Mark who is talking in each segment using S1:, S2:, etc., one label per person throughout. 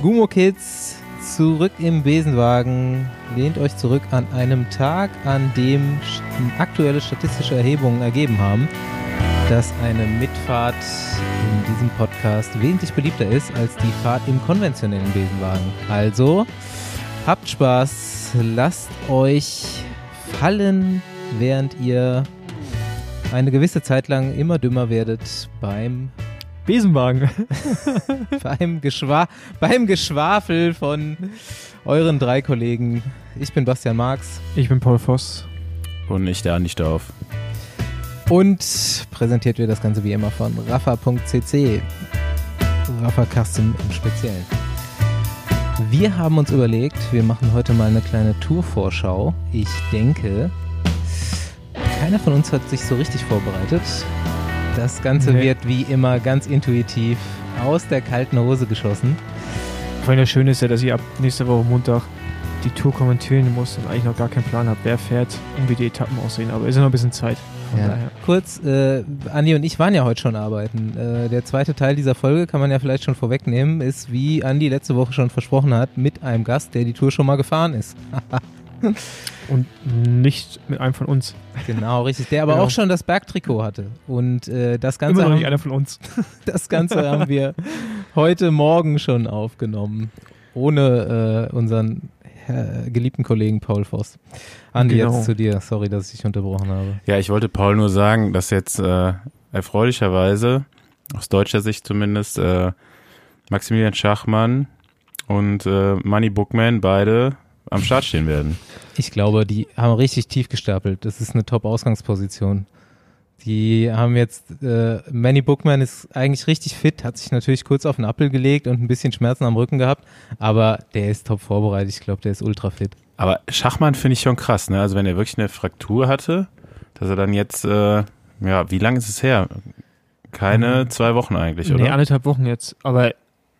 S1: Gumo Kids zurück im Besenwagen. Lehnt euch zurück an einem Tag, an dem aktuelle statistische Erhebungen ergeben haben, dass eine Mitfahrt in diesem Podcast wesentlich beliebter ist als die Fahrt im konventionellen Besenwagen. Also habt Spaß, lasst euch fallen, während ihr eine gewisse Zeit lang immer dümmer werdet beim
S2: Besenwagen.
S1: beim, Geschwa beim Geschwafel von euren drei Kollegen. Ich bin Bastian Marx.
S2: Ich bin Paul Voss.
S3: Und ich der Andi Stauf.
S1: Und präsentiert wird das Ganze wie immer von Rafa.cc. Rafa Custom im Speziellen. Wir haben uns überlegt, wir machen heute mal eine kleine Tourvorschau. Ich denke, keiner von uns hat sich so richtig vorbereitet. Das Ganze
S2: Nee.
S1: wird wie immer ganz intuitiv aus der kalten Hose geschossen.
S2: Vor allem das Schöne ist ja, dass ich ab nächste Woche Montag die Tour kommentieren muss und eigentlich noch gar keinen Plan habe, wer fährt und wie die Etappen aussehen. Aber es ist noch ein bisschen Zeit.
S1: Ja. Kurz, äh, Andi und ich waren ja heute schon arbeiten. Äh, der zweite Teil dieser Folge kann man ja vielleicht schon vorwegnehmen, ist, wie Andi letzte Woche schon versprochen hat, mit einem Gast, der die Tour schon mal gefahren ist.
S2: Und nicht mit einem von uns.
S1: genau, richtig. Der aber
S2: Genau.
S1: auch schon das Bergtrikot hatte. Und äh, das Ganze
S2: Immer noch nicht einer von uns.
S1: Das Ganze haben wir heute Morgen schon aufgenommen. Ohne äh, unseren äh, geliebten Kollegen Paul Voss. Andi,
S2: Genau.
S1: jetzt zu dir. Sorry, dass ich dich unterbrochen habe.
S3: Ja, ich wollte Paul nur sagen, dass jetzt äh, erfreulicherweise, aus deutscher Sicht zumindest, äh, Maximilian Schachmann und äh, Money Bookman beide am Start stehen werden.
S1: Ich glaube, die haben richtig tief gestapelt. Das ist eine Top-Ausgangsposition. Die haben jetzt, äh, Manny Bookman ist eigentlich richtig fit, hat sich natürlich kurz auf den Appel gelegt und ein bisschen Schmerzen am Rücken gehabt, aber der ist top vorbereitet. Ich glaube, der ist ultra fit.
S3: Aber Schachmann finde ich schon krass, ne? Also wenn er wirklich eine Fraktur hatte, dass er dann jetzt, äh, ja, wie lange ist es her? Keine zwei Wochen eigentlich, oder?
S2: Nee, anderthalb Wochen jetzt. Aber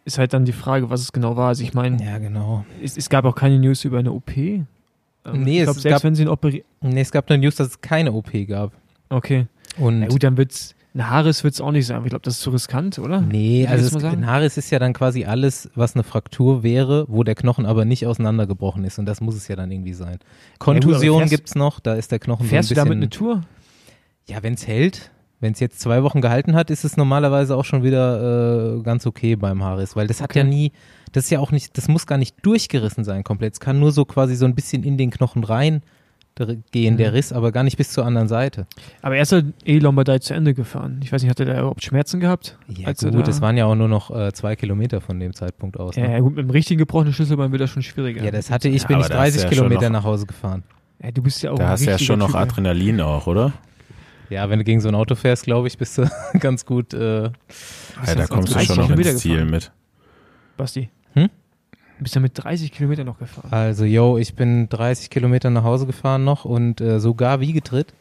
S2: ist halt dann die Frage, was es genau war. Also ich meine,
S1: Ja, genau.
S2: es, es gab auch keine News über eine OP. Ähm,
S1: Nee,
S2: ich
S1: es
S2: glaube, selbst
S1: gab-
S2: wenn sie ihn operieren.
S1: Nee, es gab eine News, dass es keine OP gab.
S2: Okay.
S1: Und
S2: Na gut, dann wird's. Ein Haares wird es auch nicht sein. aber Ich glaube, das ist zu riskant, oder?
S1: Nee, also es, ein Haares ist ja dann quasi alles, was eine Fraktur wäre, wo der Knochen aber nicht auseinandergebrochen ist und das muss es ja dann irgendwie sein. Kontusion
S2: fährst-
S1: gibt's noch, da ist der Knochen
S2: Fährst
S1: so
S2: du
S1: ein
S2: damit
S1: bisschen.
S2: eine Tour?
S1: Ja, wenn's hält, wenn's jetzt zwei Wochen gehalten hat, ist es normalerweise auch schon wieder äh, ganz okay beim Haares, weil das hat
S2: Okay.
S1: ja nie, das ist ja auch nicht, das muss gar nicht durchgerissen sein komplett. Es kann nur so quasi so ein bisschen in den Knochen rein gehen, der
S2: Mhm.
S1: Riss, aber gar nicht bis zur anderen Seite.
S2: Aber er ist halt eh Lombardei zu Ende gefahren. Ich weiß nicht, hat er da überhaupt Schmerzen gehabt?
S1: Ja gut,
S2: da-
S1: es waren ja auch nur noch äh, zwei Kilometer von dem Zeitpunkt aus.
S2: Ja,
S1: Ne?
S2: ja, gut, mit dem richtigen gebrochenen Schlüsselbein wird das schon schwieriger.
S1: Ja, das hatte ich, bin
S3: aber
S1: ich
S3: da hast du
S1: 30
S3: ja schon
S1: Kilometer
S3: noch-
S1: nach Hause gefahren.
S2: Ja, du bist ja auch
S3: Da
S2: ein
S3: hast du ja schon noch
S2: Typ, ey.
S3: Adrenalin auch, oder?
S1: Ja, wenn du gegen so ein Auto fährst, glaube ich, bist du ganz gut. Äh,
S3: Ja, da kommst du
S2: 30
S3: schon noch ins Ziel
S2: gefahren.
S3: mit.
S2: Basti.
S1: Hm?
S2: Du bist ja mit 30 Kilometern noch gefahren.
S1: also, yo, ich bin 30 Kilometer nach Hause gefahren noch und äh, sogar wie getritt.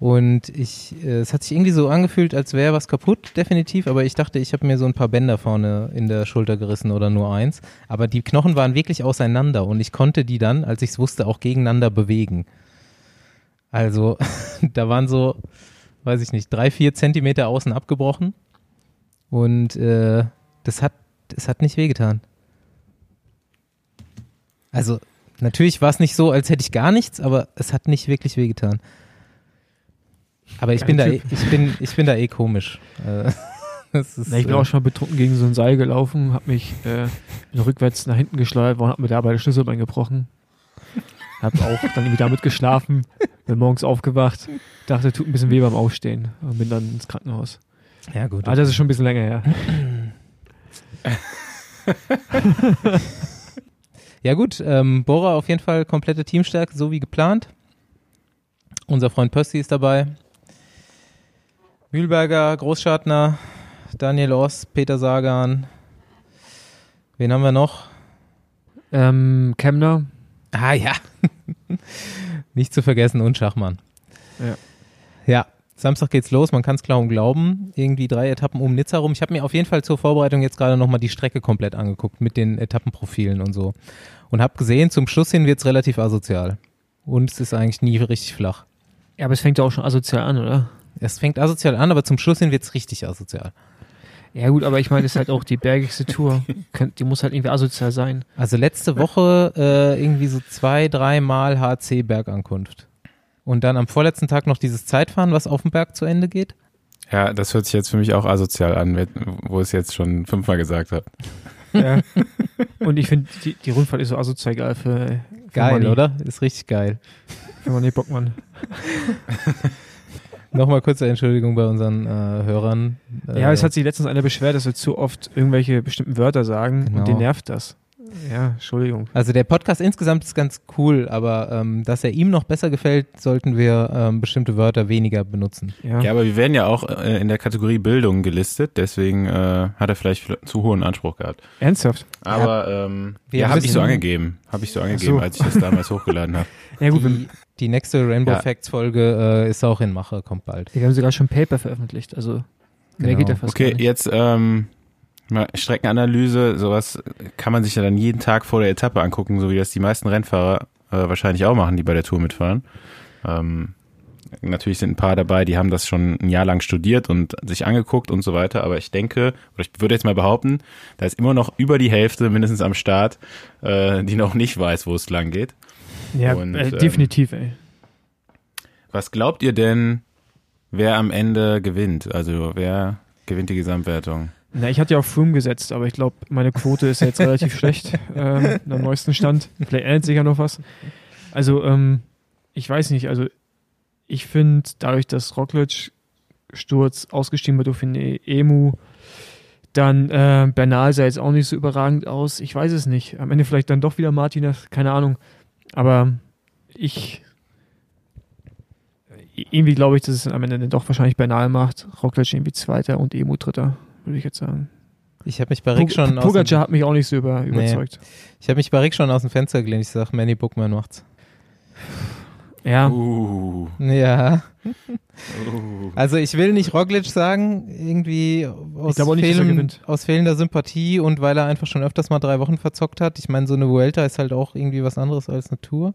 S1: Und ich, äh, es hat sich irgendwie so angefühlt, als wäre was kaputt, definitiv. Aber ich dachte, ich habe mir so ein paar Bänder vorne in der Schulter gerissen oder nur eins. Aber die Knochen waren wirklich auseinander und ich konnte die dann, als ich es wusste, auch gegeneinander bewegen. Also, da waren so, weiß ich nicht, drei, vier Zentimeter außen abgebrochen. Und äh, das hat, das hat nicht wehgetan. Also, natürlich war es nicht so, als hätte ich gar nichts, aber es hat nicht wirklich wehgetan. Aber ich bin da, eh- ich bin, ich bin da eh komisch. Äh, ist,
S2: Na, ich bin
S1: äh,
S2: auch schon mal betrunken gegen so ein Seil gelaufen, hab mich äh, rückwärts nach hinten geschleudert und hab mir dabei das Schlüsselbein gebrochen. Hab auch dann irgendwie damit geschlafen, bin morgens aufgewacht, dachte, tut ein bisschen weh beim Aufstehen und bin dann ins Krankenhaus.
S1: Ja, gut.
S2: Aber das ist schon ein bisschen länger her.
S1: Ja gut, ähm, Bora auf jeden Fall komplette Teamstärke, so wie geplant. Unser Freund Pössi ist dabei. Mühlberger, Großschartner, Daniel Oss, Peter Sagan. Wen haben wir noch?
S2: Ähm, Kemner,
S1: Ah ja. Nicht zu vergessen und Schachmann.
S2: Ja.
S1: Ja, Samstag geht's los, man kann es kaum glauben. Irgendwie drei Etappen um Nizza rum. Ich habe mir auf jeden Fall zur Vorbereitung jetzt gerade nochmal die Strecke komplett angeguckt mit den Etappenprofilen und so. Und habe gesehen, zum Schluss hin wird's relativ asozial. Und es ist eigentlich nie richtig flach.
S2: ja, aber es fängt ja auch schon asozial an, oder?
S1: Es fängt asozial an, aber zum Schluss hin wird's richtig asozial.
S2: Ja gut, aber ich meine, das ist halt auch die bergigste Tour. Die muss halt irgendwie asozial sein.
S1: Also letzte Woche äh, irgendwie so zwei, dreimal HC Bergankunft. Und dann am vorletzten Tag noch dieses Zeitfahren, was auf dem Berg zu Ende geht.
S3: Ja, das hört sich jetzt für mich auch asozial an, wo ich es jetzt schon fünfmal gesagt habe.
S2: Ja. Und ich finde, die, die Rundfahrt ist so asozial geil für, für
S1: Geil,
S2: Manni,
S1: oder? Ist richtig geil.
S2: Für Manni Bockmann.
S1: Nochmal kurze Entschuldigung bei unseren äh, Hörern. Äh,
S2: Ja, es hat sich letztens einer beschwert, dass wir zu oft irgendwelche bestimmten Wörter sagen
S1: Genau.
S2: und den nervt das. Ja, Entschuldigung.
S1: Also der Podcast insgesamt ist ganz cool, aber ähm, dass er ihm noch besser gefällt, sollten wir ähm, bestimmte Wörter weniger benutzen.
S2: Ja.
S3: Ja, aber wir werden ja auch äh, in der Kategorie Bildung gelistet, deswegen äh, hat er vielleicht zu hohen Anspruch gehabt.
S2: Ernsthaft?
S3: Aber ähm,
S1: Wir
S3: ja, habe ich so angegeben. Habe ich so angegeben,
S2: so.
S3: als ich das damals hochgeladen habe.
S2: Ja gut,
S1: Die, die nächste Rainbow
S3: Ja.
S1: Facts Folge äh, ist auch in Mache, kommt bald.
S2: wir haben sogar schon Paper veröffentlicht, also mehr
S1: Genau.
S2: geht ja fast
S3: Okay,
S2: gar nicht.
S3: jetzt ähm, mal Streckenanalyse, sowas kann man sich ja dann jeden Tag vor der Etappe angucken, so wie das die meisten Rennfahrer äh, wahrscheinlich auch machen, die bei der Tour mitfahren. Ähm, natürlich sind ein paar dabei, die haben das schon ein Jahr lang studiert und sich angeguckt und so weiter, aber ich denke, oder ich würde jetzt mal behaupten, da ist immer noch über die Hälfte mindestens am Start, äh, die noch nicht weiß, wo es lang geht.
S2: Ja,
S3: und,
S2: äh,
S3: ähm,
S2: definitiv, ey.
S3: Was glaubt ihr denn, wer am Ende gewinnt? Also wer gewinnt die Gesamtwertung?
S2: Na, ich hatte ja auf Froome gesetzt, aber ich glaube, meine Quote ist ja jetzt relativ schlecht ähm, am neuesten Stand. Vielleicht ändert sich ja noch was. Also, ähm, ich weiß nicht, also ich finde, dadurch, dass Roglic Sturz ausgestiegen bei Dauphiné, Emu, dann äh, Bernal sah jetzt auch nicht so überragend aus. Ich weiß es nicht. Am Ende vielleicht dann doch wieder Martinez, keine Ahnung. Aber ich irgendwie glaube ich, dass es am Ende dann doch wahrscheinlich Bernal macht. Roglic irgendwie Zweiter und Emu Dritter, würde ich jetzt sagen.
S1: Ich habe mich bei Rick schon aus dem,
S2: hat mich auch nicht so über, überzeugt.
S1: ich habe mich bei Rick schon aus dem Fenster gelehnt. Ich sag, Manny Bookman macht's.
S2: Ja,
S3: Uh,
S1: Ja.
S3: uh.
S1: Also ich will nicht Roglic sagen, irgendwie aus,
S2: nicht,
S1: fehlem- aus fehlender Sympathie und weil er einfach schon öfters mal drei Wochen verzockt hat. Ich meine, so eine Vuelta ist halt auch irgendwie was anderes als eine Tour.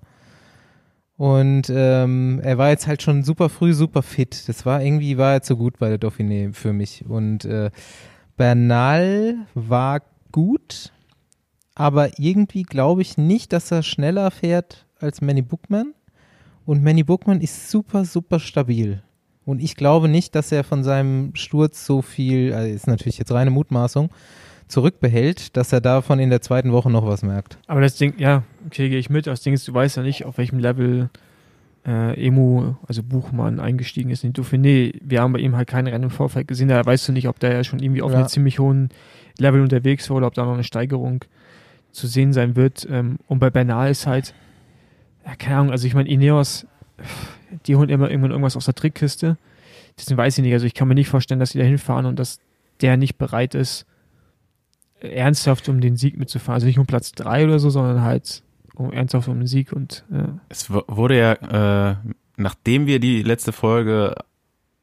S1: Und ähm, er war jetzt halt schon super früh, super fit. Das war irgendwie, war er zu gut bei der Dauphiné für mich. Und äh, Bernal war gut, aber irgendwie glaube ich nicht, dass er schneller fährt als Manny Bookman. Und Manny Bookman ist super, super stabil. Und ich glaube nicht, dass er von seinem Sturz so viel, also ist natürlich jetzt reine Mutmaßung, zurückbehält, dass er davon in der zweiten Woche noch was merkt.
S2: aber das Ding, ja, okay, gehe ich mit. Das Ding ist, du weißt ja nicht, auf welchem Level äh, Emu, also Buchmann, eingestiegen ist in die Dauphiné. Wir haben bei ihm halt kein Rennen im Vorfeld gesehen. Da weißt du nicht, ob der ja schon irgendwie auf
S1: Ja.
S2: einem ziemlich hohen Level unterwegs war oder ob da noch eine Steigerung zu sehen sein wird. Ähm, und bei Bernal ist halt, ja, keine Ahnung, also ich meine, Ineos, die holen immer irgendwann irgendwas aus der Trickkiste. Deswegen weiß ich nicht. Also ich kann mir nicht vorstellen, dass sie da hinfahren und dass der nicht bereit ist, ernsthaft um den Sieg mitzufahren. Also nicht um Platz drei oder so, sondern halt um ernsthaft um den Sieg und ja.
S3: Es w- wurde ja, äh, nachdem wir die letzte Folge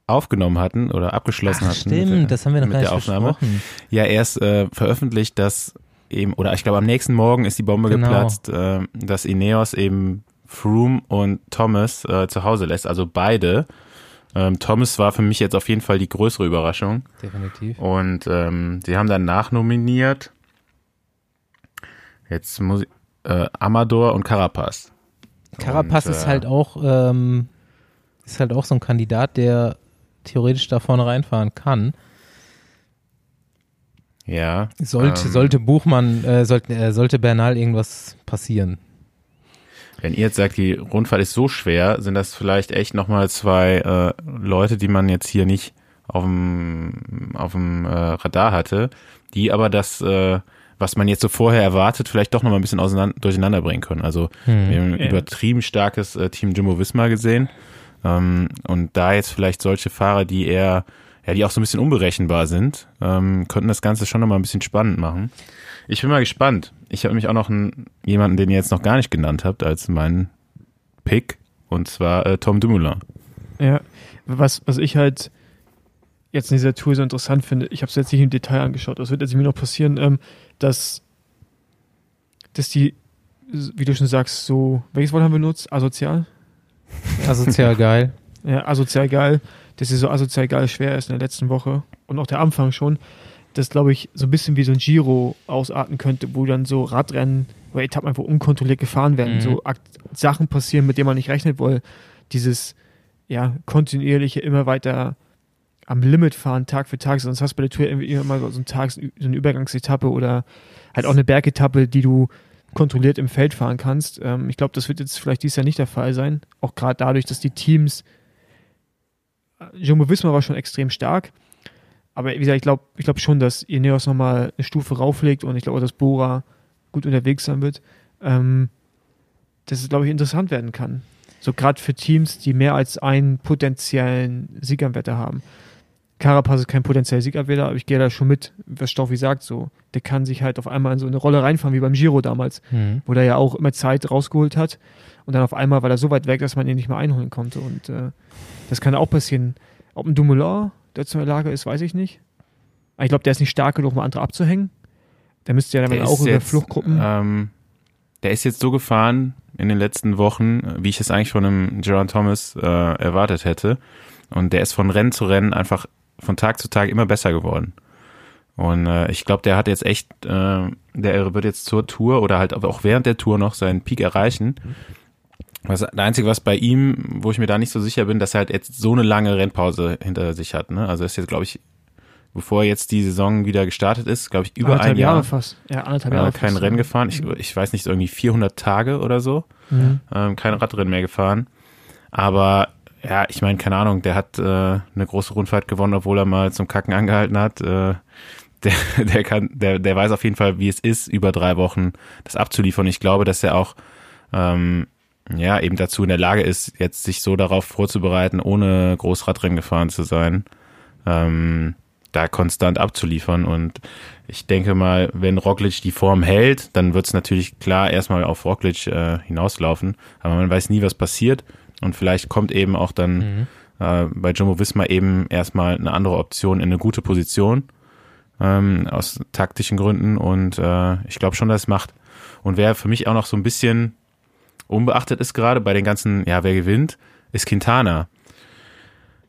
S3: aufgenommen hatten oder abgeschlossen hatten mit, der-
S1: das haben wir noch
S3: mit
S1: gar
S3: der
S1: nicht
S3: Aufnahme,
S1: besprochen.
S3: ja erst äh, veröffentlicht, dass eben, oder ich glaube am nächsten Morgen ist die Bombe
S1: Genau.
S3: geplatzt, äh, dass Ineos eben Froome und Thomas äh, zu Hause lässt, also beide. Ähm, Thomas war für mich jetzt auf jeden Fall die größere Überraschung.
S1: Definitiv.
S3: Und ähm, sie haben dann nachnominiert. Jetzt muss ich, äh, Amador und Carapaz.
S1: Carapaz
S3: Und,
S1: ist
S3: äh,
S1: halt auch ähm, ist halt auch so ein Kandidat, der theoretisch da vorne reinfahren kann.
S3: Ja.
S1: Sollte,
S3: ähm,
S1: sollte Buchmann, äh, sollte, äh, sollte Bernal irgendwas passieren.
S3: Wenn ihr jetzt sagt, die Rundfahrt ist so schwer, sind das vielleicht echt nochmal zwei äh, Leute, die man jetzt hier nicht auf dem, auf dem äh, Radar hatte, die aber das, äh, was man jetzt so vorher erwartet, vielleicht doch nochmal ein bisschen auseinander, durcheinander bringen können. Also
S1: Hm.
S3: wir haben ein
S2: Ja.
S3: übertrieben starkes äh, Team Jumbo Visma gesehen. Ähm, und da jetzt vielleicht solche Fahrer, die eher, ja, die auch so ein bisschen unberechenbar sind, ähm, könnten das Ganze schon nochmal ein bisschen spannend machen. Ich bin mal gespannt. Ich habe nämlich auch noch einen, jemanden, den ihr jetzt noch gar nicht genannt habt, als meinen Pick, und zwar äh, Tom Dumoulin.
S2: Ja, was, was ich halt jetzt in dieser Tour so interessant finde, ich habe es jetzt nicht im Detail angeschaut, das wird jetzt mir noch passieren, ähm, dass, dass die, wie du schon sagst, so, welches Wort haben wir benutzt? Asozial?
S1: Asozial geil.
S2: Ja, asozial geil, dass sie so asozial geil schwer ist in der letzten Woche und auch der Anfang schon. Das, glaube ich, so ein bisschen wie so ein Giro ausarten könnte, wo dann so Radrennen oder Etappen einfach unkontrolliert gefahren werden,
S1: Mhm.
S2: so Sachen passieren, mit denen man nicht rechnet, weil dieses ja, kontinuierliche immer weiter am Limit fahren, Tag für Tag, sonst hast du bei der Tour irgendwie immer so einen Tag, so eine Übergangsetappe oder halt auch eine Bergetappe, die du kontrolliert im Feld fahren kannst. Ähm, ich glaube, das wird jetzt vielleicht dieses Jahr nicht der Fall sein, auch gerade dadurch, dass die Teams Jumbo Visma war schon extrem stark. Aber wie gesagt, ich glaube ich glaub schon, dass Ineos nochmal eine Stufe rauflegt und ich glaube auch, dass Bora gut unterwegs sein wird. Ähm, dass es, glaube ich, interessant werden kann. So gerade für Teams, die mehr als einen potenziellen Sieganwärter haben. Carapaz ist kein potenzieller Sieganwärter, aber ich gehe da schon mit, was Stoffi sagt, so. Der kann sich halt auf einmal in so eine Rolle reinfahren, wie beim Giro damals,
S1: Mhm.
S2: wo der ja auch immer Zeit rausgeholt hat. Und dann auf einmal war er so weit weg, dass man ihn nicht mehr einholen konnte. Und äh, das kann auch passieren. Ob ein Dumoulin dazu in der Lage ist, weiß ich nicht. Aber ich glaube, der ist nicht stark genug, um andere abzuhängen. Der müsste ja dann auch über
S3: jetzt,
S2: Fluchtgruppen.
S3: Ähm, der ist jetzt so gefahren in den letzten Wochen, wie ich es eigentlich von einem Gerard Thomas äh, erwartet hätte. Und der ist von Rennen zu Rennen einfach von Tag zu Tag immer besser geworden. Und äh, ich glaube, der hat jetzt echt, äh, der wird jetzt zur Tour oder halt auch während der Tour noch seinen Peak erreichen. Was, das Einzige, was bei ihm, wo ich mir da nicht so sicher bin, dass er halt jetzt so eine lange Rennpause hinter sich hat. Ne? Also ist jetzt, glaube ich, bevor jetzt die Saison wieder gestartet ist, glaube ich, über
S2: anderthalb
S3: ein Jahr
S2: Jahre fast. Ja, anderthalb Jahre
S3: äh, kein
S2: fast.
S3: Rennen gefahren. Ich, ich weiß nicht, irgendwie 400 Tage oder so.
S2: Mhm.
S3: Ähm, kein Radrennen mehr gefahren. Aber ja, ich meine, keine Ahnung, der hat äh, eine große Rundfahrt gewonnen, obwohl er mal zum Kacken angehalten hat. Äh, der, der kann, der, der weiß auf jeden Fall, wie es ist, über drei Wochen das abzuliefern. Ich glaube, dass er auch ähm, ja eben dazu in der Lage ist, jetzt sich so darauf vorzubereiten, ohne Großradrennen gefahren zu sein. Ähm, da konstant abzuliefern. Und ich denke mal, wenn Roglic die Form hält, dann wird es natürlich klar erstmal auf Roglic äh, hinauslaufen. Aber man weiß nie, was passiert. Und vielleicht kommt eben auch dann
S1: Mhm.
S3: äh, bei Jumbo Visma eben erstmal eine andere Option in eine gute Position. Ähm, aus taktischen Gründen. Und äh, ich glaube schon, dass es macht. Und wer für mich auch noch so ein bisschen unbeachtet ist gerade bei den ganzen, ja, wer gewinnt, ist Quintana.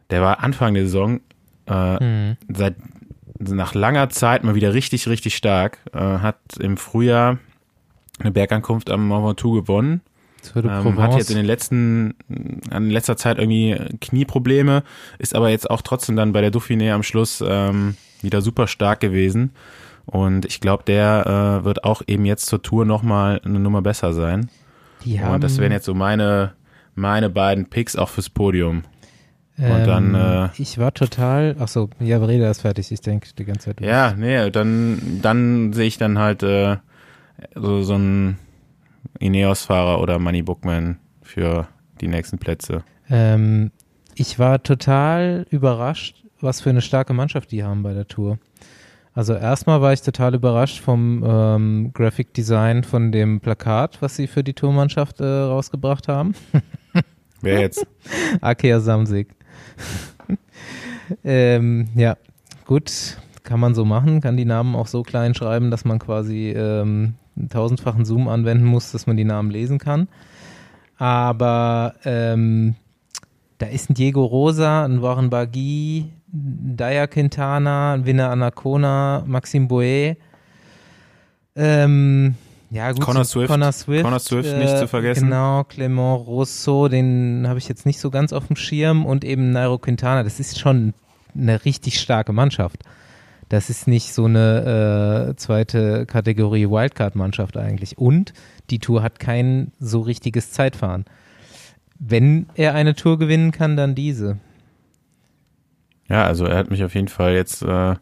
S3: Der war Anfang der Saison äh,
S1: Mhm.
S3: seit nach langer Zeit mal wieder richtig, richtig stark. Äh, hat im Frühjahr eine Bergankunft am Mont Ventoux gewonnen. Ähm, hat jetzt in den letzten, in letzter Zeit irgendwie Knieprobleme, ist aber jetzt auch trotzdem dann bei der Dauphiné am Schluss ähm, wieder super stark gewesen. Und ich glaube, der äh, wird auch eben jetzt zur Tour nochmal eine Nummer besser sein.
S1: Die haben,
S3: Und das wären jetzt so meine, meine beiden Picks auch fürs Podium. und dann, äh,
S1: ich war total, ach so, ja, Reda ist fertig, ich denke die ganze Zeit.
S3: Ja, nee, dann, dann sehe ich dann halt äh, so, so einen Ineos-Fahrer oder Money Bookman für die nächsten Plätze.
S1: Ähm, ich war total überrascht, was für eine starke Mannschaft die haben bei der Tour. Also erstmal war ich total überrascht vom ähm, Graphic Design von dem Plakat, was sie für die Tourmannschaft äh, rausgebracht haben.
S3: Wer jetzt?
S1: Akea Samsig. ähm, ja, gut, kann man so machen, kann die Namen auch so klein schreiben, dass man quasi ähm, einen tausendfachen Zoom anwenden muss, dass man die Namen lesen kann. Aber ähm, da ist ein Diego Rosa, ein Warren Bagui, Daya Quintana, Winner Anacona, Maxim Boe. Ähm, ja, gut.
S3: Connor Swift.
S1: Connor Swift.
S3: Connor Swift nicht zu vergessen.
S1: Genau, Clement Rousseau, den habe ich jetzt nicht so ganz auf dem Schirm und eben Nairo Quintana. Das ist schon eine richtig starke Mannschaft. Das ist nicht so eine äh, zweite Kategorie Wildcard-Mannschaft eigentlich. Und die Tour hat kein so richtiges Zeitfahren. Wenn er eine Tour gewinnen kann, dann diese.
S3: Ja, also er hat mich auf jeden Fall jetzt äh,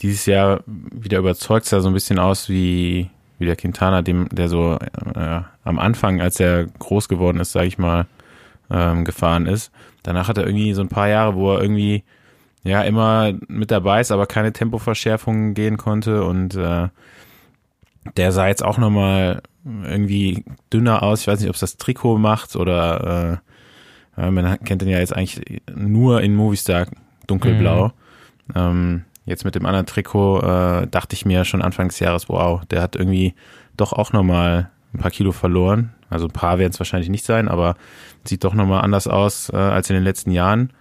S3: dieses Jahr wieder überzeugt, sah so ein bisschen aus wie, wie der Quintana, dem, der so äh, am Anfang, als er groß geworden ist, sage ich mal, ähm, gefahren ist. Danach hat er irgendwie so ein paar Jahre, wo er irgendwie ja immer mit dabei ist, aber keine Tempoverschärfungen gehen konnte und äh, der sah jetzt auch nochmal irgendwie dünner aus. Ich weiß nicht, ob es das Trikot macht oder äh, man kennt den ja jetzt eigentlich nur in Movistar dunkelblau. Ähm, jetzt mit dem anderen Trikot äh, dachte ich mir schon Anfang des Jahres, wow, der hat irgendwie doch auch nochmal ein paar Kilo verloren. Also ein paar werden es wahrscheinlich nicht sein, aber sieht doch nochmal anders aus äh, als in den letzten Jahren.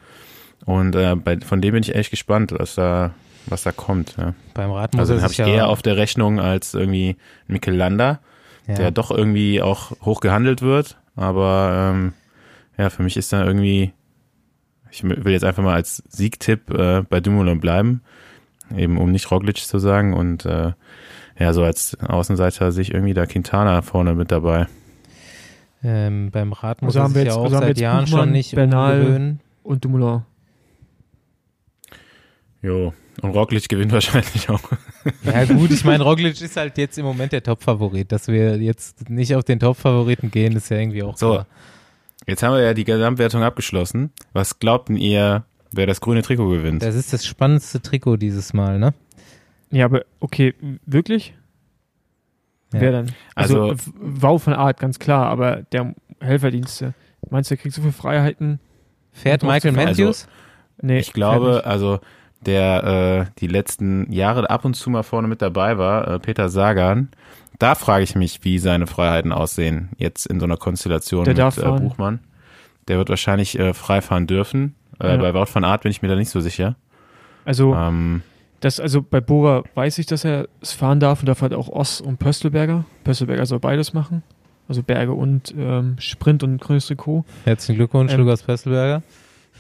S3: Und äh, bei, von dem bin ich echt gespannt, was da, was da kommt. Ja.
S1: Beim Rad muss
S3: Also den habe ich
S1: ja,
S3: eher auf der Rechnung als irgendwie Mikkel Landa,
S1: ja.
S3: der doch irgendwie auch hoch gehandelt wird. Aber ähm, ja, für mich ist da irgendwie, ich will jetzt einfach mal als Siegtipp äh, bei Dumoulin bleiben, eben um nicht Roglic zu sagen. Und äh, ja, so als Außenseiter sehe ich irgendwie da Quintana vorne mit dabei.
S1: ähm, beim Rad muss
S2: Also haben wir
S1: sich ja
S2: jetzt-
S1: auch
S2: also
S1: seit Jahren
S2: Buchmann,
S1: schon nicht
S2: Bernal,
S1: umgewöhnen.
S2: Und Dumoulin.
S3: Jo, und Roglic gewinnt wahrscheinlich auch.
S1: Ja gut, ich meine, Roglic ist halt jetzt im Moment der Top-Favorit. Dass wir jetzt nicht auf den Top-Favoriten gehen, ist ja irgendwie auch
S3: So,
S1: klar.
S3: Jetzt haben wir ja die Gesamtwertung abgeschlossen. Was glaubten ihr, wer das grüne Trikot gewinnt?
S1: Das ist das spannendste Trikot dieses Mal, ne?
S2: Ja, aber okay, wirklich?
S1: Ja.
S2: Wer dann? Also,
S3: Also-
S2: Wow von Art, ganz klar, aber der Helferdienste. Meinst du, der kriegt so viele Freiheiten?
S1: Fährt Michael Matthews?
S2: Nee,
S3: Ich glaube, also der äh, die letzten Jahre ab und zu mal vorne mit dabei war, äh, Peter Sagan. Da frage ich mich, wie seine Freiheiten aussehen jetzt in so einer Konstellation
S2: Der
S3: mit
S2: darf
S3: äh,
S2: fahren.
S3: Buchmann. Der wird wahrscheinlich äh, frei fahren dürfen. Äh,
S2: Ja.
S3: Bei Wout van Art bin ich mir da nicht so sicher.
S2: Also,
S3: Ähm,
S2: das, also bei Bora weiß ich, dass er es fahren darf und darf halt auch Oss und Pöstelberger. Pöstelberger soll beides machen. Also Berge und ähm, Sprint und grünes Trikot.
S1: Herzlichen Glückwunsch,
S2: Ähm,
S1: Lukas Pesselberger.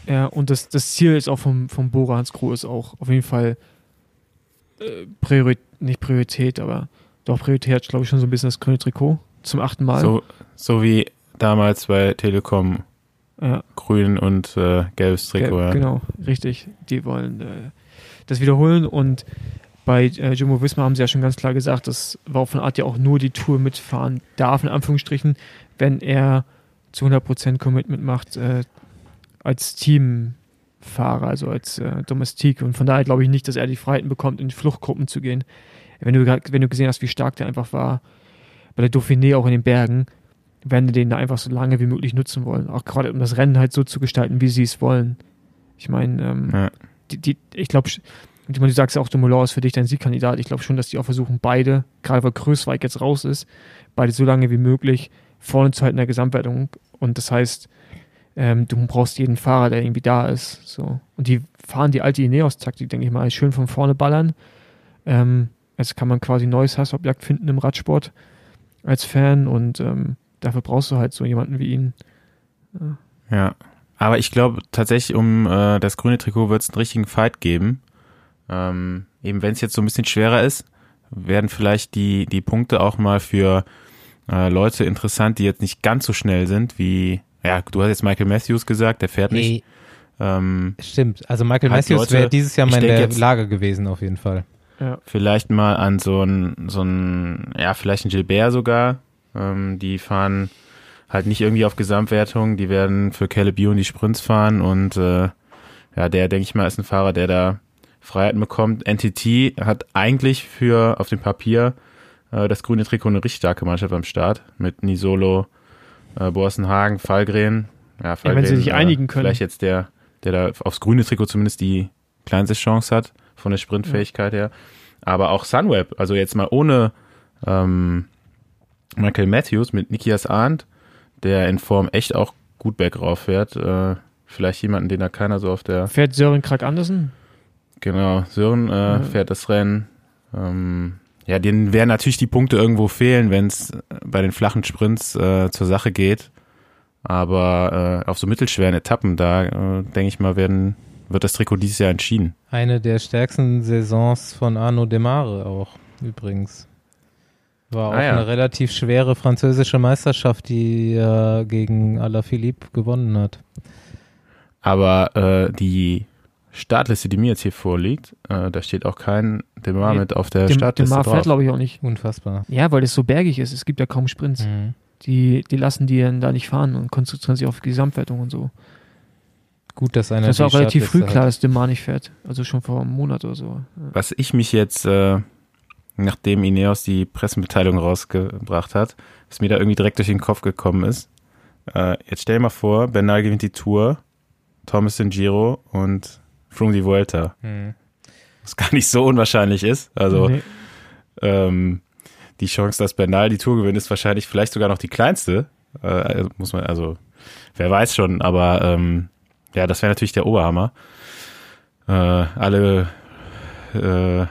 S2: Ja, und das, das Ziel ist auch vom, vom Bora Hans Groh ist auch auf jeden Fall äh, Priorität, nicht Priorität, aber doch Priorität hat, glaube ich, schon so ein bisschen das grüne Trikot zum achten Mal.
S3: so, so wie damals bei Telekom
S2: ja,
S3: grün und äh, gelbes Trikot.
S2: Ge-
S3: ja.
S2: Genau, richtig. Die wollen äh, das wiederholen und bei äh, Jumbo Visma haben sie ja schon ganz klar gesagt, dass Wout von Art ja auch nur die Tour mitfahren darf, in Anführungsstrichen, wenn er zu 100% Commitment macht äh, als Teamfahrer, also als äh, Domestik. Und von daher glaube ich nicht, dass er die Freiheiten bekommt, in Fluchtgruppen zu gehen. Wenn du, grad- wenn du gesehen hast, wie stark der einfach war bei der Dauphiné, auch in den Bergen, werden die den da einfach so lange wie möglich nutzen wollen. Auch gerade um das Rennen halt so zu gestalten, wie sie es wollen. Ich meine, ähm,
S3: Ja.
S2: die, die, ich glaube, du sagst ja auch, Dumoulin ist für dich dein Siegkandidat. Ich glaube schon, dass die auch versuchen, beide, gerade weil Größweig jetzt raus ist, beide so lange wie möglich vorne zu halten in der Gesamtwertung. Und das heißt, ähm, du brauchst jeden Fahrer, der irgendwie da ist. So. Und die fahren die alte Ineos-Taktik, denke ich mal, schön von vorne ballern. Ähm, jetzt kann man quasi ein neues Hassobjekt finden im Radsport als Fan und ähm, dafür brauchst du halt so jemanden wie ihn.
S3: Ja, aber ich glaube tatsächlich, um äh, das grüne Trikot wird es einen richtigen Fight geben. Ähm, eben wenn es jetzt so ein bisschen schwerer ist, werden vielleicht die, die Punkte auch mal für äh, Leute interessant, die jetzt nicht ganz so schnell sind, wie, ja, du hast jetzt Michael Matthews gesagt, der fährt nicht.
S1: Nee,
S3: Ähm,
S1: stimmt. Also Michael
S3: Halt
S1: Matthews wäre dieses Jahr
S3: ich
S1: mal in
S3: denk
S1: der
S3: jetzt-
S1: Lage gewesen, auf jeden Fall.
S2: Ja.
S3: vielleicht mal an so ein, so ein, ja, vielleicht ein Gilbert sogar. Ähm, die fahren halt nicht irgendwie auf Gesamtwertung, die werden für Caleb Ewan die Sprints fahren und äh, ja, der, denke ich mal, ist ein Fahrer, der da Freiheiten bekommt. NTT hat eigentlich für auf dem Papier äh, das grüne Trikot eine richtig starke Mannschaft am Start mit Nisolo, äh, Borsenhagen, Fallgren. Ja,
S2: wenn sie sich
S3: äh,
S2: einigen können.
S3: Vielleicht jetzt der, der da aufs grüne Trikot zumindest die kleinste Chance hat von der Sprintfähigkeit her. Aber auch Sunweb, also jetzt mal ohne ähm, Michael Matthews mit Nikias Arndt, der in Form echt auch gut bergauf fährt. Äh, vielleicht jemanden, den da keiner so auf der
S2: Fährt Sören Krag Andersen?
S3: Genau, Sören äh,
S2: Ja.
S3: fährt das Rennen. Ähm, ja, denen werden natürlich die Punkte irgendwo fehlen, wenn es bei den flachen Sprints äh, zur Sache geht. Aber äh, auf so mittelschweren Etappen, da äh, denke ich mal, werden, wird das Trikot dieses Jahr entschieden.
S1: Eine der stärksten Saisons von Arno Demare auch, übrigens. War auch
S3: Ah, ja.
S1: eine relativ schwere französische Meisterschaft, die er gegen Alaphilippe gewonnen hat.
S3: Aber äh, die Startliste, die mir jetzt hier vorliegt, äh, da steht auch kein Demar
S2: Nee,
S3: mit auf der
S2: Dem,
S3: Startliste
S2: Demar
S3: drauf.
S2: fährt, glaube ich, auch nicht.
S1: Unfassbar.
S2: Ja, weil es so bergig ist. Es gibt ja kaum Sprints.
S1: Mhm.
S2: Die, die lassen die dann da nicht fahren und konzentrieren sich auf die Gesamtwertung und so.
S1: Gut, dass einer
S2: Das war auch relativ früh klar,
S1: hat.
S2: dass Demar nicht fährt. Also schon vor einem Monat oder so.
S3: Was ich mich jetzt, äh, nachdem Ineos die Pressemitteilung rausgebracht hat, was mir da irgendwie direkt durch den Kopf gekommen ist. Äh, jetzt stell dir mal vor, Bernal gewinnt die Tour, Thomas den Giro und Froome die Vuelta.
S1: Mhm.
S3: Was gar nicht so unwahrscheinlich ist. Also
S2: Nee.
S3: ähm, die Chance, dass Bernal die Tour gewinnt, ist wahrscheinlich vielleicht sogar noch die kleinste. Äh, also muss man, also wer weiß schon, aber ähm, ja, das wäre natürlich der Oberhammer. Äh, alle äh,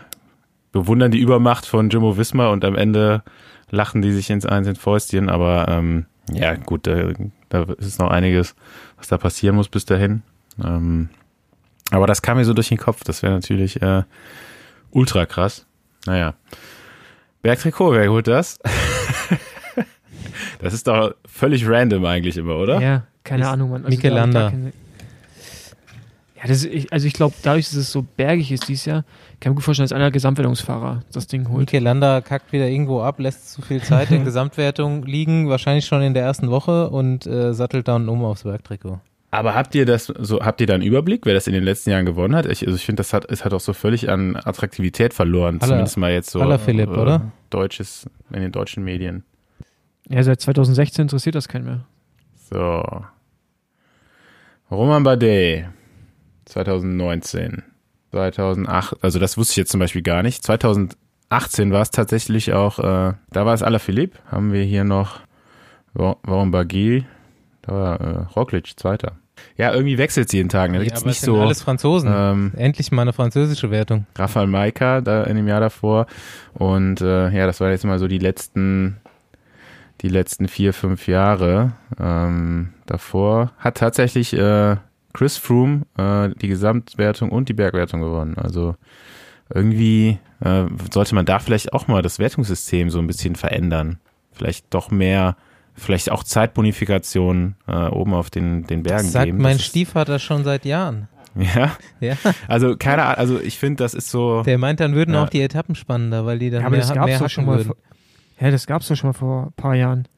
S3: bewundern die Übermacht von Jimmo Wismar und am Ende lachen die sich ins Eins in Fäustchen, aber ähm, ja, gut, da, da ist noch einiges, was da passieren muss bis dahin. Ähm, aber das kam mir so durch den Kopf, das wäre natürlich äh, ultra krass. Naja. Bergtrikot, wer holt das? das ist doch völlig random eigentlich immer, oder?
S2: Ja, keine
S1: Ist
S2: Ahnung, Mann.
S1: Mikel
S2: da hab ich gar
S1: Landa.
S2: keine- Ja, das ist, ich, also ich glaube, dadurch, dass es so bergig ist dieses Jahr, kann ich mir gut vorstellen, dass einer Gesamtwertungsfahrer das Ding holt.
S1: Mikel Landa kackt wieder irgendwo ab, lässt zu viel Zeit in Gesamtwertung liegen, wahrscheinlich schon in der ersten Woche und äh, sattelt dann um aufs Bergtrikot.
S3: Aber habt ihr das so, habt ihr da einen Überblick, wer das in den letzten Jahren gewonnen hat? Ich, also ich finde, das hat, es hat auch so völlig an Attraktivität verloren,
S1: Aller-
S3: zumindest mal jetzt so.
S1: Alaphilipp,
S3: äh,
S1: oder?
S3: Deutsches, in den deutschen Medien.
S2: Ja, seit 2016 interessiert das keinen mehr.
S3: So. Roman Bardet, 2019. 2008, also das wusste ich jetzt zum Beispiel gar nicht. 2018 war es tatsächlich auch, äh, da war es Alaphilippe. Haben wir hier noch Warum Barguil, da war äh, Roglic, Zweiter. Ja, irgendwie wechselt es jeden Tag. Ne? Da
S1: Ja,
S3: gibt's
S1: aber
S3: nicht so.
S1: alles Franzosen.
S3: Ähm,
S1: Endlich mal eine französische Wertung.
S3: Rafael Maika da in dem Jahr davor. Und äh, ja, das waren jetzt mal so die letzten, die letzten vier, fünf Jahre. Ähm, davor hat tatsächlich äh, Chris Froome äh, die Gesamtwertung und die Bergwertung gewonnen. Also irgendwie äh, sollte man da vielleicht auch mal das Wertungssystem so ein bisschen verändern. Vielleicht doch mehr, vielleicht auch Zeitbonifikation äh, oben auf den, den Bergen
S1: Das sagt
S3: geben.
S1: mein
S3: Das
S1: Stiefvater schon seit Jahren.
S3: Ja,
S1: Ja,
S3: also keine Ahnung, also ich finde, das ist so.
S1: der meint, dann würden
S3: Ja.
S1: auch die Etappen spannender, weil die dann
S2: Ja, aber
S1: mehr,
S2: das gab's
S1: mehr
S2: schon mal
S1: würden.
S2: vor, ja, das gab's doch schon mal vor ein paar Jahren.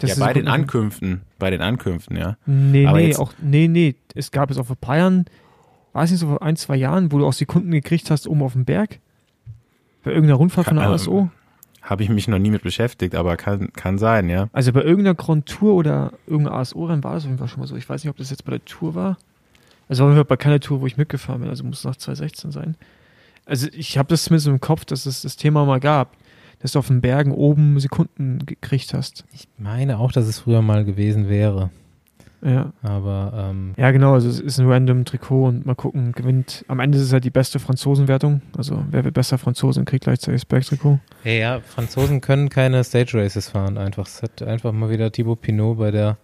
S2: Das
S3: ja, bei den Ankünften, bei den Ankünften, ja.
S2: Nee,
S3: Aber
S2: nee, auch, nee, nee. Es gab es auch vor ein paar Jahren, weiß nicht, so vor ein, zwei Jahren, wo du auch Sekunden gekriegt hast oben auf dem Berg. Bei irgendeiner Rundfahrt von der ASO.
S3: Habe ich mich noch nie mit beschäftigt, aber kann, kann sein, ja.
S2: Also bei irgendeiner Grand Tour oder irgendeiner ASO-Rennen war das auf jeden Fall schon mal so. Ich weiß nicht, ob das jetzt bei der Tour war. Also war bei keiner Tour, wo ich mitgefahren bin. Also muss es nach 2016 sein. Also ich habe das zumindest im Kopf, dass es das Thema mal gab, dass du auf den Bergen oben Sekunden gekriegt hast.
S1: Ich meine auch, dass es früher mal gewesen wäre.
S2: Ja.
S1: Aber ähm,
S2: Ja, genau, also es ist ein random Trikot und mal gucken, gewinnt. Am Ende ist es halt die beste Franzosenwertung. Also wer wird besser Franzose und kriegt gleichzeitig das Bergtrikot.
S1: ja, ja, Franzosen können keine Stage Races fahren einfach. Es hat einfach mal wieder Thibaut Pinot bei der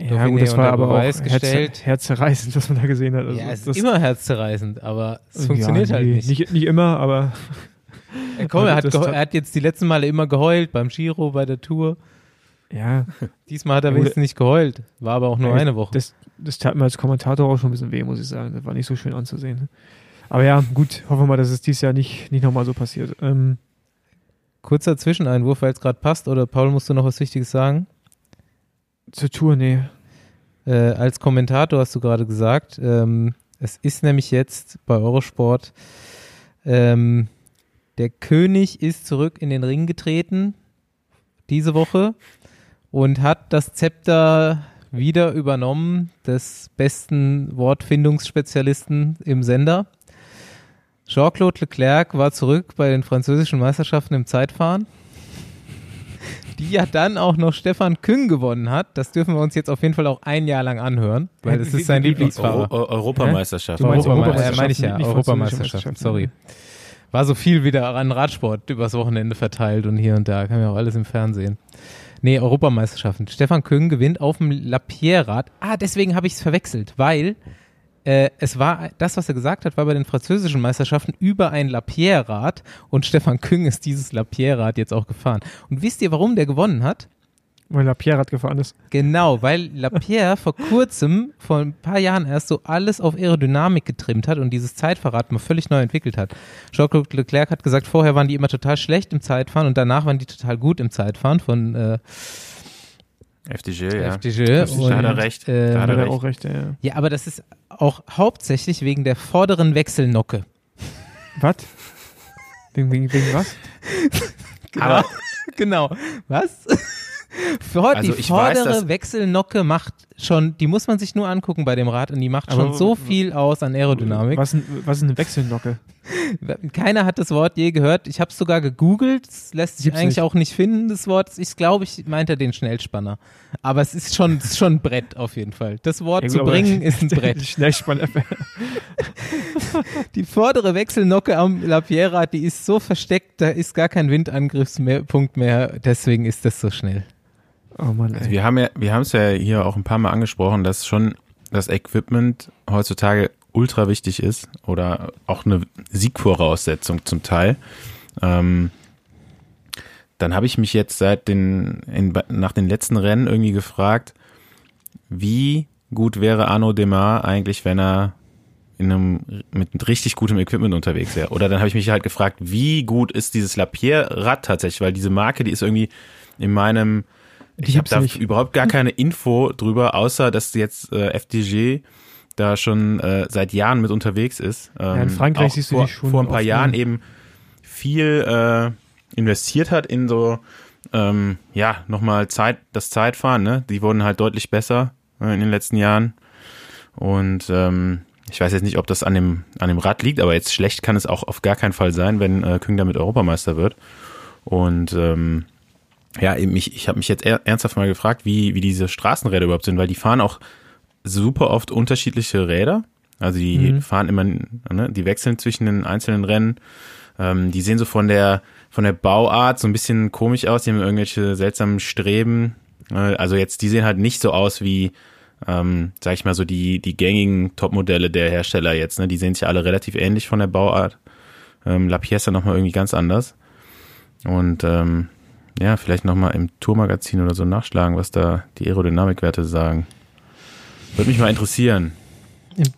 S2: Ja,
S1: Dauphiné
S2: gut, das war aber auch
S1: Beweis gestellt.
S2: herz, herzerreißend, was man da gesehen hat. Also
S1: ja, es
S2: das,
S1: ist immer herzzerreißend, aber es funktioniert
S2: ja,
S1: halt
S2: nee,
S1: nicht.
S2: nicht. Nicht immer, aber
S1: Ja, komm, er hat, er hat jetzt die letzten Male immer geheult, beim Giro, bei der Tour.
S2: ja,
S1: Diesmal hat er wenigstens nicht geheult. War aber auch nur
S2: Ja,
S1: eine Woche.
S2: das, das tat mir als Kommentator auch schon ein bisschen weh, muss ich sagen. Das war nicht so schön anzusehen. Aber ja, gut, hoffen wir mal, dass es dieses Jahr nicht, nicht nochmal so passiert. Ähm,
S1: Kurzer Zwischeneinwurf, weil es gerade passt, oder Paul, musst du noch was Wichtiges sagen?
S2: zur Tour, nee.
S1: Äh, als Kommentator hast du gerade gesagt, ähm, es ist nämlich jetzt bei Eurosport, ähm, der König ist zurück in den Ring getreten diese Woche und hat das Zepter wieder übernommen des besten Wortfindungsspezialisten im Sender. Jean-Claude Leclerc war zurück bei den französischen Meisterschaften im Zeitfahren. Die ja dann auch noch Stefan Küng gewonnen hat. Das dürfen wir uns jetzt auf jeden Fall auch ein Jahr lang anhören, weil es ist sein Lieblingsfahrer.
S3: Euro Europameisterschaft.
S2: Europameisterschaft,
S1: äh, meine ich ja, Europameisterschaft, sorry. War so viel wieder an Radsport übers Wochenende verteilt und hier und da, kann ja auch alles im Fernsehen. Nee, Europameisterschaften. Stefan Küng gewinnt auf dem Lapierre-Rad. Ah, deswegen habe ich es verwechselt, weil äh, es war, das, was er gesagt hat, war bei den französischen Meisterschaften über ein Lapierre-Rad und Stefan Küng ist dieses Lapierre-Rad jetzt auch gefahren. Und wisst ihr, warum der gewonnen hat?
S2: Weil Lapierre gefahren ist.
S1: Genau, weil Lapierre vor kurzem, vor ein paar Jahren erst so alles auf Aerodynamik getrimmt hat und dieses Zeitverrat mal völlig neu entwickelt hat. Jean-Claude Leclerc hat gesagt, vorher waren die immer total schlecht im Zeitfahren und danach waren die total gut im Zeitfahren von äh,
S3: FDG, ja.
S1: FDG.
S3: Das- da
S1: Und,
S3: hat er recht.
S1: äh,
S3: Da hat er recht.
S2: auch recht, ja.
S1: Ja, aber das ist auch hauptsächlich wegen der vorderen Wechselnocke.
S2: Was? Wegen, wegen, wegen was?
S3: Aber
S1: genau. Was? Vor,
S3: Also
S1: die
S3: ich weiß,
S1: vordere
S3: dass-
S1: Wechselnocke macht schon, die muss man sich nur angucken bei dem Rad und die macht schon so viel aus an Aerodynamik.
S2: Was, was ist eine Wechselnocke?
S1: Keiner hat das Wort je gehört. Ich habe es sogar gegoogelt. Es lässt sich
S2: Gibt's
S1: eigentlich
S2: nicht.
S1: auch nicht finden, das Wort. Ich glaube, ich meinte den Schnellspanner. Aber es ist schon, es ist schon ein Brett auf jeden Fall. Das Wort
S2: Ja,
S1: zu
S2: aber-
S1: bringen ist ein Brett.
S2: Schnellspanner.
S1: Die vordere Wechselnocke am Lapierrad, die ist so versteckt, da ist gar kein Windangriffspunkt mehr. Deswegen ist das so schnell.
S2: Oh Mann,
S3: Also wir haben ja, wir haben es ja hier auch ein paar Mal angesprochen, dass schon das Equipment heutzutage ultra wichtig ist oder auch eine Siegvoraussetzung zum Teil. Ähm, dann habe ich mich jetzt seit den in, nach den letzten Rennen irgendwie gefragt, wie gut wäre Arno Demar eigentlich, wenn er in einem mit richtig gutem Equipment unterwegs wäre. Oder dann habe ich mich halt gefragt, wie gut ist dieses Lapierre-Rad tatsächlich, weil diese Marke, die ist irgendwie in meinem
S2: Die
S3: ich habe da
S2: nicht.
S3: überhaupt gar keine Info drüber, außer dass jetzt äh, FDG da schon äh, seit Jahren mit unterwegs ist. Ähm,
S2: in Frankreich
S3: auch
S2: siehst du
S3: vor,
S2: die schon
S3: vor ein paar Jahren
S2: ne?
S3: eben viel äh, investiert hat in so ähm, ja nochmal Zeit das Zeitfahren. Ne, die wurden halt deutlich besser äh, in den letzten Jahren und ähm, ich weiß jetzt nicht, ob das an dem an dem Rad liegt, aber jetzt schlecht kann es auch auf gar keinen Fall sein, wenn äh, Küng damit Europameister wird und ähm, ja, eben ich, ich habe mich jetzt er, ernsthaft mal gefragt, wie, wie diese Straßenräder überhaupt sind, weil die fahren auch super oft unterschiedliche Räder. Also die
S2: Mhm.
S3: fahren immer, ne, die wechseln zwischen den einzelnen Rennen. Ähm, die sehen so von der von der Bauart so ein bisschen komisch aus, die haben irgendwelche seltsamen Streben. Äh, also jetzt, die sehen halt nicht so aus wie, ähm, sag ich mal, so die, die gängigen Topmodelle der Hersteller jetzt. Ne? Die sehen sich alle relativ ähnlich von der Bauart. Ähm, La Piesta nochmal irgendwie ganz anders. Und ähm, ja, vielleicht nochmal im Tourmagazin oder so nachschlagen, was da die Aerodynamikwerte sagen. Würde mich mal interessieren.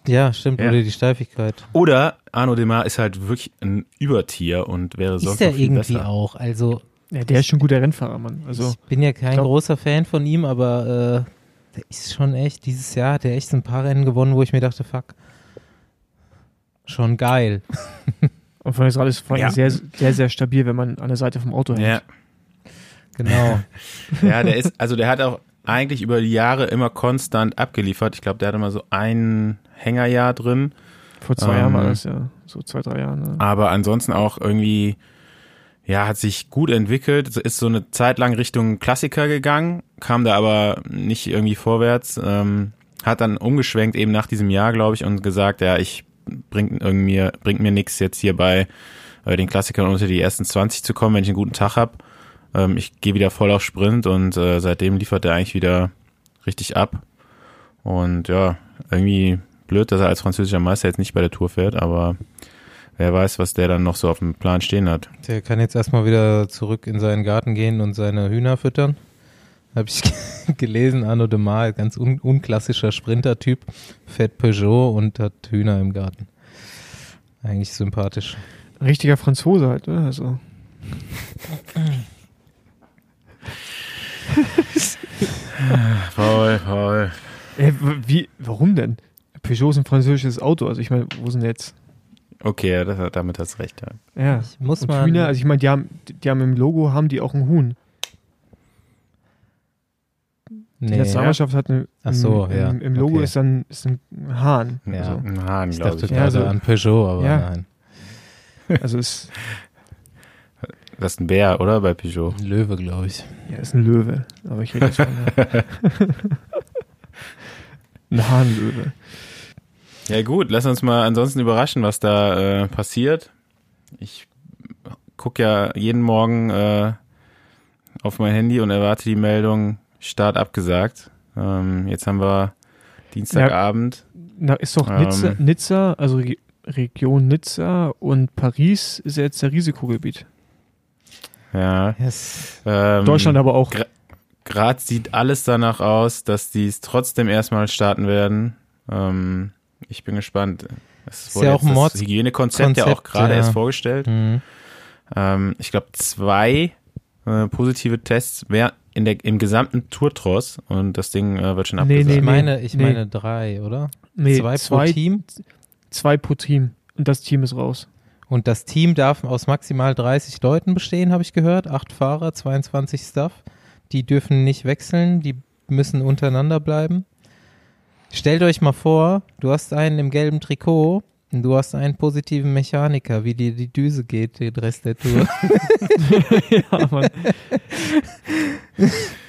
S1: Ja, stimmt.
S3: Ja.
S1: Oder die Steifigkeit.
S3: Oder Arno Demar ist halt wirklich ein Übertier und wäre sonst
S1: Ist er irgendwie
S3: besser.
S1: auch. Also,
S2: Ja, der ist schon ein guter Rennfahrer, Mann. Also,
S1: ich bin ja kein
S2: glaub-
S1: großer Fan von ihm, aber äh, der ist schon echt, dieses Jahr hat er echt so ein paar Rennen gewonnen, wo ich mir dachte, fuck, schon geil.
S2: und von ist vor allem
S3: Ja.
S2: sehr, sehr, sehr stabil, wenn man an der Seite vom Auto hängt.
S3: Ja,
S1: Genau.
S3: ja, der ist, also der hat auch eigentlich über die Jahre immer konstant abgeliefert. Ich glaube, der hatte mal so ein Hängerjahr drin.
S2: Vor zwei
S3: Ähm,
S2: Jahren war das ja. So zwei, drei Jahre. Ne?
S3: aber ansonsten auch irgendwie, ja, hat sich gut entwickelt, ist so eine Zeit lang Richtung Klassiker gegangen, kam da aber nicht irgendwie vorwärts, ähm, hat dann umgeschwenkt eben nach diesem Jahr, glaube ich, und gesagt, ja, ich bringt irgendwie, bringt mir nichts jetzt hier bei äh, den Klassikern unter die ersten 20 zu kommen, wenn ich einen guten Tag habe. Ähm, ich gehe wieder voll auf Sprint und äh, seitdem liefert er eigentlich wieder richtig ab. Und ja, irgendwie blöd, dass er als französischer Meister jetzt nicht bei der Tour fährt, aber wer weiß, was der dann noch so auf dem Plan stehen hat.
S1: Der kann jetzt erstmal wieder zurück in seinen Garten gehen und seine Hühner füttern. Habe ich gelesen, Arno de Mar, ganz un unklassischer Sprinter-Typ, fährt Peugeot und hat Hühner im Garten. Eigentlich sympathisch.
S2: Richtiger Franzose halt, ne? Also.
S3: Paul, Paul.
S2: Ey, w- wie, warum denn? Peugeot ist ein französisches Auto, also ich meine, wo sind jetzt?
S3: Okay, ja, das, damit hast du recht. Ja.
S2: Ja.
S1: Ich muss
S2: Und
S1: mal.
S2: Hühner, also ich meine, die haben, die haben im Logo haben die auch ein Huhn. Die
S1: nee,
S2: Nationalmannschaft hat eine,
S1: Ach so,
S2: im,
S1: ja.
S2: Im, im Logo
S1: Okay.
S2: ist dann ist ein Hahn.
S1: Ja.
S2: Also,
S3: Ein Hahn,
S1: ich
S3: glaube
S1: dachte
S3: ich.
S2: Ja,
S1: gerade
S2: so-
S1: an Peugeot, aber
S2: Ja.
S1: nein.
S2: also ist,
S3: Das ist ein Bär, oder? Bei Peugeot.
S1: Ein Löwe, glaube ich.
S2: ja, ist ein Löwe. Aber ich rede jetzt von ein Hahnlöwe.
S3: Ja gut, lass uns mal ansonsten überraschen, was da äh, passiert. Ich gucke ja jeden Morgen äh, auf mein Handy und erwarte die Meldung Start abgesagt. Ähm, jetzt haben wir Dienstagabend.
S2: Na, ist doch
S3: Ähm.
S2: Nizza, Nizza, also Re Region Nizza und Paris ist ja jetzt der Risikogebiet.
S3: Ja.
S1: Yes.
S3: Ähm,
S2: Deutschland aber auch.
S3: Gra- Gerade sieht alles danach aus, dass die es trotzdem erstmal starten werden. Ähm, ich bin gespannt. Es
S1: Ist
S3: wurde
S1: ja
S3: jetzt
S1: auch ein
S3: das
S1: Mords-
S3: Hygienekonzept ja auch
S1: Konzept,
S3: gerade
S1: ja.
S3: erst vorgestellt.
S1: Mhm.
S3: Ähm, ich glaube, zwei äh, positive Tests wär in der, im gesamten Tourtross und das Ding äh, wird schon
S2: Nee,
S3: abgesagt.
S2: nee,
S1: Ich meine, ich
S2: nee.
S1: meine drei, oder?
S2: Nee,
S1: zwei,
S2: zwei,
S1: pro Team.
S2: zwei pro Team. Und das Team ist raus.
S1: Und das Team darf aus maximal 30 Leuten bestehen, habe ich gehört. Acht Fahrer, 22 Staff. Die dürfen nicht wechseln, die müssen untereinander bleiben. Stellt euch mal vor, du hast einen im gelben Trikot und du hast einen positiven Mechaniker, wie dir die Düse geht, den Rest der Tour.
S2: ja, Mann.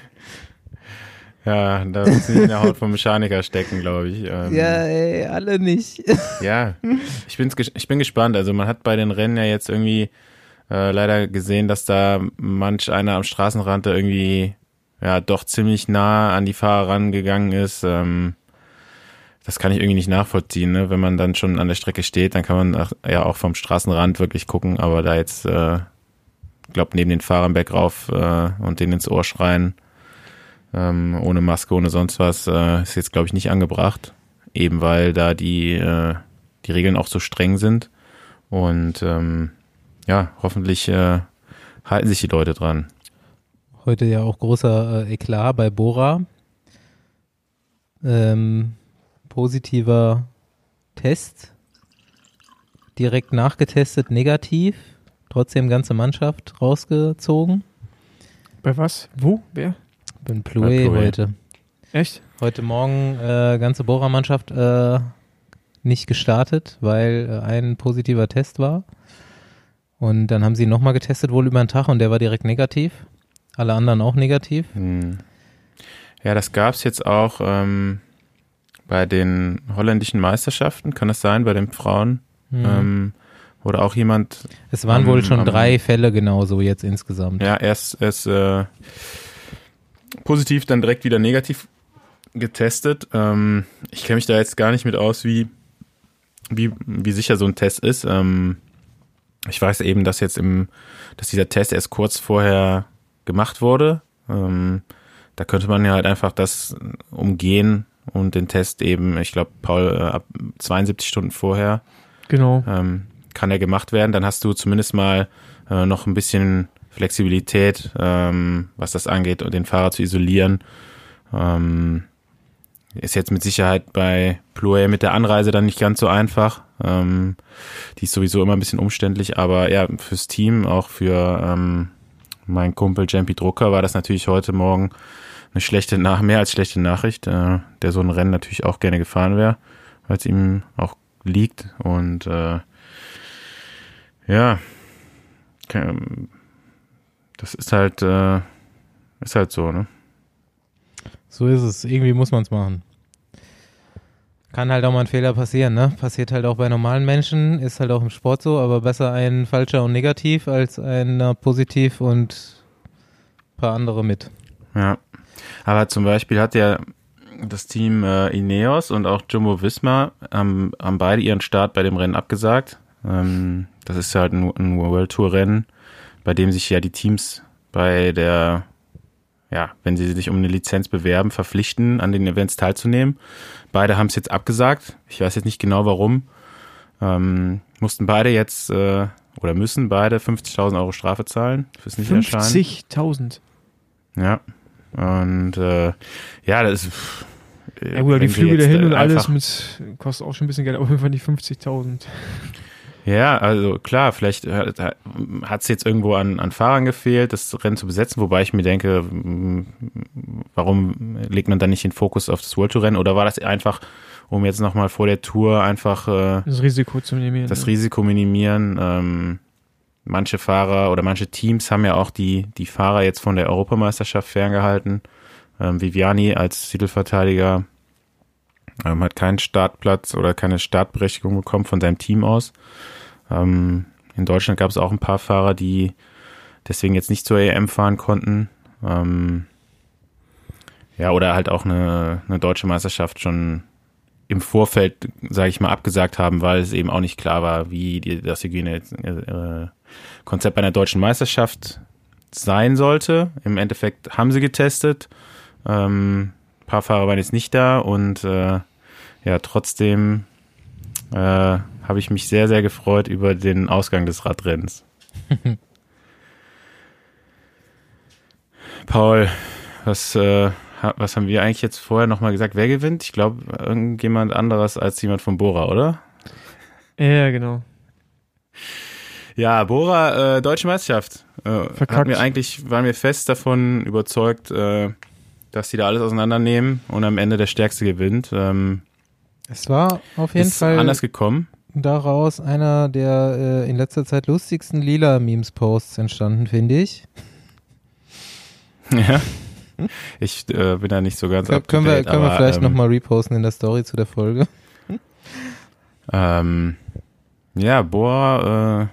S3: Ja, da müssen sie in der Haut vom Mechaniker stecken, glaube ich. Ähm,
S1: ja, ey, alle nicht.
S3: Ja, ich, bin's, ich bin gespannt. Also man hat bei den Rennen ja jetzt irgendwie äh, leider gesehen, dass da manch einer am Straßenrand da irgendwie ja doch ziemlich nah an die Fahrer rangegangen ist. Ähm, das kann ich irgendwie nicht nachvollziehen. Ne? Wenn man dann schon an der Strecke steht, dann kann man ja auch vom Straßenrand wirklich gucken. Aber da jetzt, äh, glaub neben den Fahrern bergauf äh, und denen ins Ohr schreien, ähm, ohne Maske, ohne sonst was, äh, ist jetzt glaube ich nicht angebracht eben weil da die, äh, die Regeln auch so streng sind. Und ähm, ja, hoffentlich äh, halten sich die Leute dran.
S1: Heute ja auch großer äh, Eklat bei Bora. Ähm, positiver Test. Direkt nachgetestet, negativ. Trotzdem ganze Mannschaft rausgezogen.
S2: Bei was? Wo? Wer?
S1: Bin Plouet. heute.
S2: Echt?
S1: Heute Morgen äh, ganze Bora-Mannschaft äh, nicht gestartet, weil äh, ein positiver Test war. Und dann haben sie nochmal getestet, wohl über den Tag, und der war direkt negativ. Alle anderen auch negativ.
S3: Hm. Ja, das gab's jetzt auch ähm, bei den holländischen Meisterschaften, kann das sein, bei den Frauen?
S1: Hm.
S3: Ähm, oder auch jemand,
S1: es waren
S3: am-
S1: wohl schon
S3: am-
S1: drei Fälle genauso jetzt insgesamt.
S3: ja, erst, erst äh, positiv, dann direkt wieder negativ getestet. Ähm, ich kenne mich da jetzt gar nicht mit aus, wie, wie, wie sicher so ein Test ist. Ähm, ich weiß eben, dass jetzt im, dass dieser Test erst kurz vorher gemacht wurde. Ähm, da könnte man ja halt einfach das umgehen und den Test eben, ich glaube, Paul, äh, ab 72 Stunden vorher
S2: Genau.
S3: ähm, kann er gemacht werden. Dann hast du zumindest mal äh, noch ein bisschen Flexibilität, ähm, was das angeht, und den Fahrer zu isolieren. Ähm, ist jetzt mit Sicherheit bei Plouet mit der Anreise dann nicht ganz so einfach. Ähm, die ist sowieso immer ein bisschen umständlich, aber ja, fürs Team, auch für ähm, meinen Kumpel Jampi Drucker war das natürlich heute Morgen eine schlechte Nach mehr als schlechte Nachricht, äh, der so ein Rennen natürlich auch gerne gefahren wäre, weil es ihm auch liegt und äh, ja, ke- das ist halt äh, ist halt so, ne?
S1: So ist es. Irgendwie muss man es machen. Kann halt auch mal ein Fehler passieren, ne? Passiert halt auch bei normalen Menschen, ist halt auch im Sport so, aber besser ein falscher und negativ als ein positiv und ein paar andere mit.
S3: Ja. Aber zum Beispiel hat ja das Team äh, Ineos und auch Jumbo Visma haben, haben beide ihren Start bei dem Rennen abgesagt. Ähm, das ist halt ein, ein World Tour Rennen, bei dem sich ja die Teams bei der, ja, wenn sie sich um eine Lizenz bewerben, verpflichten, an den Events teilzunehmen. Beide haben es jetzt abgesagt. Ich weiß jetzt nicht genau warum. Ähm, mussten beide jetzt äh, oder müssen beide 50.000 Euro Strafe zahlen fürs Nicht-Erscheinen.
S2: 50.000.
S3: Ja. Und äh, ja, das ist.
S2: Ja gut, die Flüge dahin und alles mit kostet auch schon ein bisschen Geld, aber auf jeden Fall nicht 50.000.
S3: Ja, also klar, vielleicht hat es jetzt irgendwo an, an Fahrern gefehlt, das Rennen zu besetzen, wobei ich mir denke, m, warum legt man dann nicht den Fokus auf das World Tour Rennen oder war das einfach, um jetzt nochmal vor der Tour einfach äh,
S2: Das Risiko zu minimieren.
S3: das
S2: ja.
S3: Risiko minimieren? Ähm, manche Fahrer oder manche Teams haben ja auch die, die Fahrer jetzt von der Europameisterschaft ferngehalten. Ähm, Viviani als Titelverteidiger ähm, hat keinen Startplatz oder keine Startberechtigung bekommen von seinem Team aus. Ähm, in Deutschland gab es auch ein paar Fahrer, die deswegen jetzt nicht zur EM fahren konnten. Ähm, ja, oder halt auch eine, eine deutsche Meisterschaft schon im Vorfeld, sage ich mal, abgesagt haben, weil es eben auch nicht klar war, wie die, das Hygienekonzept bei einer deutschen Meisterschaft sein sollte. Im Endeffekt haben sie getestet. Ähm, ein paar Fahrer waren jetzt nicht da und äh, ja, trotzdem äh, habe ich mich sehr, sehr gefreut über den Ausgang des Radrennens. Paul, was, äh, was haben wir eigentlich jetzt vorher nochmal gesagt? Wer gewinnt? Ich glaube, irgendjemand anderes als jemand von Bora, oder?
S2: Ja, genau.
S3: Ja, Bora, äh, Deutsche Meisterschaft. Äh,
S2: Verkackt.
S3: hatten wir eigentlich, waren wir fest davon überzeugt, äh, dass die da alles auseinandernehmen und am Ende der Stärkste gewinnt. Ähm,
S1: Es war auf jeden
S3: ist
S1: Fall
S3: anders gekommen.
S1: Daraus einer der äh, in letzter Zeit lustigsten Lila-Memes-Posts entstanden, finde ich.
S3: Ja. Ich äh, bin da nicht so ganz to
S1: können wir, können wir
S3: aber,
S1: vielleicht
S3: ähm,
S1: nochmal reposten in der Story zu der Folge.
S3: Ähm, ja, Boa äh,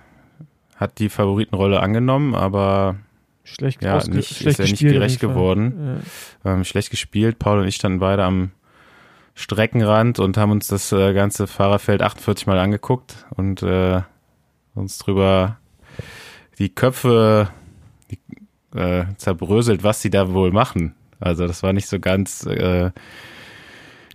S3: hat die Favoritenrolle angenommen, aber
S2: Schlecht,
S3: Ja, nicht- ist
S2: schlecht
S3: ja nicht gerecht geworden. ähm, schlecht gespielt. Paul und ich standen beide am Streckenrand und haben uns das äh, ganze Fahrerfeld 48 Mal angeguckt und äh, uns drüber die Köpfe die, äh, zerbröselt, was sie da wohl machen. Also das war nicht so ganz äh,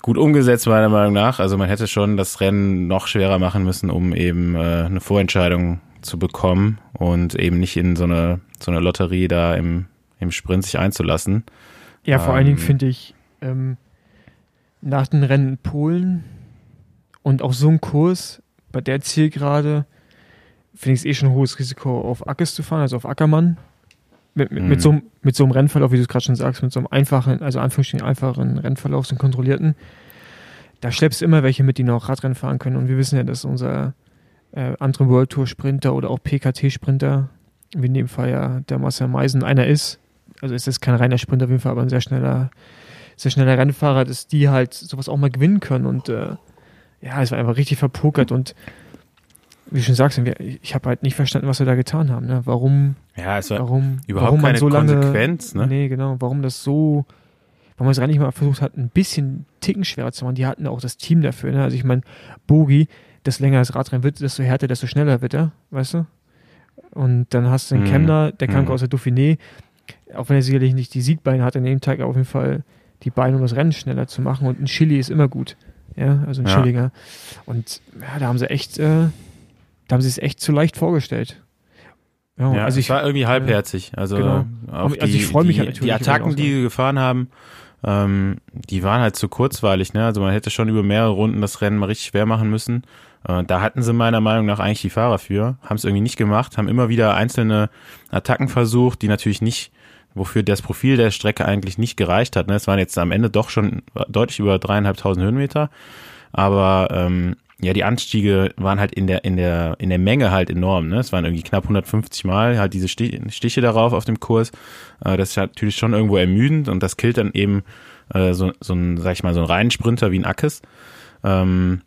S3: gut umgesetzt, meiner Meinung nach. Also man hätte schon das Rennen noch schwerer machen müssen, um eben äh, eine Vorentscheidung zu bekommen und eben nicht in so eine, so eine Lotterie da im, im Sprint sich einzulassen.
S2: Ja, vor allen Dingen
S3: Ähm,
S2: finde ich, ähm, nach den Rennen in Polen und auch so ein Kurs bei der Zielgerade finde ich es eh schon ein hohes Risiko, auf Ackes zu fahren, also auf Ackermann. Mit, mit,
S3: Mhm.
S2: mit, so, einem- mit so einem Rennverlauf, wie du es gerade schon sagst, mit so einem einfachen, also Anführungsstrichen einfachen Rennverlauf, so einem kontrollierten. Da schleppst du immer welche mit, die noch Radrennen fahren können. Und wir wissen ja, dass unser äh, andere World Tour Sprinter oder auch PKT Sprinter, wie in dem Fall ja der Marcel Meisen einer ist, also es ist kein reiner Sprinter auf jeden Fall, aber ein sehr schneller, sehr schneller Rennfahrer, dass die halt sowas auch mal gewinnen können und äh, ja, es war einfach richtig verpokert und wie du schon sagst, ich habe halt nicht verstanden, was wir da getan haben. Ne? Warum,
S3: Ja, es war
S2: warum,
S3: überhaupt
S2: warum
S3: keine
S2: so lange,
S3: Konsequenz, ne?
S2: Nee, genau, warum das so, warum man es gar nicht mal versucht hat, ein bisschen Ticken schwerer zu machen. Die hatten auch das Team dafür. Ne? Also ich meine, Bogi, das länger das Radrennen wird, desto härter, desto schneller wird er, weißt du? Und dann hast du den
S3: Mhm.
S2: Kemmler, der kam
S3: Mhm.
S2: aus der Dauphiné, auch wenn er sicherlich nicht die Siegbeine hat an dem Tag, aber auf jeden Fall die Beine, um das Rennen schneller zu machen. Und ein Chili ist immer gut. Ja, also ein
S3: Ja.
S2: Schillinger. Und ja, da haben sie echt, äh, da haben sie es echt zu leicht vorgestellt. Ja,
S3: Ja,
S2: also ich
S3: war irgendwie halbherzig. Also,
S2: Genau. Also
S3: die,
S2: ich freu mich
S3: die,
S2: halt natürlich
S3: die Attacken, die sie gefahren haben, ähm, die waren halt zu kurzweilig. Ne? Also man hätte schon über mehrere Runden das Rennen mal richtig schwer machen müssen. Äh, da hatten sie meiner Meinung nach eigentlich die Fahrer für, haben es irgendwie nicht gemacht, haben immer wieder einzelne Attacken versucht, die natürlich nicht, wofür das Profil der Strecke eigentlich nicht gereicht hat. Ne? Es waren jetzt am Ende doch schon deutlich über dreieinhalbtausend Höhenmeter, aber ähm, ja, die Anstiege waren halt in der, in der, in der Menge halt enorm, ne? Es waren irgendwie knapp 150 Mal halt diese Stiche, darauf auf dem Kurs. Äh, das ist natürlich schon irgendwo ermüdend und das killt dann eben äh, so, so ein, sag ich mal, so ein reinen Sprinter wie ein Ackes. Ähm,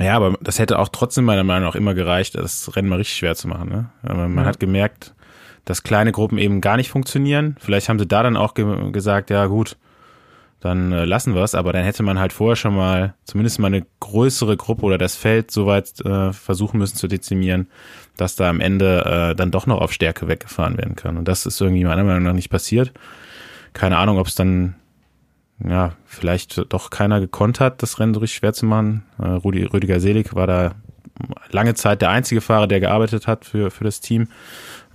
S3: ja, aber das hätte auch trotzdem meiner Meinung nach immer gereicht, das Rennen mal richtig schwer zu machen, ne? Aber man
S2: Ja.
S3: hat gemerkt, dass kleine Gruppen eben gar nicht funktionieren. Vielleicht haben sie da dann auch ge gesagt, ja gut, dann äh, lassen wir es, aber dann hätte man halt vorher schon mal zumindest mal eine größere Gruppe oder das Feld soweit äh, versuchen müssen zu dezimieren, dass da am Ende äh, dann doch noch auf Stärke weggefahren werden kann. Und das ist irgendwie meiner Meinung nach nicht passiert. Keine Ahnung, ob es dann ja vielleicht doch keiner gekonnt hat, das Rennen so richtig schwer zu machen. Äh, Rudi, Rüdiger Selig war da lange Zeit der einzige Fahrer, der gearbeitet hat für, für das Team.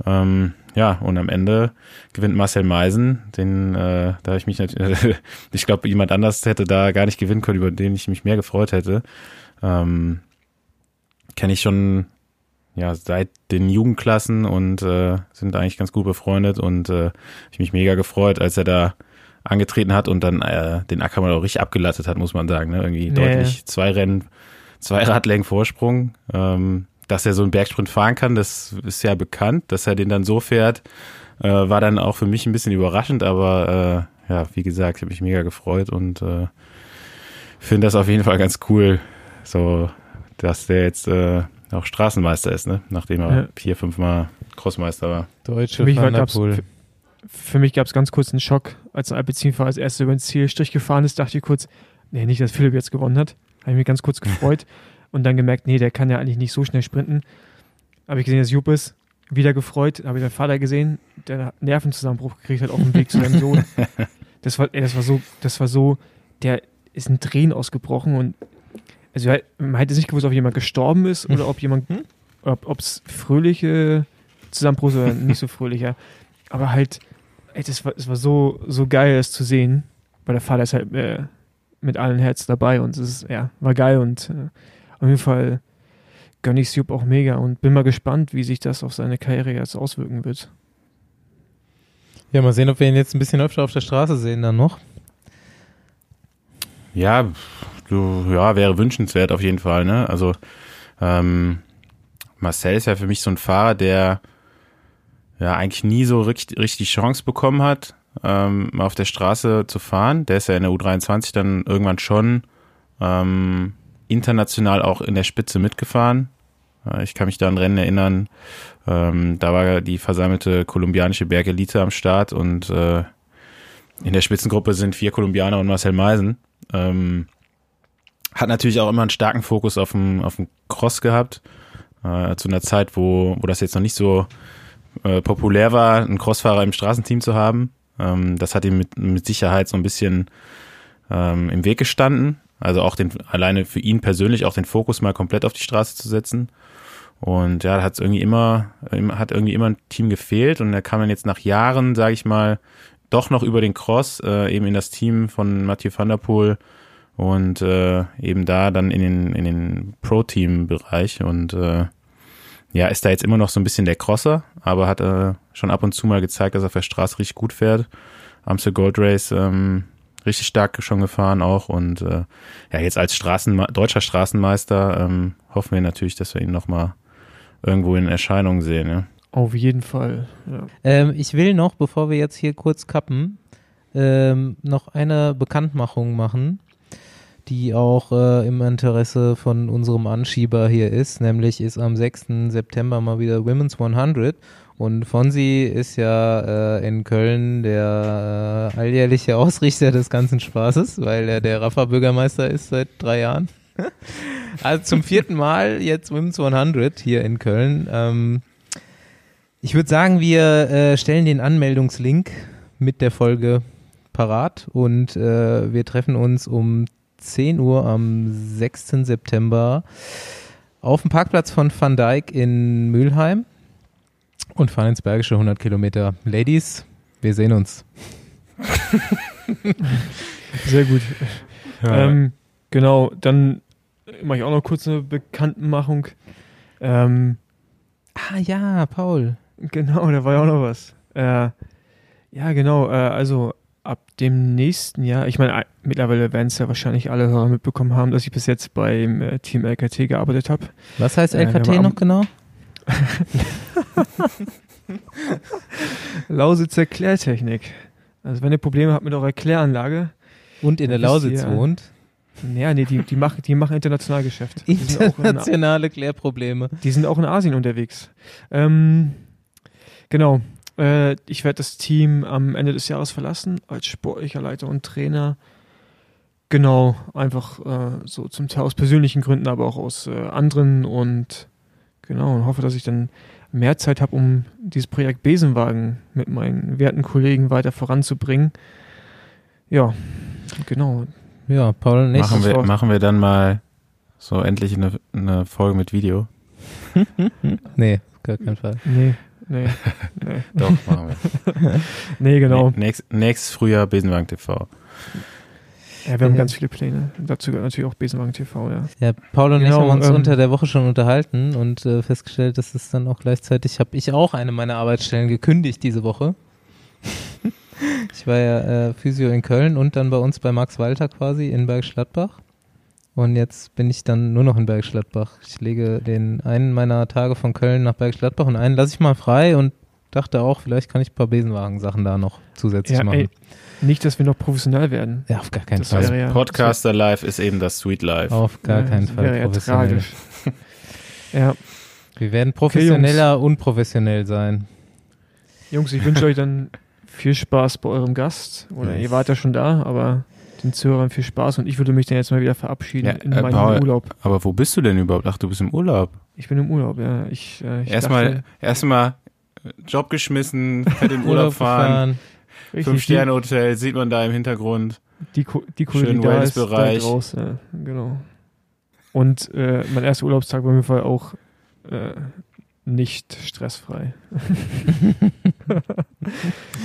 S3: Ähm, ja, und am Ende gewinnt Marcel Meisen, den, äh, da ich mich natürlich, ich glaube, jemand anders hätte da gar nicht gewinnen können, über den ich mich mehr gefreut hätte. Ähm, Kenne ich schon ja seit den Jugendklassen und äh, sind eigentlich ganz gut befreundet und äh, ich mich mega gefreut, als er da angetreten hat und dann äh, den Ackermann auch richtig abgelattet hat, muss man sagen. Ne? Irgendwie
S2: Ja,
S3: deutlich zwei Rennen, zwei Radlängen Vorsprung. Ähm, dass er so einen Bergsprint fahren kann, das ist ja bekannt. Dass er den dann so fährt, äh, war dann auch für mich ein bisschen überraschend, aber äh, ja, wie gesagt, ich habe mich mega gefreut und äh, finde das auf jeden Fall ganz cool, so dass der jetzt äh, auch Straßenmeister ist, ne? Nachdem er
S2: Ja.
S3: vier, fünf Mal Crossmeister war.
S1: Deutsche
S2: Für mich, war, gab's, für, für mich gab es ganz kurz einen Schock, als ein Alpecin-Fahrer als erster über den Zielstrich gefahren ist, dachte ich kurz, nee, nicht, dass Philipp jetzt gewonnen hat. Habe ich mich ganz kurz gefreut und dann gemerkt, nee, der kann ja eigentlich nicht so schnell sprinten. Habe ich gesehen, dass Jupp ist, wieder gefreut, habe ich seinen Vater gesehen, der einen Nervenzusammenbruch gekriegt hat auf dem Weg zu seinem Sohn. Das war, ey, das war so, das war so, der ist ein Tränen ausgebrochen und also man hätte nicht gewusst, ob jemand gestorben ist oder ob jemand,
S1: Hm?
S2: ob es fröhliche Zusammenbruch oder nicht so fröhlicher. Aber halt, ey, das war, es war so, so geil, das zu sehen, weil der Vater ist halt äh, mit allen Herz dabei und es ist, ja, war geil und äh, auf jeden Fall gönne ich Jupp auch mega und bin mal gespannt, wie sich das auf seine Karriere jetzt auswirken wird.
S1: Ja, mal sehen, ob wir ihn jetzt ein bisschen öfter auf der Straße sehen dann noch.
S3: Ja, du, ja, wäre wünschenswert auf jeden Fall, ne? Also ähm, Marcel ist ja für mich so ein Fahrer, der ja eigentlich nie so richtig, richtig Chance bekommen hat, ähm, auf der Straße zu fahren. Der ist ja in der U23 dann irgendwann schon ähm, international auch in der Spitze mitgefahren. Ich kann mich da an Rennen erinnern. Ähm, da war die versammelte kolumbianische Bergelite am Start und äh, in der Spitzengruppe sind vier Kolumbianer und Marcel Meisen. Ähm, hat natürlich auch immer einen starken Fokus auf dem, auf dem Cross gehabt. Äh, zu einer Zeit, wo, wo das jetzt noch nicht so äh, populär war, einen Crossfahrer im Straßenteam zu haben. Ähm, das hat ihm mit, mit Sicherheit so ein bisschen ähm, im Weg gestanden. Also auch den, alleine für ihn persönlich auch den Fokus mal komplett auf die Straße zu setzen. Und ja, da hat es irgendwie immer, hat irgendwie immer ein Team gefehlt und er kam dann jetzt nach Jahren, sage ich mal, doch noch über den Cross äh, eben in das Team von Mathieu van der Poel und äh, eben da dann in den, in den Pro-Team-Bereich und äh, ja, ist da jetzt immer noch so ein bisschen der Crosser, aber hat äh, schon ab und zu mal gezeigt, dass er auf der Straße richtig gut fährt. Amstel Gold Race ähm, richtig stark schon gefahren auch und äh, ja, jetzt als Straßenme deutscher Straßenmeister ähm, hoffen wir natürlich, dass wir ihn nochmal irgendwo in Erscheinung sehen. Ja.
S2: Auf jeden Fall. Ja.
S1: Ähm, ich will noch, bevor wir jetzt hier kurz kappen, ähm, noch eine Bekanntmachung machen, die auch äh, im Interesse von unserem Anschieber hier ist. Nämlich ist am 6. September mal wieder Women's 100 und Fonsi ist ja äh, in Köln der äh, alljährliche Ausrichter des ganzen Spaßes, weil er der Rafa-Bürgermeister ist seit drei Jahren. also zum vierten Mal jetzt Women's 100 hier in Köln. Ähm, ich würde sagen, wir äh, stellen den Anmeldungslink mit der Folge parat und äh, wir treffen uns um 10 Uhr am 6. September auf dem Parkplatz von Van Dijk in Mülheim und fahren ins Bergische 100 Kilometer. Ladies, wir sehen uns.
S2: Sehr gut. Ähm, genau, dann mache ich auch noch kurz eine Bekanntenmachung. Ähm,
S1: Ah ja, Paul.
S2: Genau, da war ja auch noch was. Äh, ja, genau, äh, also ab dem nächsten Jahr, ich meine, äh, mittlerweile werden es ja wahrscheinlich alle Hörer mitbekommen haben, dass ich bis jetzt beim äh, Team LKT gearbeitet habe.
S1: Was heißt
S2: Äh,
S1: LKT noch genau?
S2: Lausitzer Klärtechnik. Also wenn ihr Probleme habt mit eurer Kläranlage,
S1: Und in der Lausitz
S2: ihr-
S1: wohnt.
S2: naja, nee, die, die, machen, die machen Internationalgeschäft. Die sind, auch in,
S1: Internationale Klärprobleme.
S2: die sind auch in Asien unterwegs. Ähm, genau. Äh, ich werde das Team am Ende des Jahres verlassen, als sportlicher Leiter und Trainer. Genau, einfach äh, so zum Teil aus persönlichen Gründen, aber auch aus äh, anderen und genau, und hoffe, dass ich dann mehr Zeit habe, um dieses Projekt Besenwagen mit meinen werten Kollegen weiter voranzubringen. Ja, genau.
S1: Ja, Paul, nicht.
S3: Machen wir,
S2: Wort.
S3: machen wir dann mal so endlich eine, eine Folge mit Video.
S1: Nee, auf gar keinen Fall.
S2: Nee, nee, nee.
S3: Doch, machen wir.
S2: Nee, genau.
S3: Nächst, nächstes Frühjahr Besenwagen TV.
S2: Ja, wir haben
S1: Ja.
S2: ganz viele Pläne. Dazu gehört natürlich auch Besenwagen TV, ja.
S1: Ja, Paul und ich
S2: Genau,
S1: haben uns
S2: ähm,
S1: unter der Woche schon unterhalten und äh, festgestellt, dass es dann auch gleichzeitig, habe ich auch eine meiner Arbeitsstellen gekündigt diese Woche. ich war ja äh, Physio in Köln und dann bei uns bei Max Walter quasi in Bergisch Gladbach. Und jetzt bin ich dann nur noch in Bergisch Gladbach. Ich lege den einen meiner Tage von Köln nach Bergisch Gladbach und einen lasse ich mal frei und dachte auch, vielleicht kann ich ein paar Besenwagen-Sachen da noch zusätzlich
S2: ja
S1: machen.
S2: ey, nicht, dass wir noch professionell werden.
S1: ja, auf gar keinen
S2: Das
S1: Fall.
S2: ja-
S3: Podcaster Live ist eben das Sweet Life.
S1: Auf gar
S2: Ja,
S1: keinen Fall
S2: wäre ja
S1: professionell.
S2: tragisch. ja,
S1: Wir werden professioneller, unprofessionell sein.
S2: Jungs, ich wünsche euch dann viel Spaß bei eurem Gast. Oder
S1: Nice.
S2: ihr wart ja schon da, aber den Zuhörern viel Spaß und ich würde mich dann jetzt mal wieder verabschieden
S3: Ja,
S2: in
S3: äh,
S2: meinen
S3: Paul.
S2: Urlaub.
S3: Aber wo bist du denn überhaupt? Ach, du bist im Urlaub.
S2: Ich bin im Urlaub, ja. Ich, äh, ich
S3: Erstmal
S2: dachte,
S3: erstmal Job geschmissen, fährt in Urlaub fahren,
S2: richtig,
S3: Fünf-Sterne-Hotel, sieht man da im Hintergrund.
S2: Die, Ko- die Kohle,
S3: Schönen
S2: die da ist, da
S3: Wellnessbereich.
S2: draußen. Ja, genau. Und äh, mein erster Urlaubstag war auf jeden Fall auch äh, nicht stressfrei.
S3: Ja,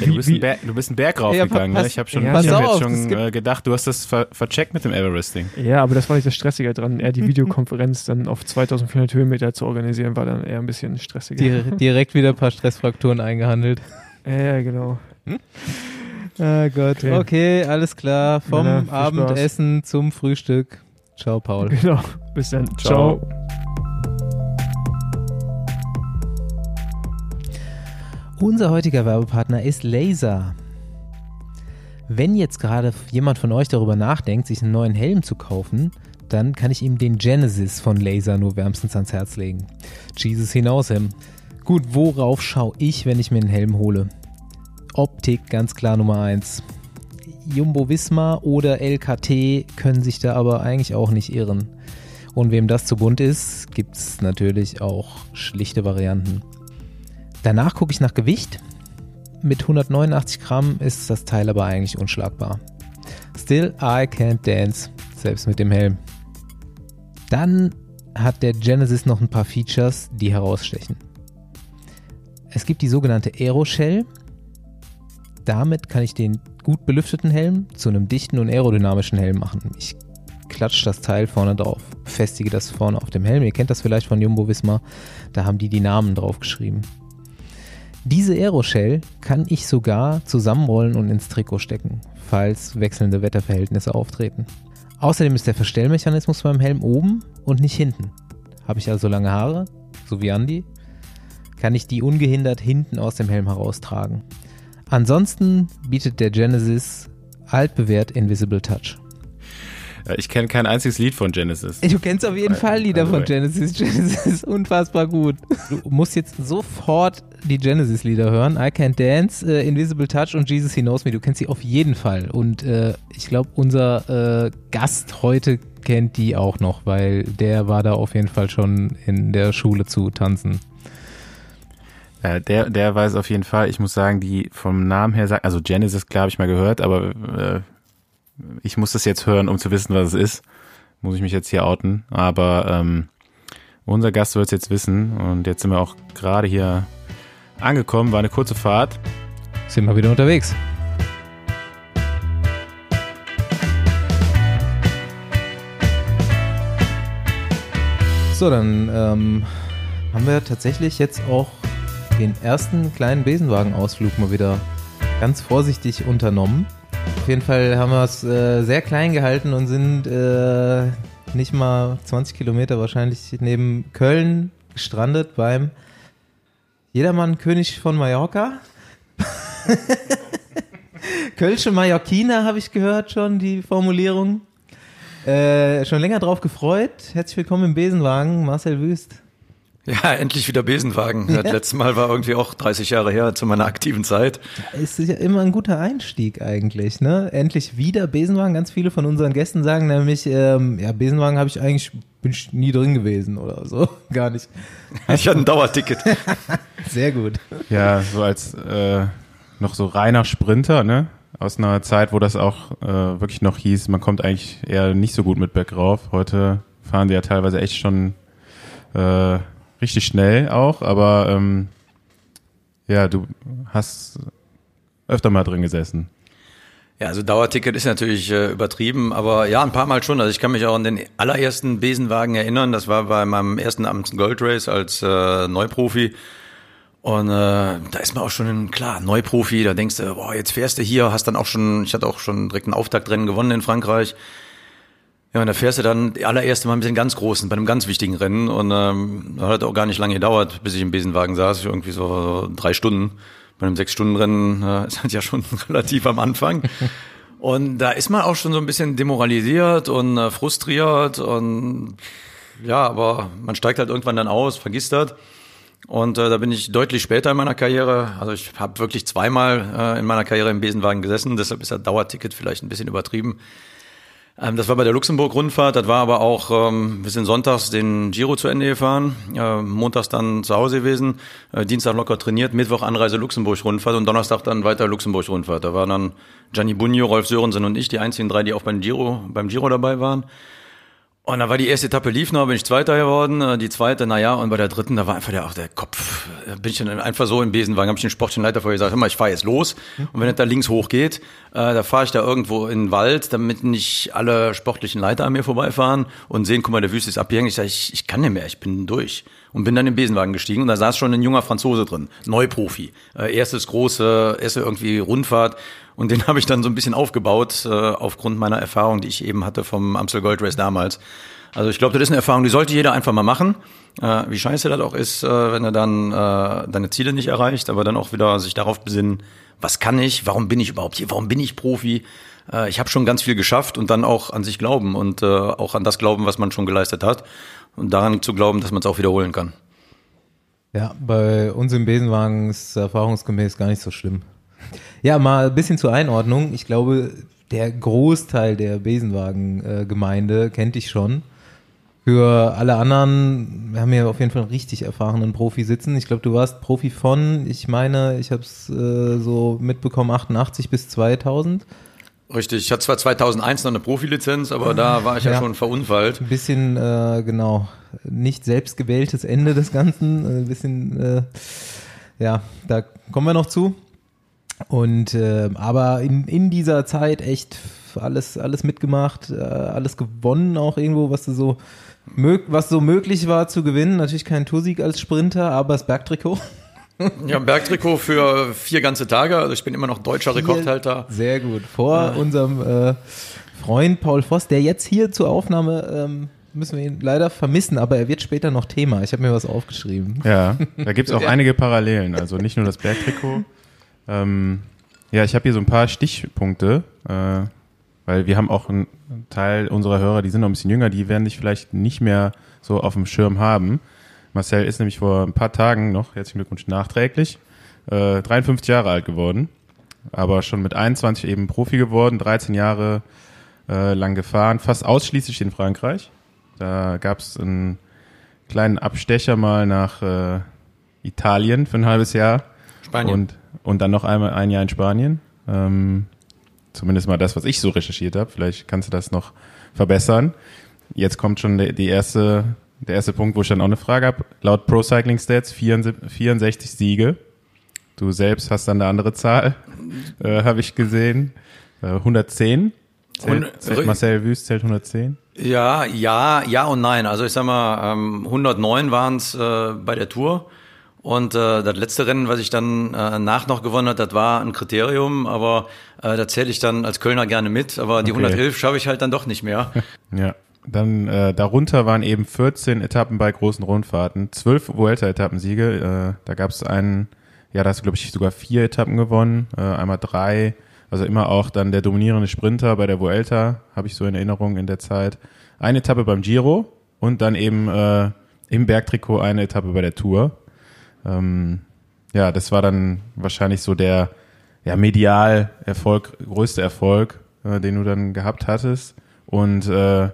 S2: Wie-
S3: du, bist
S2: wie-
S3: einen Berg, du bist einen Berg raufgegangen.
S1: pass-
S3: ne? Ich habe schon,
S2: ja,
S3: ich hab
S1: auf,
S3: jetzt schon äh, gedacht, du hast das ver vercheckt mit dem Everesting.
S2: Ja, aber das war nicht das Stressige dran. Eher die Videokonferenz dann auf 2400 Höhenmeter zu organisieren, war dann eher ein bisschen stressiger.
S1: Di direkt wieder ein paar Stressfrakturen eingehandelt.
S2: Ja, ja, genau.
S1: Ah Gott, okay,
S2: Okay.
S1: alles klar. Vom
S2: Männer, viel Spaß.
S1: Abendessen zum Frühstück. Ciao, Paul.
S2: Genau. Bis dann.
S3: Ciao.
S2: Ciao.
S1: Unser heutiger Werbepartner ist Laser. Wenn jetzt gerade jemand von euch darüber nachdenkt, sich einen neuen Helm zu kaufen, dann kann ich ihm den Genesis von Laser nur wärmstens ans Herz legen. Jesus hinaus, Hem. Gut, worauf schaue ich, wenn ich mir einen Helm hole? Optik ganz klar Nummer eins. Jumbo Visma oder LKT können sich da aber eigentlich auch nicht irren. Und wem das zu bunt ist, gibt es natürlich auch schlichte Varianten. Danach gucke ich nach Gewicht. Mit 189 Gramm ist das Teil aber eigentlich unschlagbar. Still, I can't dance, selbst mit dem Helm. Dann hat der Genesis noch ein paar Features, die herausstechen. Es gibt die sogenannte Aeroshell. Damit kann ich den gut belüfteten Helm zu einem dichten und aerodynamischen Helm machen. Ich klatsche das Teil vorne drauf, festige das vorne auf dem Helm. Ihr kennt das vielleicht von Jumbo Visma, da haben die die Namen drauf geschrieben. Diese Aeroshell kann ich sogar zusammenrollen und ins Trikot stecken, falls wechselnde Wetterverhältnisse auftreten. Außerdem ist der Verstellmechanismus beim Helm oben und nicht hinten. Habe ich also lange Haare, so wie Andy, kann ich die ungehindert hinten aus dem Helm heraustragen. Ansonsten bietet der Genesis altbewährt Invisible Touch.
S3: Ja, Ich kenne kein einziges Lied von Genesis.
S1: Du kennst auf jeden
S3: Äh,
S1: Fall Lieder
S3: also,
S1: von. Genesis. Genesis ist unfassbar gut. Du musst jetzt sofort die Genesis-Lieder hören. I Can't Dance, äh, Invisible Touch und Jesus He Knows Me. Du kennst sie auf jeden Fall. Und äh, ich glaube, unser äh, Gast heute kennt die auch noch, weil der war da auf jeden Fall schon in der Schule zu tanzen.
S3: Äh, der, der weiß auf jeden Fall, ich muss sagen, die vom Namen her sagt, also Genesis, klar habe ich mal gehört, aber äh, ich muss das jetzt hören, um zu wissen, was es ist. Muss ich mich jetzt hier outen. Aber ähm, unser Gast wird es jetzt wissen und jetzt sind wir auch gerade hier angekommen, war eine kurze Fahrt.
S1: Sind wir wieder unterwegs. So, dann ähm, haben wir tatsächlich jetzt auch den ersten kleinen Besenwagenausflug mal wieder ganz vorsichtig unternommen. Auf jeden Fall haben wir es äh, sehr klein gehalten und sind äh, nicht mal 20 Kilometer wahrscheinlich neben Köln gestrandet beim Jedermann König von Mallorca. Kölsche Mallorquiner habe ich gehört schon, die Formulierung. Äh, schon länger drauf gefreut. Herzlich willkommen im Besenwagen, Marcel Wüst.
S4: Ja, endlich wieder Besenwagen. Das letzte Mal war irgendwie auch 30 Jahre her zu meiner aktiven Zeit.
S1: Ist ja immer ein guter Einstieg eigentlich, ne? Endlich wieder Besenwagen. Ganz viele von unseren Gästen sagen nämlich, ähm, ja, Besenwagen habe ich eigentlich, bin ich nie drin gewesen oder so. Gar nicht.
S4: Ich hatte ein Dauerticket.
S1: Sehr gut.
S3: Ja, so als äh, noch so reiner Sprinter, ne? Aus einer Zeit, wo das auch äh, wirklich noch hieß, man kommt eigentlich eher nicht so gut mit bergauf. Heute fahren die ja teilweise echt schon äh, richtig schnell auch, aber ähm, ja, du hast öfter mal drin gesessen.
S4: Ja, also Dauerticket ist natürlich äh, übertrieben, aber ja, ein paar Mal schon. Also ich kann mich auch an den allerersten Besenwagen erinnern. Das war bei meinem ersten Amts Gold Race als äh, Neuprofi. Und äh, da ist man auch schon, klar, Neuprofi, da denkst du, boah, jetzt fährst du hier, hast dann auch schon, ich hatte auch schon direkt ein Auftaktrennen gewonnen in Frankreich. Ja, und da fährst du dann die allererste Mal mit den ganz großen, bei einem ganz wichtigen Rennen. Und ähm, hat auch gar nicht lange gedauert, bis ich im Besenwagen saß, irgendwie so, so drei Stunden. Bei einem Sechs-Stunden-Rennen äh, ist halt ja schon relativ am Anfang. Und da ist man auch schon so ein bisschen demoralisiert und äh, frustriert und ja, aber man steigt halt irgendwann dann aus, vergisst das. Und äh, da bin ich deutlich später in meiner Karriere. Also ich habe wirklich zweimal äh, in meiner Karriere im Besenwagen gesessen, deshalb ist das Dauerticket vielleicht ein bisschen übertrieben. Ähm, das war bei der Luxemburg-Rundfahrt, das war aber auch, ähm, wir sind sonntags den Giro zu Ende gefahren, äh, montags dann zu Hause gewesen, äh, Dienstag locker trainiert, Mittwoch Anreise Luxemburg-Rundfahrt und Donnerstag dann weiter Luxemburg-Rundfahrt. Da waren dann Gianni Bugno, Rolf Sörensen und ich, die einzigen drei, die auch beim Giro, beim Giro dabei waren. Und da war die erste Etappe lief noch, bin ich Zweiter geworden, äh, die zweite, naja, und bei der dritten, da war einfach der, auch der Kopf bin ich dann einfach so im Besenwagen, habe ich den sportlichen Leiter vorher gesagt, hör mal, ich fahre jetzt los und wenn es da links hoch geht, äh, da fahre ich da irgendwo in den Wald, damit nicht alle sportlichen Leiter an mir vorbeifahren und sehen, guck mal, der Wüste ist abgehängt. Ich sage, ich, ich kann nicht mehr, ich bin durch. Und bin dann im Besenwagen gestiegen und da saß schon ein junger Franzose drin, Neuprofi. Äh, erstes große, erste irgendwie Rundfahrt und den habe ich dann so ein bisschen aufgebaut, äh, aufgrund meiner Erfahrung, die ich eben hatte vom Amstel Gold Race damals. Also ich glaube, das ist eine Erfahrung, die sollte jeder einfach mal machen. Äh, wie scheiße das auch ist, äh, wenn er dann äh, deine Ziele nicht erreicht, aber dann auch wieder sich darauf besinnen, was kann ich, warum bin ich überhaupt hier, warum bin ich Profi? Äh, ich habe schon ganz viel geschafft und dann auch an sich glauben und äh, auch an das glauben, was man schon geleistet hat und daran zu glauben, dass man es auch wiederholen kann.
S1: Ja, bei uns im Besenwagen ist erfahrungsgemäß gar nicht so schlimm. Ja, mal ein bisschen zur Einordnung. Ich glaube, der Großteil der Besenwagen-Gemeinde kennt dich schon. Für alle anderen, wir haben hier auf jeden Fall einen richtig erfahrenen Profi sitzen. Ich glaube, du warst Profi von, ich meine, ich habe es äh, so mitbekommen, 88 bis 2000.
S4: Richtig, ich hatte zwar 2001 noch eine Profilizenz, aber da war ich ja,
S1: Ja.
S4: schon verunfallt.
S1: Ein bisschen, äh, genau, nicht selbstgewähltes Ende des Ganzen. Äh, Ein bisschen, äh, ja, da kommen wir noch zu. Und äh, aber in, in dieser Zeit echt alles, alles mitgemacht, äh, alles gewonnen auch irgendwo, was du so mög was so möglich war zu gewinnen. Natürlich kein Toursieg als Sprinter, aber das Bergtrikot.
S4: Ja, Bergtrikot für vier ganze Tage. Also ich bin immer noch deutscher Rekordhalter.
S1: Sehr gut. Vor unserem äh, Freund Paul Voss, der jetzt hier zur Aufnahme ähm, müssen wir ihn leider vermissen, aber er wird später noch Thema. Ich habe mir was aufgeschrieben.
S3: Ja, da gibt's auch einige Parallelen. Also nicht nur das Bergtrikot. Ähm, ja, ich habe hier so ein paar Stichpunkte, äh, weil wir haben auch einen Teil unserer Hörer, die sind noch ein bisschen jünger, die werden dich vielleicht nicht mehr so auf dem Schirm haben. Marcel ist nämlich vor ein paar Tagen noch, herzlichen Glückwunsch nachträglich, äh, 53 Jahre alt geworden, aber schon mit 21 eben Profi geworden, 13 Jahre äh, lang gefahren, fast ausschließlich in Frankreich. Da gab's einen kleinen Abstecher mal nach äh, Italien für ein halbes Jahr.
S4: Spanien.
S3: Und, und dann noch einmal ein Jahr in Spanien. Ähm, zumindest mal das, was ich so recherchiert habe. Vielleicht kannst du das noch verbessern. Jetzt kommt schon der, die erste, der erste Punkt, wo ich dann auch eine Frage habe. Laut Pro Cycling Stats 64, 64 Siege. Du selbst hast dann eine andere Zahl, äh, habe ich gesehen. Äh, 110. Zählt, zählt Marcel Wüst zählt 110.
S4: Ja, ja, ja und nein. Also ich sag mal, ähm, 109 waren es äh, bei der Tour. Und äh, das letzte Rennen, was ich dann äh, nach noch gewonnen hat, das war ein Kriterium, aber äh, da zähle ich dann als Kölner gerne mit, aber die
S3: Okay.
S4: 111 schaffe ich halt dann doch nicht mehr.
S3: Ja. Dann äh, darunter waren eben 14 Etappen bei großen Rundfahrten, 12 Vuelta-Etappensiege. Äh, da gab es einen, ja, da hast du, glaube ich, sogar vier Etappen gewonnen, äh, einmal drei. Also immer auch dann der dominierende Sprinter bei der Vuelta, habe ich so in Erinnerung in der Zeit. Eine Etappe beim Giro und dann eben äh, im Bergtrikot eine Etappe bei der Tour. Ähm, ja, das war dann wahrscheinlich so der ja, medial Erfolg, größte Erfolg, äh, den du dann gehabt hattest. Und äh,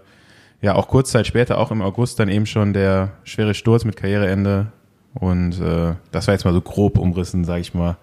S3: ja, auch kurz Zeit später, auch im August, dann eben schon der schwere Sturz mit Karriereende. Und äh, das war jetzt mal so grob umrissen, sage ich mal.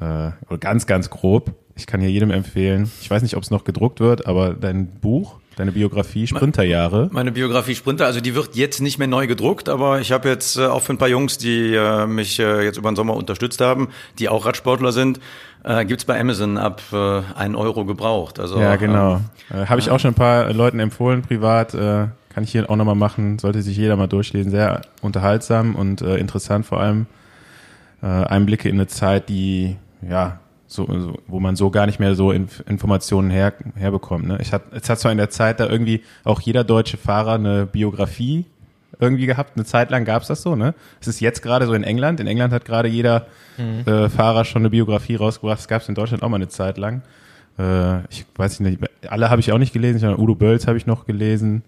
S3: Äh, oder ganz, ganz grob. Ich kann hier jedem empfehlen. Ich weiß nicht, ob es noch gedruckt wird, aber dein Buch, deine Biografie, Sprinterjahre.
S4: Meine Biografie Sprinter, also die wird jetzt nicht mehr neu gedruckt, aber ich habe jetzt äh, auch für ein paar Jungs, die äh, mich äh, jetzt über den Sommer unterstützt haben, die auch Radsportler sind, äh, gibt's bei Amazon ab äh, 1 Euro gebraucht. Also,
S3: Ja, genau.
S4: Ähm,
S3: Äh, Habe ich auch schon ein paar Leuten empfohlen, privat. Äh, kann ich hier auch nochmal machen. Sollte sich jeder mal durchlesen. Sehr unterhaltsam und äh, interessant vor allem. Äh, Einblicke in eine Zeit, die, ja, so, so, wo man so gar nicht mehr so Inf Informationen her, herbekommt. Ne? Ich hat, es hat zwar in der Zeit da irgendwie auch jeder deutsche Fahrer eine Biografie irgendwie gehabt. Eine Zeit lang gab's das so, ne? Es ist jetzt gerade so in England. In England hat gerade jeder äh, Fahrer schon eine Biografie rausgebracht. Das gab's in Deutschland auch mal eine Zeit lang. Äh, ich weiß nicht, alle habe ich auch nicht gelesen. Ich Udo Bölz habe ich noch gelesen.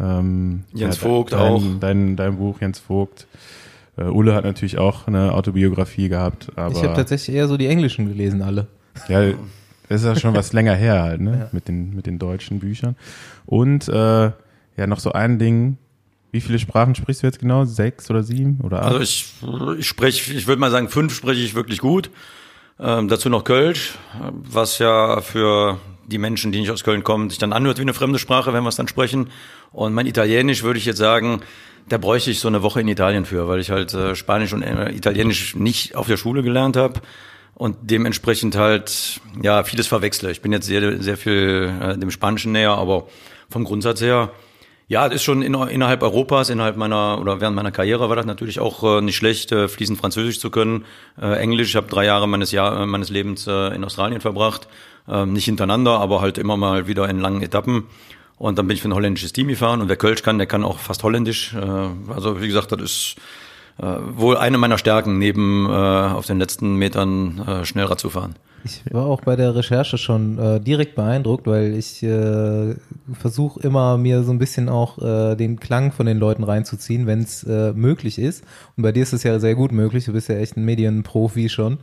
S3: Ähm,
S4: Jens
S3: ja,
S4: Vogt
S3: dein,
S4: auch.
S3: Dein, dein Buch, Jens Vogt. Äh, Ulle hat natürlich auch eine Autobiografie gehabt, aber
S1: Ich habe tatsächlich eher so die englischen gelesen, alle.
S3: ja, das ist ja schon was länger her halt, ne? Mit den mit den deutschen Büchern. Und äh, ja, noch so ein Ding. Wie viele Sprachen sprichst du jetzt genau? Sechs oder sieben oder acht?
S4: Also ich, ich spreche, ich würde mal sagen, fünf spreche ich wirklich gut. Ähm, dazu noch Kölsch, was ja für die Menschen, die nicht aus Köln kommen, sich dann anhört wie eine fremde Sprache, wenn wir es dann sprechen. Und mein Italienisch würde ich jetzt sagen, da bräuchte ich so eine Woche in Italien für, weil ich halt äh, Spanisch und äh, Italienisch nicht auf der Schule gelernt habe und dementsprechend halt ja vieles verwechsle. Ich bin jetzt sehr sehr viel äh, dem Spanischen näher, aber vom Grundsatz her ja, es ist schon in, innerhalb Europas, innerhalb meiner oder während meiner Karriere war das natürlich auch äh, nicht schlecht, äh, fließend Französisch zu können. Äh, Englisch, ich habe drei Jahre meines Jahr, äh, meines Lebens äh, in Australien verbracht, äh, nicht hintereinander, aber halt immer mal wieder in langen Etappen. Und dann bin ich für ein holländisches Team gefahren und wer Kölsch kann, der kann auch fast Holländisch. Äh, also wie gesagt, das ist äh, wohl eine meiner Stärken, neben äh, auf den letzten Metern Schnellrad zu fahren.
S1: Ich war auch bei der Recherche schon direkt beeindruckt, weil ich versuche immer mir so ein bisschen auch den Klang von den Leuten reinzuziehen, wenn es möglich ist. Und bei dir ist es ja sehr gut möglich. Du bist ja echt ein Medienprofi schon.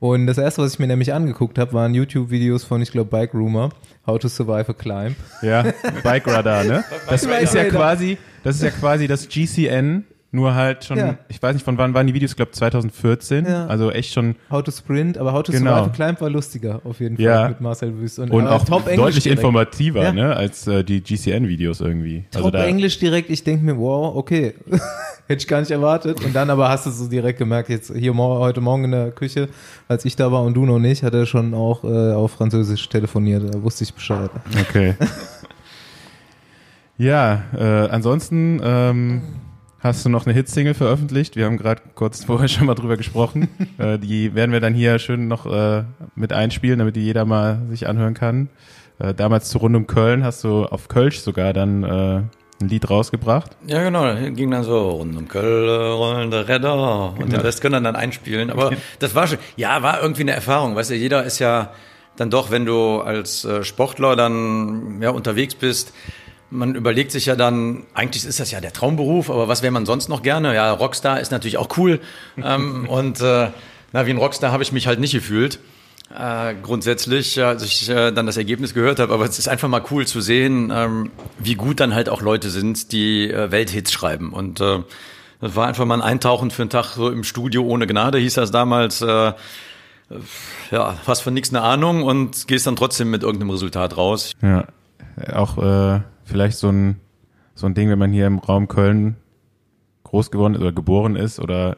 S1: Und das erste, was ich mir nämlich angeguckt habe, waren YouTube-Videos von, ich glaube, Bike Rumor, How to Survive a Climb.
S3: Ja, Bike Radar, ne? Das ist ja quasi, das ist ja quasi das GCN, nur halt schon,
S1: Ja.
S3: ich weiß nicht, von wann waren die Videos, ich glaube 2014,
S1: Ja.
S3: also echt schon
S1: How to Sprint, aber How to
S3: Genau.
S1: Survive Climb war lustiger, auf jeden Fall,
S3: Ja.
S1: mit Marcel Wüst.
S3: und
S1: aber
S3: auch
S1: Top
S3: deutlich
S1: direkt.
S3: informativer, ne, als äh, die GCN-Videos irgendwie.
S1: Top
S3: also da,
S1: Englisch direkt, ich denke mir, wow, okay, hätte ich gar nicht erwartet. Und dann aber hast du so direkt gemerkt, jetzt hier heute Morgen in der Küche, als ich da war und du noch nicht, hat er schon auch äh, auf Französisch telefoniert, da wusste ich Bescheid.
S3: Okay. ja, äh, ansonsten ähm, hast du noch eine Hitsingle veröffentlicht. Wir haben gerade kurz vorher schon mal drüber gesprochen. äh, die werden wir dann hier schön noch äh, mit einspielen, damit die jeder mal sich anhören kann. Äh, damals zu Rund um Köln hast du auf Kölsch sogar dann äh, ein Lied rausgebracht.
S4: Ja, genau, ging dann so rund um Köln, rollende Räder und den Rest können dann, dann einspielen. Aber das war schon, ja, war irgendwie eine Erfahrung. Weißt du, jeder ist ja dann doch, wenn du als äh, Sportler dann ja, unterwegs bist, man überlegt sich ja dann, eigentlich ist das ja der Traumberuf, aber was wäre man sonst noch gerne? Ja, Rockstar ist natürlich auch cool. ähm, und äh, na, wie ein Rockstar habe ich mich halt nicht gefühlt. Äh, grundsätzlich, als ich äh, dann das Ergebnis gehört habe, aber es ist einfach mal cool zu sehen, ähm, wie gut dann halt auch Leute sind, die äh, Welthits schreiben. Und äh, das war einfach mal ein Eintauchen für einen Tag so im Studio ohne Gnade, hieß das damals. Äh, ja, fast von nichts eine Ahnung und gehst dann trotzdem mit irgendeinem Resultat raus.
S3: Ja, auch äh, vielleicht so ein, so ein Ding, wenn man hier im Raum Köln groß geworden ist oder geboren ist oder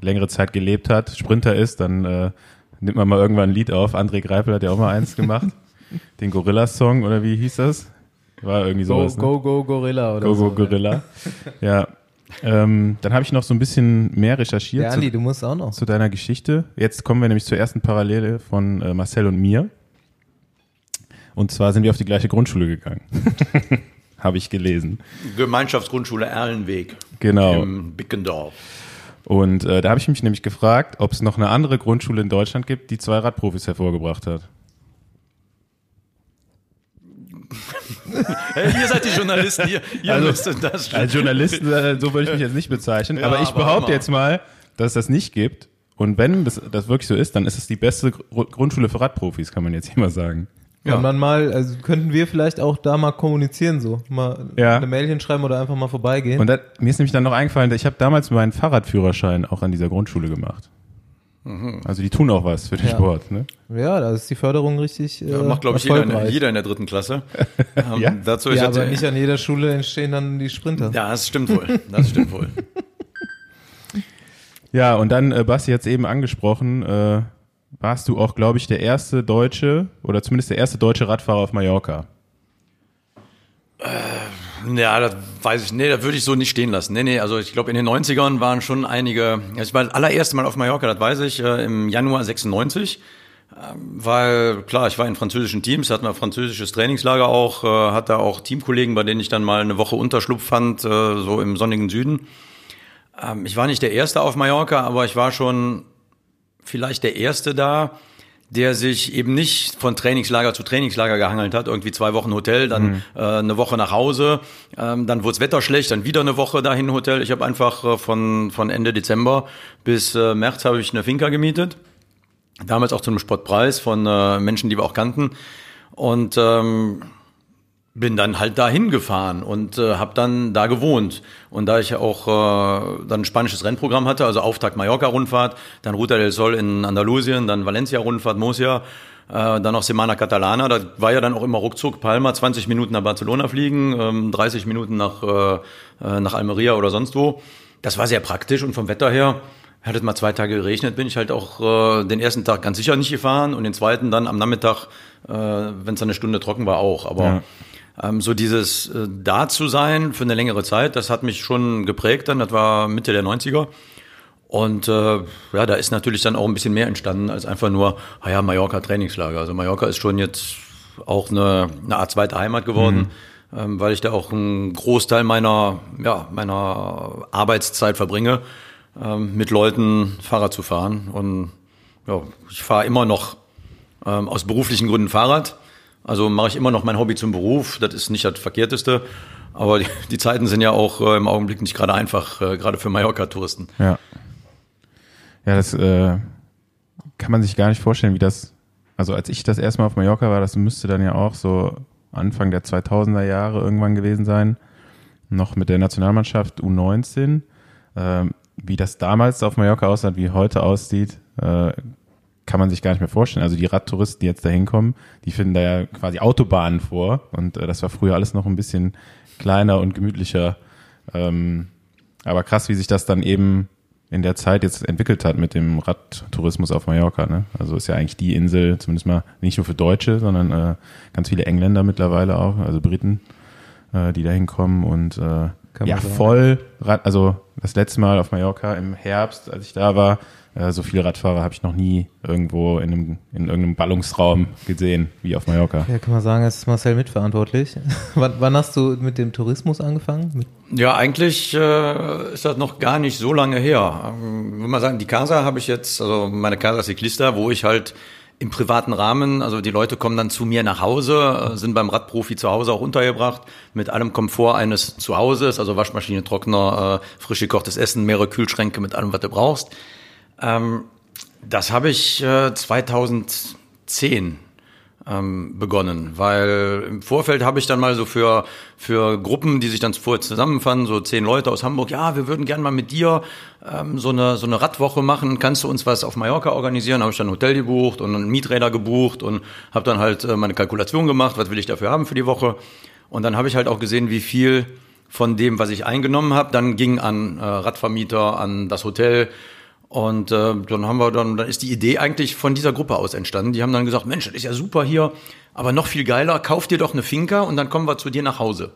S3: längere Zeit gelebt hat, Sprinter ist, dann äh, nimmt man mal irgendwann ein Lied auf. André Greipel hat ja auch mal eins gemacht. Den Gorillas-Song oder wie hieß das? War irgendwie
S1: Go,
S3: sowas. ne?
S1: go, go, Gorilla oder
S3: Go,
S1: so.
S3: Go Gorilla. Ja. Ähm, dann habe ich noch so ein bisschen mehr recherchiert
S1: Ja,
S3: zu,
S1: Andi, du musst auch noch.
S3: zu deiner Geschichte. Jetzt kommen wir nämlich zur ersten Parallele von äh, Marcel und mir. Und zwar sind wir auf die gleiche Grundschule gegangen. habe ich gelesen.
S4: Gemeinschaftsgrundschule Erlenweg
S3: Genau.
S4: im Bickendorf.
S3: Und äh, da habe ich mich nämlich gefragt, ob es noch eine andere Grundschule in Deutschland gibt, die zwei Radprofis hervorgebracht hat.
S4: Hey, ihr seid die Journalisten, ihr, ihr
S3: Also,
S4: müsst das
S3: Als Journalisten, äh, so würde ich mich jetzt nicht bezeichnen,
S4: Ja,
S3: aber ich
S4: aber
S3: behaupte jetzt mal, dass es das nicht gibt. Und wenn das, das wirklich so ist, dann ist es die beste Gru- Grundschule für Radprofis, kann man jetzt hier mal sagen.
S1: Kann man mal, also könnten wir vielleicht auch da mal kommunizieren so, mal
S3: Ja.
S1: eine Mail hinschreiben oder einfach mal vorbeigehen.
S3: Und da, mir ist nämlich dann noch eingefallen, ich habe damals meinen Fahrradführerschein auch an dieser Grundschule gemacht. Also die tun auch was für den
S1: Ja.
S3: Sport. Ne?
S1: ja, da ist die Förderung richtig äh,
S4: Ja, macht, glaube ich, jeder in, jeder in der dritten Klasse. Ähm,
S3: Ja?
S4: Dazu
S1: Ja, aber nicht an jeder Schule entstehen dann die Sprinter.
S4: ja, das stimmt wohl. Das stimmt wohl.
S3: Ja, und dann, äh, Basti hat es eben angesprochen, äh, warst du auch, glaube ich, der erste Deutsche oder zumindest der erste deutsche Radfahrer auf Mallorca.
S4: Ja, das weiß ich, nee, das würde ich so nicht stehen lassen. Nee, nee, also ich glaube, in den 90ern waren schon einige, ich war das allererste Mal auf Mallorca, das weiß ich, äh, im Januar 96. Ähm, Weil, klar, ich war in französischen Teams, hatten wir französisches Trainingslager auch, äh, hatte auch Teamkollegen, bei denen ich dann mal eine Woche Unterschlupf fand, äh, so im sonnigen Süden. Ähm, Ich war nicht der Erste auf Mallorca, aber ich war schon vielleicht der Erste da, der sich eben nicht von Trainingslager zu Trainingslager gehangelt hat, irgendwie zwei Wochen Hotel, dann äh, eine Woche nach Hause, ähm, dann wurde Wetter schlecht, dann wieder eine Woche dahin Hotel. Ich habe einfach äh, von, von Ende Dezember bis äh, März habe ich eine Finca gemietet. Damals auch zu einem Spottpreis von äh, Menschen, die wir auch kannten. Und ähm, bin dann halt dahin gefahren und äh, habe dann da gewohnt. Und da ich auch äh, dann ein spanisches Rennprogramm hatte, also Auftakt Mallorca-Rundfahrt, dann Ruta del Sol in Andalusien, dann Valencia-Rundfahrt, Murcia, Äh, dann noch Semana Catalana, da war ja dann auch immer ruckzuck Palma, 20 Minuten nach Barcelona fliegen, ähm, 30 Minuten nach, äh, äh, nach Almeria oder sonst wo. Das war sehr praktisch und vom Wetter her, hat es mal zwei Tage geregnet, bin ich halt auch äh, den ersten Tag ganz sicher nicht gefahren und den zweiten dann am Nachmittag, äh, wenn es dann eine Stunde trocken war, auch. Aber
S3: Ja.
S4: Ähm, so dieses äh, da zu sein für eine längere Zeit, das hat mich schon geprägt dann, das war Mitte der 90er. Und äh, ja, da ist natürlich dann auch ein bisschen mehr entstanden als einfach nur, ah ja, Mallorca Trainingslager. Also Mallorca ist schon jetzt auch eine, eine Art zweite Heimat geworden, ähm, weil ich da auch einen Großteil meiner, ja, meiner Arbeitszeit verbringe, ähm, mit Leuten Fahrrad zu fahren. Und ja, ich fahre immer noch ähm, aus beruflichen Gründen Fahrrad. Also mache ich immer noch mein Hobby zum Beruf. Das ist nicht das Verkehrteste. Aber die, die Zeiten sind ja auch äh, im Augenblick nicht gerade einfach, äh, gerade für Mallorca-Touristen.
S3: Ja. Ja, das äh, kann man sich gar nicht vorstellen, wie das, also als ich das erste Mal auf Mallorca war, das müsste dann ja auch so Anfang der 2000er Jahre irgendwann gewesen sein, noch mit der Nationalmannschaft U19. Ähm, wie das damals auf Mallorca aussah, wie heute aussieht, äh, kann man sich gar nicht mehr vorstellen. Also die Radtouristen, die jetzt da hinkommen, die finden da ja quasi Autobahnen vor und äh, das war früher alles noch ein bisschen kleiner und gemütlicher. Ähm, aber krass, wie sich das dann eben in der Zeit jetzt entwickelt hat mit dem Radtourismus auf Mallorca. Ne? Also ist ja eigentlich die Insel, zumindest mal nicht nur für Deutsche, sondern äh, ganz viele Engländer mittlerweile auch, also Briten, äh, die da hinkommen und äh, ja voll Rad, also das letzte Mal auf Mallorca im Herbst, als ich da war, äh, so viele Radfahrer habe ich noch nie irgendwo in, einem, in irgendeinem Ballungsraum gesehen wie auf Mallorca.
S1: Ja, kann man sagen, es ist Marcel mitverantwortlich. wann, wann hast du mit dem Tourismus angefangen? Mit,
S4: Ja, eigentlich äh, ist das noch gar nicht so lange her. Ähm, Würde mal sagen, die Casa habe ich jetzt, also meine Casa Ciclista, wo ich halt im privaten Rahmen, also die Leute kommen dann zu mir nach Hause, äh, sind beim Radprofi zu Hause auch untergebracht, mit allem Komfort eines Zuhauses, also Waschmaschine, Trockner, äh, frisch gekochtes Essen, mehrere Kühlschränke mit allem, was du brauchst. Ähm, das habe ich äh, 2010 ähm, begonnen, weil im Vorfeld habe ich dann mal so für, für Gruppen, die sich dann vorher zusammenfanden, so zehn Leute aus Hamburg, ja, wir würden gern mal mit dir ähm, so, eine, so eine Radwoche machen, kannst du uns was auf Mallorca organisieren? Habe ich dann ein Hotel gebucht und einen Mieträder gebucht und habe dann halt äh, meine Kalkulation gemacht, was will ich dafür haben für die Woche. Und dann habe ich halt auch gesehen, wie viel von dem, was ich eingenommen habe, dann ging an äh, Radvermieter, an das Hotel, und äh, dann haben wir dann, dann ist die Idee eigentlich von dieser Gruppe aus entstanden. Die haben dann gesagt, Mensch, das ist ja super hier, aber noch viel geiler, kauf dir doch eine Finca und dann kommen wir zu dir nach Hause.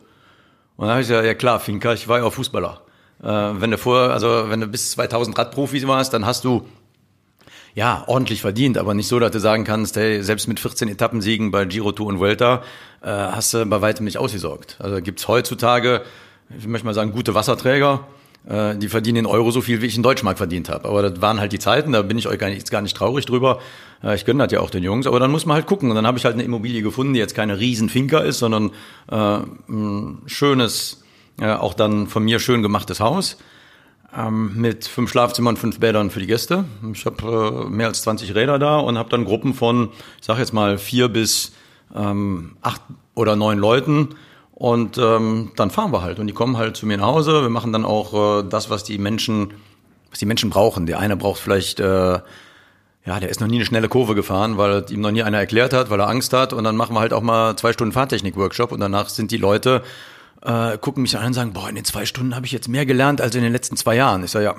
S4: Und dann habe ich gesagt, ja klar, Finca, ich war ja auch Fußballer. Äh, wenn du vorher, also wenn du bis 2000 Radprofi warst, dann hast du ja ordentlich verdient, aber nicht so, dass du sagen kannst, hey, selbst mit 14 Etappensiegen bei Giro Tour und Vuelta äh, hast du bei weitem nicht ausgesorgt. Also gibt's heutzutage, ich möchte mal sagen, gute Wasserträger, die verdienen in Euro so viel, wie ich in Deutschmark verdient habe. Aber das waren halt die Zeiten, da bin ich euch gar nicht, gar nicht traurig drüber. Äh, ich gönne das ja auch den Jungs, aber dann muss man halt gucken. Und dann habe ich halt eine Immobilie gefunden, die jetzt keine riesen Finca ist, sondern äh, ein schönes, äh, auch dann von mir schön gemachtes Haus ähm, mit fünf Schlafzimmern, fünf Bädern für die Gäste. Ich habe äh, mehr als 20 Räder da und habe dann Gruppen von, ich sag jetzt mal, vier bis ähm, acht oder neun Leuten. Und ähm, dann fahren wir halt. Und die kommen halt zu mir nach Hause. Wir machen dann auch äh, das, was die Menschen, was die Menschen brauchen. Der eine braucht vielleicht, äh, ja, der ist noch nie eine schnelle Kurve gefahren, weil ihm noch nie einer erklärt hat, weil er Angst hat. Und dann machen wir halt auch mal zwei Stunden Fahrtechnik-Workshop. Und danach sind die Leute, äh, gucken mich an und sagen, boah, in den zwei Stunden habe ich jetzt mehr gelernt als in den letzten zwei Jahren. Ich sage, ja,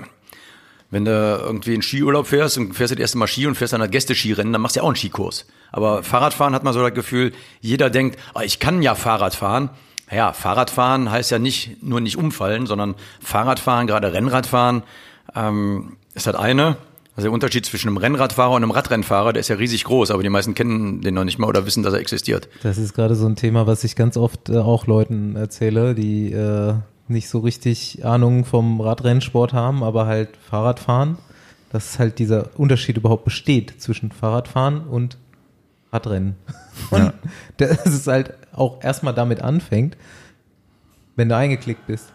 S4: wenn du irgendwie in Skiurlaub fährst und fährst das erste Mal Ski und fährst dann das Gäste-Skirennen, dann machst du ja auch einen Skikurs. Aber Fahrradfahren hat man so das Gefühl, jeder denkt, ah, ich kann ja Fahrrad fahren. Ja, Fahrradfahren heißt ja nicht nur nicht umfallen, sondern Fahrradfahren, gerade Rennradfahren, ähm, ist das eine. Also der Unterschied zwischen einem Rennradfahrer und einem Radrennfahrer, der ist ja riesig groß, aber die meisten kennen den noch nicht mal oder wissen, dass er existiert.
S1: das ist gerade so ein Thema, was ich ganz oft äh, auch Leuten erzähle, die äh, nicht so richtig Ahnung vom Radrennsport haben, aber halt Fahrradfahren. Dass halt dieser Unterschied überhaupt besteht zwischen Fahrradfahren und Radrennen. Und dass es halt auch erstmal damit anfängt, wenn du eingeklickt bist.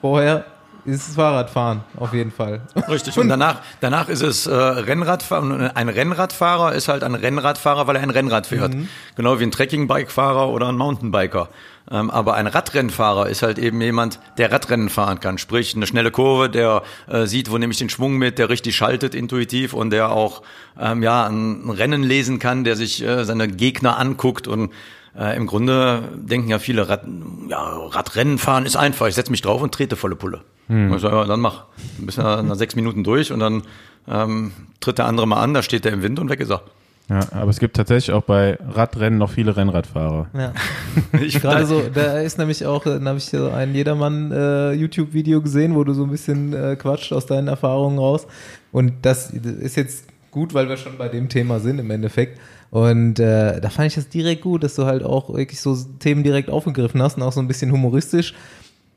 S1: Vorher ist es Fahrradfahren, auf jeden Fall.
S4: Richtig. Und danach, danach ist es äh, Rennradfahren. Ein Rennradfahrer ist halt ein Rennradfahrer, weil er ein Rennrad fährt. Genau wie ein Trekkingbike-Fahrer oder ein Mountainbiker. Ähm, aber ein Radrennfahrer ist halt eben jemand, der Radrennen fahren kann. Sprich, eine schnelle Kurve, der äh, sieht, wo nehme ich den Schwung mit, der richtig schaltet intuitiv und der auch ähm, ja ein, ein Rennen lesen kann, der sich äh, seine Gegner anguckt und äh, Im Grunde denken ja viele, Rad, ja, Radrennen fahren ist einfach. Ich setze mich drauf und trete volle Pulle. Hm. Ich sage, ja, dann mach. Dann bist du nach sechs Minuten durch und dann ähm, tritt der andere mal an, da steht der im Wind und weg ist er.
S3: Ja, aber es gibt tatsächlich auch bei Radrennen noch viele Rennradfahrer.
S1: Ja. ich gerade so, da ist nämlich auch, da habe ich so ein Jedermann äh, YouTube-Video gesehen, wo du so ein bisschen äh, quatscht aus deinen Erfahrungen raus. Und das ist jetzt gut, weil wir schon bei dem Thema sind im Endeffekt. Und äh, da fand ich das direkt gut, dass du halt auch wirklich so Themen direkt aufgegriffen hast und auch so ein bisschen humoristisch.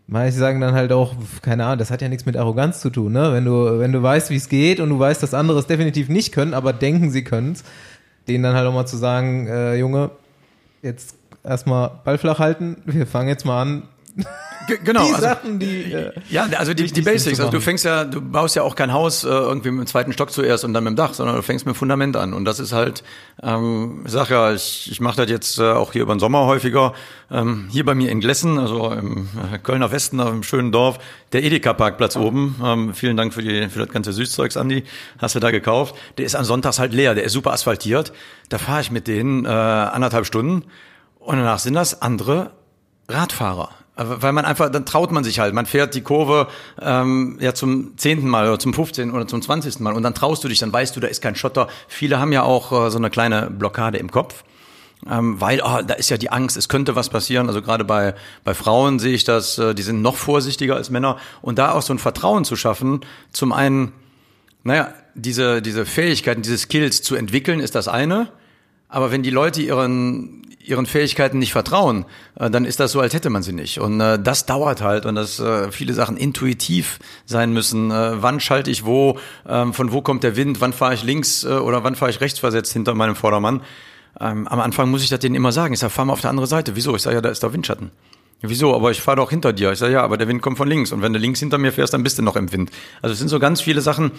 S1: Manche sagen dann halt auch, keine Ahnung, das hat ja nichts mit Arroganz zu tun, ne? Wenn du, wenn du weißt, wie es geht und du weißt, dass andere es definitiv nicht können, aber denken, sie können es, denen dann halt auch mal zu sagen, äh, Junge, jetzt erstmal Ball flach halten, wir fangen jetzt mal an,
S4: genau.
S1: Die also, Sachen, die.
S4: Äh, ja, also die, die Basics. Also du fängst ja, du baust ja auch kein Haus äh, irgendwie mit dem zweiten Stock zuerst und dann mit dem Dach, sondern du fängst mit dem Fundament an. Und das ist halt, ähm, ich sag ja, ich, ich mache das jetzt äh, auch hier über den Sommer häufiger. Ähm, hier bei mir in Glessen, also im äh, Kölner Westen, auf einem schönen Dorf, der Edeka-Parkplatz oben. Ähm, vielen Dank für, die, für das ganze Süßzeugs, Andi. Hast du da gekauft. Der ist an Sonntags halt leer, der ist super asphaltiert. Da fahre ich mit denen äh, anderthalb Stunden und danach sind das andere Radfahrer. Weil man einfach, dann traut man sich halt. Man fährt die Kurve ähm, ja zum zehnten Mal oder zum 15. oder zum 20. Mal und dann traust du dich, dann weißt du, da ist kein Schotter. Viele haben ja auch äh, so eine kleine Blockade im Kopf. Ähm, weil oh, da ist ja die Angst, es könnte was passieren. Also gerade bei, bei Frauen sehe ich das, äh, die sind noch vorsichtiger als Männer. Und da auch so ein Vertrauen zu schaffen, zum einen, naja, diese, diese Fähigkeiten, diese Skills zu entwickeln, ist das eine. Aber wenn die Leute ihren, ihren Fähigkeiten nicht vertrauen, äh, dann ist das so, als hätte man sie nicht. Und äh, das dauert halt und dass äh, viele Sachen intuitiv sein müssen. Äh, wann schalte ich wo, ähm, von wo kommt der Wind, wann fahre ich links äh, oder wann fahre ich rechts versetzt hinter meinem Vordermann. Ähm, am Anfang muss ich das denen immer sagen. Ich sage, fahr mal auf der andere Seite. Wieso? Ich sage, ja, da ist der Windschatten. Wieso? Aber ich fahre doch hinter dir. Ich sage, ja, aber der Wind kommt von links. Und wenn du links hinter mir fährst, dann bist du noch im Wind. Also es sind so ganz viele Sachen,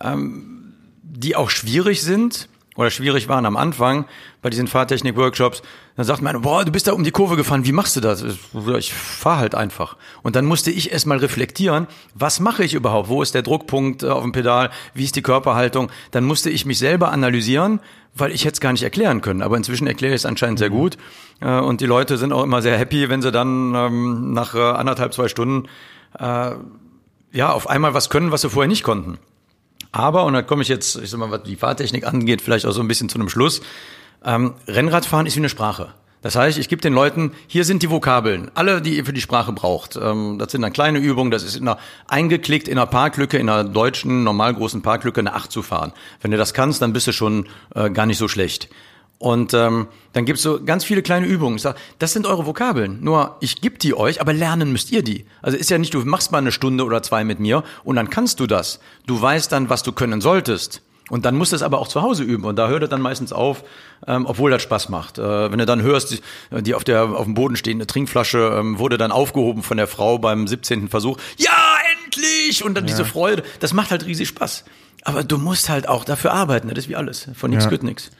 S4: ähm, die auch schwierig sind oder schwierig waren am Anfang bei diesen Fahrtechnik-Workshops, dann sagt man, boah, du bist da um die Kurve gefahren, wie machst du das? Ich fahre halt einfach. Und dann musste ich erstmal reflektieren, was mache ich überhaupt? Wo ist der Druckpunkt äh, auf dem Pedal? Wie ist die Körperhaltung? Dann musste ich mich selber analysieren, weil ich hätte es gar nicht erklären können. Aber inzwischen erkläre ich es anscheinend sehr mhm. gut. Äh, und die Leute sind auch immer sehr happy, wenn sie dann ähm, nach äh, anderthalb, zwei Stunden ja auf einmal was können, was sie vorher nicht konnten. Aber, und da komme ich jetzt, ich sag mal, was die Fahrtechnik angeht, vielleicht auch so ein bisschen zu einem Schluss. Ähm, Rennradfahren ist wie eine Sprache. Das heißt, ich gebe den Leuten, hier sind die Vokabeln, alle, die ihr für die Sprache braucht. Ähm, das sind dann kleine Übungen, das ist in einer, eingeklickt in einer Parklücke, in einer deutschen, normal großen Parklücke eine Acht zu fahren. Wenn du das kannst, dann bist du schon äh, gar nicht so schlecht. Und ähm, dann gibt's so ganz viele kleine Übungen. Ich sag, das sind eure Vokabeln. Nur ich gebe die euch, aber lernen müsst ihr die. Also ist ja nicht, du machst mal eine Stunde oder zwei mit mir und dann kannst du das. Du weißt dann, was du können solltest. Und dann musst du es aber auch zu Hause üben. Und da hört er dann meistens auf, ähm, obwohl das Spaß macht. Äh, wenn du dann hörst, die, die auf, der, auf dem Boden stehende Trinkflasche ähm, wurde dann aufgehoben von der Frau beim 17. Versuch. Ja, endlich! Und dann ja. diese Freude. Das macht halt riesig Spaß. Aber du musst halt auch dafür arbeiten. Das ist wie alles. Von nichts ja. geht nichts.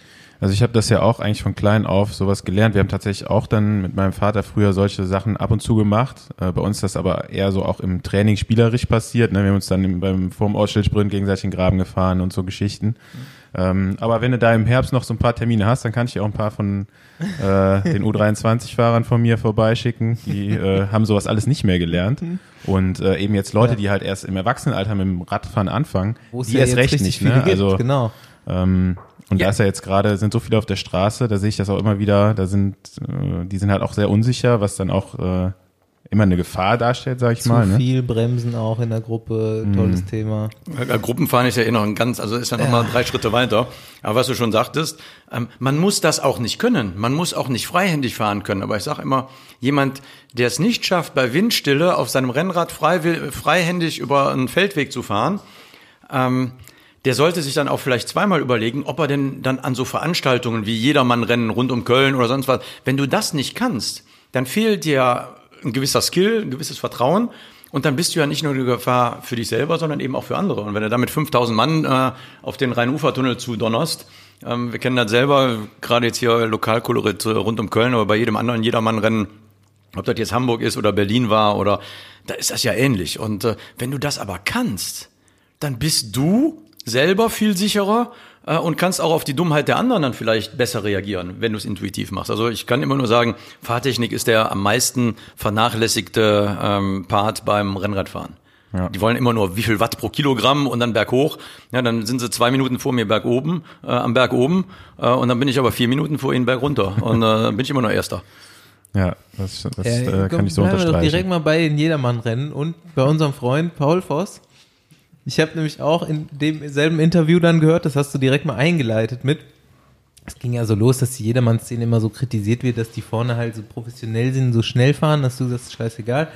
S3: Also ich habe das ja auch eigentlich von klein auf sowas gelernt. Wir haben tatsächlich auch dann mit meinem Vater früher solche Sachen ab und zu gemacht. Äh, bei uns ist das aber eher so auch im Training spielerisch passiert. Ne? Wir haben uns dann im, beim vorm Ortsschild gegenseitig in den Graben gefahren und so Geschichten. Mhm. Ähm, aber wenn du da im Herbst noch so ein paar Termine hast, dann kann ich dir auch ein paar von äh, den U23-Fahrern von mir vorbeischicken. Die äh, haben sowas alles nicht mehr gelernt. Mhm. Und äh, eben jetzt Leute, ja. die halt erst im Erwachsenenalter mit dem Radfahren anfangen, Wo die ja erst recht nicht. Ne? Gibt, also genau. Ähm, und ja. da ist ja jetzt gerade, sind so viele auf der Straße, da sehe ich das auch immer wieder, da sind, äh, die sind halt auch sehr unsicher, was dann auch äh, immer eine Gefahr darstellt, sag ich
S1: Zu
S3: mal.
S1: Zu ne? viel Bremsen auch in der Gruppe, tolles mm. Thema.
S4: Ja, Gruppenfahren ist ja eh noch ein ganz, also ist ja noch mal drei Schritte weiter. Aber was du schon sagtest, ähm, man muss das auch nicht können. Man muss auch nicht freihändig fahren können. Aber ich sage immer, jemand, der es nicht schafft, bei Windstille auf seinem Rennrad frei, freihändig über einen Feldweg zu fahren, ähm, der sollte sich dann auch vielleicht zweimal überlegen, ob er denn dann an so Veranstaltungen wie Jedermann-Rennen rund um Köln oder sonst was, wenn du das nicht kannst, dann fehlt dir ein gewisser Skill, ein gewisses Vertrauen. Und dann bist du ja nicht nur die Gefahr für dich selber, sondern eben auch für andere. Und wenn du damit 5000 Mann äh, auf den Rhein-Ufer-Tunnel zudonnerst, ähm, wir kennen das selber, gerade jetzt hier Lokalkolorit rund um Köln, aber bei jedem anderen Jedermann-Rennen ob das jetzt Hamburg ist oder Berlin war oder da ist das ja ähnlich. Und äh, wenn du das aber kannst, dann bist du selber viel sicherer äh, und kannst auch auf die Dummheit der anderen dann vielleicht besser reagieren, wenn du es intuitiv machst. Also ich kann immer nur sagen, Fahrtechnik ist der am meisten vernachlässigte ähm, Part beim Rennradfahren. Ja. Die wollen immer nur wie viel Watt pro Kilogramm und dann berghoch. Ja, dann sind sie zwei Minuten vor mir berg oben, äh, am Berg oben äh, und dann bin ich aber vier Minuten vor ihnen berg runter und äh, dann bin ich immer noch Erster.
S3: Ja, das, das äh, kann ich so unterstreichen. Doch
S1: direkt mal bei den Jedermann-Rennen und bei unserem Freund Paul Voss. Ich habe nämlich auch in demselben Interview dann gehört, das hast du direkt mal eingeleitet mit. Es ging ja so los, dass die Jedermann-Szene immer so kritisiert wird, dass die vorne halt so professionell sind, so schnell fahren, dass du das scheißegal,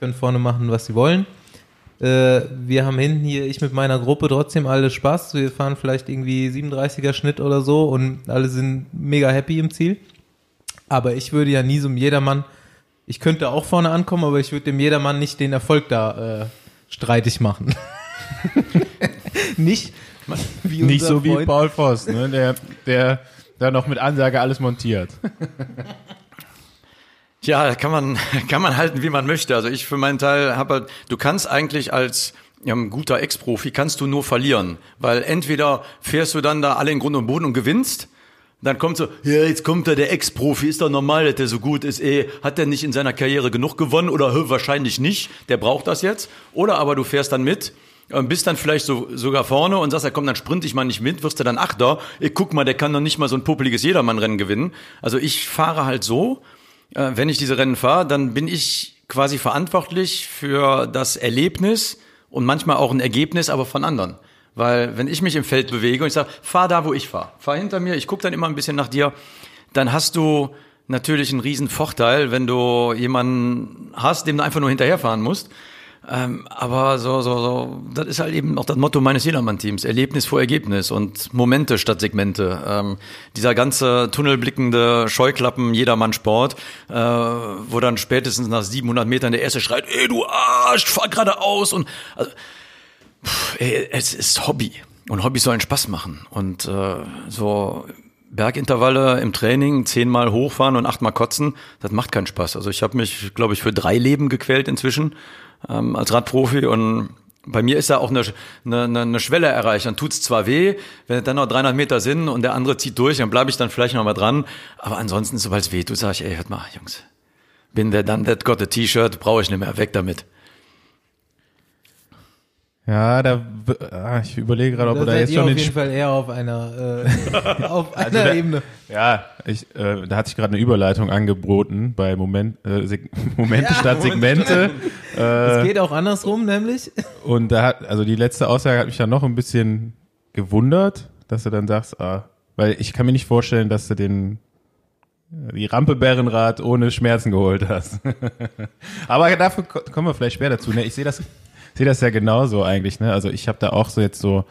S1: können vorne machen, was sie wollen. Äh, wir haben hinten hier, ich mit meiner Gruppe trotzdem alle Spaß. Wir fahren vielleicht irgendwie 37er Schnitt oder so und alle sind mega happy im Ziel. Aber ich würde ja nie so einem Jedermann, ich könnte auch vorne ankommen, aber ich würde dem Jedermann nicht den Erfolg da äh, streitig machen. nicht
S3: wie Nicht so Freund. wie Paul Voss, ne? der, der da noch mit Ansage alles montiert.
S4: Ja, kann man, kann man halten, wie man möchte. Also ich für meinen Teil habe halt, du kannst eigentlich als ja, ein guter Ex-Profi kannst du nur verlieren, weil entweder fährst du dann da alle in Grund und Boden und gewinnst, dann kommt so, ja, jetzt kommt da der Ex-Profi, ist doch normal, dass der so gut ist, eh, hat der nicht in seiner Karriere genug gewonnen oder wahrscheinlich nicht, der braucht das jetzt. Oder aber du fährst dann mit bist dann vielleicht so, sogar vorne und sagst, ja komm, dann sprint ich mal nicht mit, wirst du dann Achter. Ich guck mal, der kann doch nicht mal so ein popeliges Jedermann-Rennen gewinnen. Also ich fahre halt so, äh, wenn ich diese Rennen fahre, dann bin ich quasi verantwortlich für das Erlebnis und manchmal auch ein Ergebnis, aber von anderen. Weil wenn ich mich im Feld bewege und ich sage, fahr da, wo ich fahr, fahr hinter mir, ich gucke dann immer ein bisschen nach dir, dann hast du natürlich einen riesen Vorteil, wenn du jemanden hast, dem du einfach nur hinterherfahren musst. Ähm, aber so, so, so, das ist halt eben auch das Motto meines Jedermann-Teams. Erlebnis vor Ergebnis und Momente statt Segmente. Ähm, dieser ganze tunnelblickende Scheuklappen Jedermann-Sport, äh, wo dann spätestens nach 700 Metern der Erste schreit, ey, du Arsch, fahr geradeaus und, also, pff, ey, es ist Hobby. Und Hobbys sollen Spaß machen. Und äh, so Bergintervalle im Training, zehnmal hochfahren und achtmal kotzen, das macht keinen Spaß. Also ich habe mich, glaube ich, für drei Leben gequält inzwischen ähm, als Radprofi und bei mir ist da auch eine, eine, eine Schwelle erreicht. Dann tut's zwar weh, wenn dann noch 300 Meter sind und der andere zieht durch, dann bleibe ich dann vielleicht noch mal dran. Aber ansonsten, sobald es weh tut, sage ich, ey, hört mal, Jungs, bin der dann, that got a T-Shirt, brauche ich nicht mehr, weg damit.
S3: Ja, da ah, ich überlege gerade, ob da, da jetzt schon
S1: auf jeden Fall eher auf einer äh, auf also einer da, Ebene.
S3: Ja, ich, äh, da hat sich gerade eine Überleitung angeboten bei Moment äh, Seg Momente ja, statt Segmente.
S1: Es äh, geht auch andersrum, nämlich.
S3: Und da hat also die letzte Aussage hat mich dann noch ein bisschen gewundert, dass du dann sagst, ah, weil ich kann mir nicht vorstellen, dass du den die Rampe Bärenrad ohne Schmerzen geholt hast. Aber dafür kommen wir vielleicht schwer dazu. Ne? Ich sehe das sehe das ja genauso eigentlich. Ne? Also ich habe da auch so jetzt so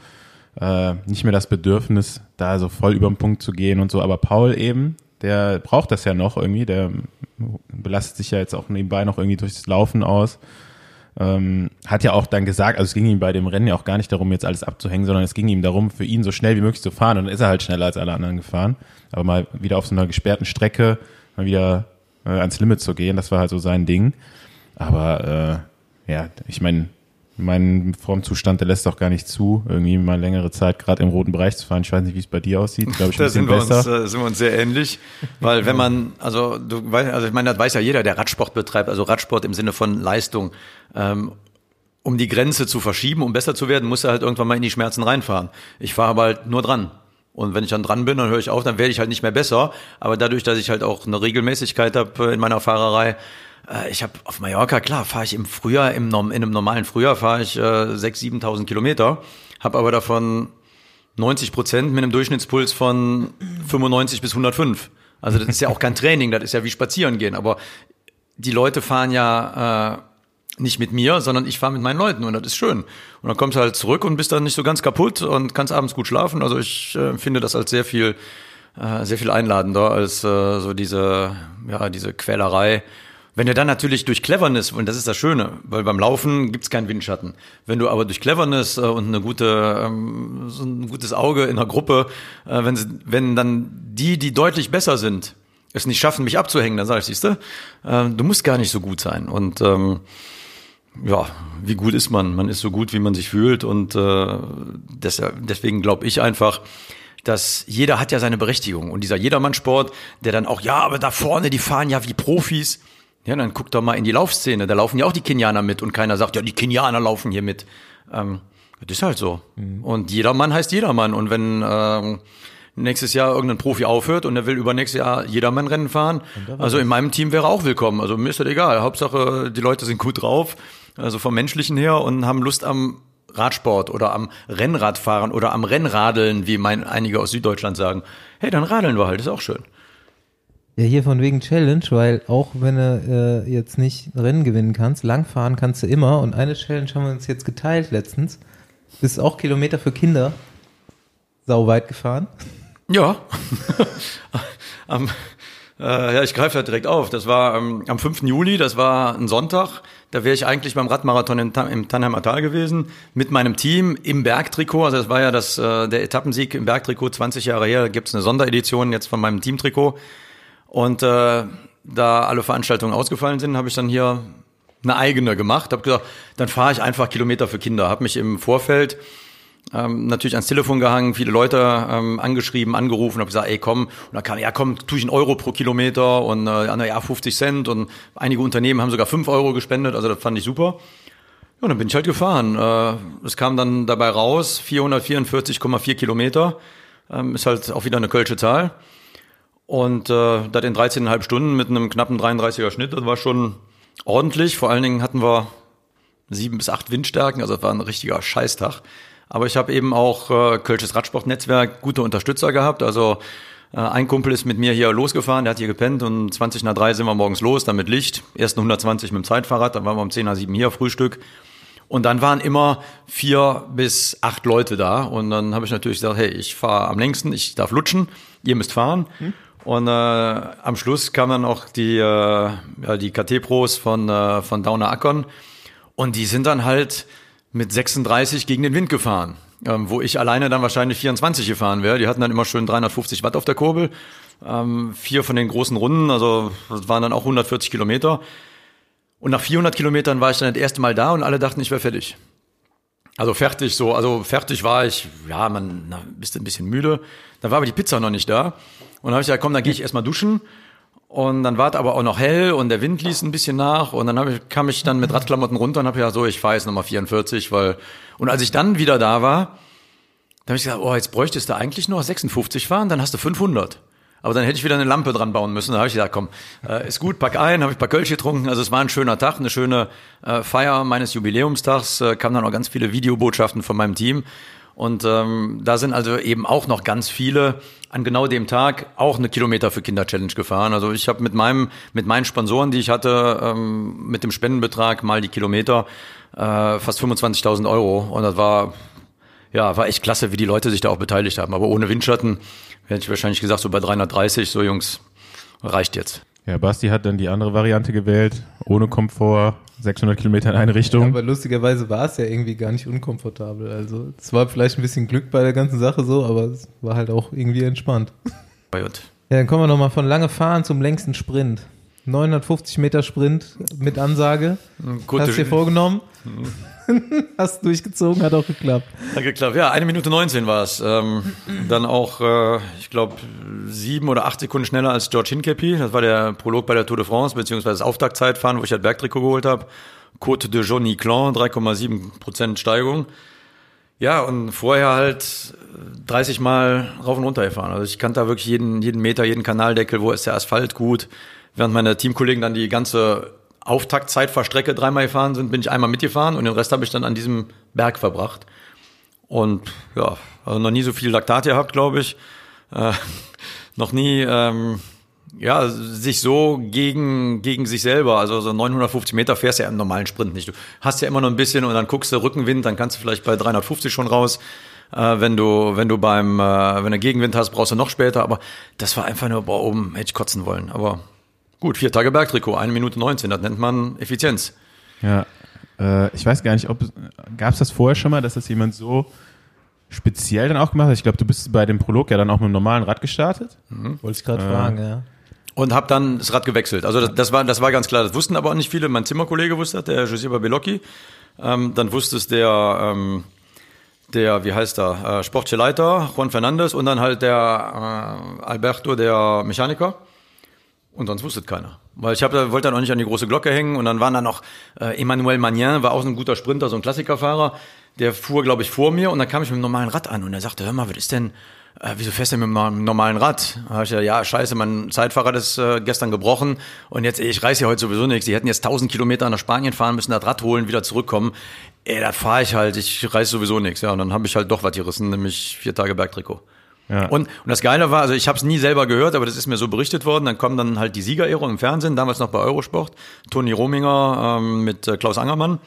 S3: äh, nicht mehr das Bedürfnis, da so voll über den Punkt zu gehen und so. Aber Paul eben, der braucht das ja noch irgendwie. Der belastet sich ja jetzt auch nebenbei noch irgendwie durchs Laufen aus. Ähm, hat ja auch dann gesagt, also es ging ihm bei dem Rennen ja auch gar nicht darum, jetzt alles abzuhängen, sondern es ging ihm darum, für ihn so schnell wie möglich zu fahren. Und dann ist er halt schneller als alle anderen gefahren. Aber mal wieder auf so einer gesperrten Strecke, mal wieder äh, ans Limit zu gehen, das war halt so sein Ding. Aber äh, ja, ich meine, mein Formzustand, der lässt auch gar nicht zu, irgendwie mal längere Zeit gerade im roten Bereich zu fahren. Ich weiß nicht, wie es bei dir aussieht. Glaube ich,
S4: da sind wir, besser. uns, äh, sind wir uns sehr ähnlich, weil wenn man, also du weißt, also ich meine, das weiß ja jeder, der Radsport betreibt, also Radsport im Sinne von Leistung. Ähm, um die Grenze zu verschieben, um besser zu werden, muss er halt irgendwann mal in die Schmerzen reinfahren. Ich fahre aber halt nur dran. Und wenn ich dann dran bin, dann höre ich auf, dann werde ich halt nicht mehr besser. Aber dadurch, dass ich halt auch eine Regelmäßigkeit habe in meiner Fahrerei, äh, ich habe auf Mallorca, klar, fahre ich im Frühjahr, im, in einem normalen Frühjahr fahre ich äh, 6.000, 7.000 Kilometer, habe aber davon 90 Prozent mit einem Durchschnittspuls von 95 bis 105. Also das ist ja auch kein Training, das ist ja wie spazieren gehen. Aber die Leute fahren ja äh, nicht mit mir, sondern ich fahre mit meinen Leuten und das ist schön. Und dann kommst du halt zurück und bist dann nicht so ganz kaputt und kannst abends gut schlafen. Also ich äh, finde das als sehr viel, äh, sehr viel einladender als äh, so diese, ja, diese Quälerei wenn du dann natürlich durch Cleverness, und das ist das Schöne, weil beim Laufen gibt's keinen Windschatten. Wenn du aber durch Cleverness äh, und eine gute, ähm, so ein gutes Auge in der Gruppe, äh, wenn, sie, wenn dann die, die deutlich besser sind, es nicht schaffen, mich abzuhängen, dann sage ich, siehst du, äh, du musst gar nicht so gut sein. Und ähm, ja, wie gut ist man? Man ist so gut, wie man sich fühlt. Und äh, deswegen glaube ich einfach, dass jeder hat ja seine Berechtigung. Und dieser Jedermannsport, der dann auch, ja, aber da vorne, die fahren ja wie Profis. Ja, dann guck doch mal in die Laufszene. Da laufen ja auch die Kenianer mit und keiner sagt, ja, die Kenianer laufen hier mit. Ähm, das ist halt so. Mhm. Und jedermann heißt jedermann. Und wenn ähm, nächstes Jahr irgendein Profi aufhört und er will über nächstes Jahr jedermann Rennen fahren, also in meinem Team wäre auch willkommen. Also mir ist das egal. Hauptsache, die Leute sind gut drauf, also vom Menschlichen her und haben Lust am Radsport oder am Rennradfahren oder am Rennradeln, wie mein, einige aus Süddeutschland sagen. Hey, dann radeln wir halt, ist auch schön.
S1: Ja, hier von wegen Challenge, weil auch wenn du äh, jetzt nicht Rennen gewinnen kannst, langfahren kannst du immer. Und eine Challenge haben wir uns jetzt geteilt letztens. Das ist auch Kilometer für Kinder. Sau weit gefahren.
S4: Ja. am, äh, ja, ich greife da direkt auf. Das war ähm, am 5. Juli, das war ein Sonntag. Da wäre ich eigentlich beim Radmarathon im, im Tannheimer Tal gewesen, mit meinem Team im Bergtrikot. Also das war ja das, äh, der Etappensieg im Bergtrikot 20 Jahre her. Da gibt's eine Sonderedition jetzt von meinem Teamtrikot. Und äh, da alle Veranstaltungen ausgefallen sind, habe ich dann hier eine eigene gemacht. Habe gesagt, dann fahre ich einfach Kilometer für Kinder. Habe mich im Vorfeld ähm, natürlich ans Telefon gehangen, viele Leute ähm, angeschrieben, angerufen, habe gesagt, ey komm, und dann kam, ja komm, tue ich einen Euro pro Kilometer und äh, ja 50 Cent und einige Unternehmen haben sogar 5 Euro gespendet, also das fand ich super. Ja, dann bin ich halt gefahren. Äh, es kam dann dabei raus, 444,4 Kilometer, ähm, ist halt auch wieder eine kölsche Zahl. Und äh, das in 13,5 Stunden mit einem knappen 33er Schnitt, das war schon ordentlich. Vor allen Dingen hatten wir sieben bis acht Windstärken, also das war ein richtiger Scheißtag. Aber ich habe eben auch äh, Kölsches Radsportnetzwerk gute Unterstützer gehabt. Also äh, ein Kumpel ist mit mir hier losgefahren, der hat hier gepennt und 20 nach drei sind wir morgens los, dann mit Licht. Ersten 120 mit dem Zeitfahrrad, dann waren wir um 10 nach 7 hier, Frühstück. Und dann waren immer vier bis acht Leute da. Und dann habe ich natürlich gesagt, hey, ich fahre am längsten, ich darf lutschen, ihr müsst fahren. Hm. Und äh, am Schluss kamen dann auch die, äh, ja, die KT-Pros von, äh, von Downer Ackern. Und die sind dann halt mit 36 gegen den Wind gefahren, ähm, wo ich alleine dann wahrscheinlich 24 gefahren wäre. Die hatten dann immer schön 350 Watt auf der Kurbel. Ähm, vier von den großen Runden, also das waren dann auch 140 Kilometer. Und nach 400 Kilometern war ich dann das erste Mal da und alle dachten, ich wäre fertig. Also fertig so, also fertig war ich, ja, man na, bist ein bisschen müde. Dann war aber die Pizza noch nicht da. Und dann habe ich gesagt, komm, dann gehe ich erstmal duschen. Und dann war es aber auch noch hell und der Wind ließ ein bisschen nach und dann ich, kam ich dann mit Radklamotten runter und habe ja so, ich fahre jetzt nochmal 44, weil und als ich dann wieder da war, da habe ich gesagt, oh, jetzt bräuchtest du eigentlich nur 56 fahren, dann hast du 500. Aber dann hätte ich wieder eine Lampe dran bauen müssen. Da habe ich gesagt, komm, äh, ist gut, pack ein, habe ich ein paar Kölsch getrunken. Also es war ein schöner Tag, eine schöne äh, Feier meines Jubiläumstags. Äh, kamen dann auch ganz viele Videobotschaften von meinem Team. Und ähm, da sind also eben auch noch ganz viele an genau dem Tag auch eine Kilometer für Kinder Challenge gefahren. Also ich habe mit meinem mit meinen Sponsoren, die ich hatte, ähm, mit dem Spendenbetrag mal die Kilometer äh, fast 25.000 Euro. Und das war ja war echt klasse, wie die Leute sich da auch beteiligt haben. Aber ohne Windschatten hätte ich wahrscheinlich gesagt so bei 330. So Jungs reicht jetzt.
S3: Ja, Basti hat dann die andere Variante gewählt, ohne Komfort, 600 Kilometer in eine Richtung. Ja,
S1: aber lustigerweise war es ja irgendwie gar nicht unkomfortabel. Also es war vielleicht ein bisschen Glück bei der ganzen Sache so, aber es war halt auch irgendwie entspannt. Ja, dann kommen wir nochmal von lange Fahren zum längsten Sprint. 950 Meter Sprint mit Ansage. Gute Hast du dir vorgenommen? Hast durchgezogen, hat auch geklappt.
S4: Hat geklappt, ja, eine Minute 19 war es. Ähm, dann auch, äh, ich glaube, sieben oder acht Sekunden schneller als George Hinkepi. Das war der Prolog bei der Tour de France, beziehungsweise das Auftaktzeitfahren, wo ich halt Bergtrikot geholt habe. Côte de Johnny Clan, 3,7 Prozent Steigung. Ja, und vorher halt 30 Mal rauf und runter gefahren. Also ich kannte da wirklich jeden, jeden Meter, jeden Kanaldeckel, wo ist der Asphalt gut. Während meine Teamkollegen dann die ganze Auftaktzeitfahrstrecke dreimal gefahren sind, bin ich einmal mitgefahren und den Rest habe ich dann an diesem Berg verbracht. Und ja, also noch nie so viel Laktat gehabt, glaube ich. Äh, noch nie, ähm, ja, sich so gegen, gegen sich selber, also so 950 Meter fährst du ja im normalen Sprint nicht. Du hast ja immer noch ein bisschen und dann guckst du Rückenwind, dann kannst du vielleicht bei 350 schon raus. Äh, wenn du, wenn du beim, äh, wenn du Gegenwind hast, brauchst du noch später, aber das war einfach nur, boah, oben hätte ich kotzen wollen, aber Gut, vier Tage Bergtrikot, eine Minute 19, das nennt man Effizienz.
S3: Ja, äh, ich weiß gar nicht, ob gab es das vorher schon mal, dass das jemand so speziell dann auch gemacht hat? Ich glaube, du bist bei dem Prolog ja dann auch mit einem normalen Rad gestartet.
S1: Mhm. Wollte ich gerade äh, fragen, ja.
S4: und habe dann das Rad gewechselt. Also das, das, war, das war ganz klar. Das wussten aber auch nicht viele. Mein Zimmerkollege wusste das, der Joseba Belocchi. Ähm, dann wusste es der, ähm, der, wie heißt er, äh, sportliche Leiter, Juan Fernandes und dann halt der äh, Alberto, der Mechaniker. Und sonst wusste keiner. Weil ich hab, wollte dann auch nicht an die große Glocke hängen und dann waren da noch äh, Emmanuel Magnin, war auch so ein guter Sprinter, so ein Klassikerfahrer. Der fuhr, glaube ich, vor mir und dann kam ich mit einem normalen Rad an und er sagte, hör mal, was ist denn, äh, wieso fährst du mit einem normalen Rad? Da hab ich ja, ja, scheiße, mein Zeitfahrrad ist äh, gestern gebrochen und jetzt, ich reiß ja heute sowieso nichts. Die hätten jetzt 1000 Kilometer nach Spanien fahren müssen, das Rad holen, wieder zurückkommen. Ey, da fahre ich halt, ich reiß sowieso nichts. Ja, und dann habe ich halt doch was gerissen, nämlich vier Tage Bergtrikot.
S3: Ja.
S4: Und, und das Geile war, also ich habe es nie selber gehört, aber das ist mir so berichtet worden. Dann kommen dann halt die Siegerehrung im Fernsehen, damals noch bei Eurosport. Toni Rominger ähm, mit äh, Klaus Angermann.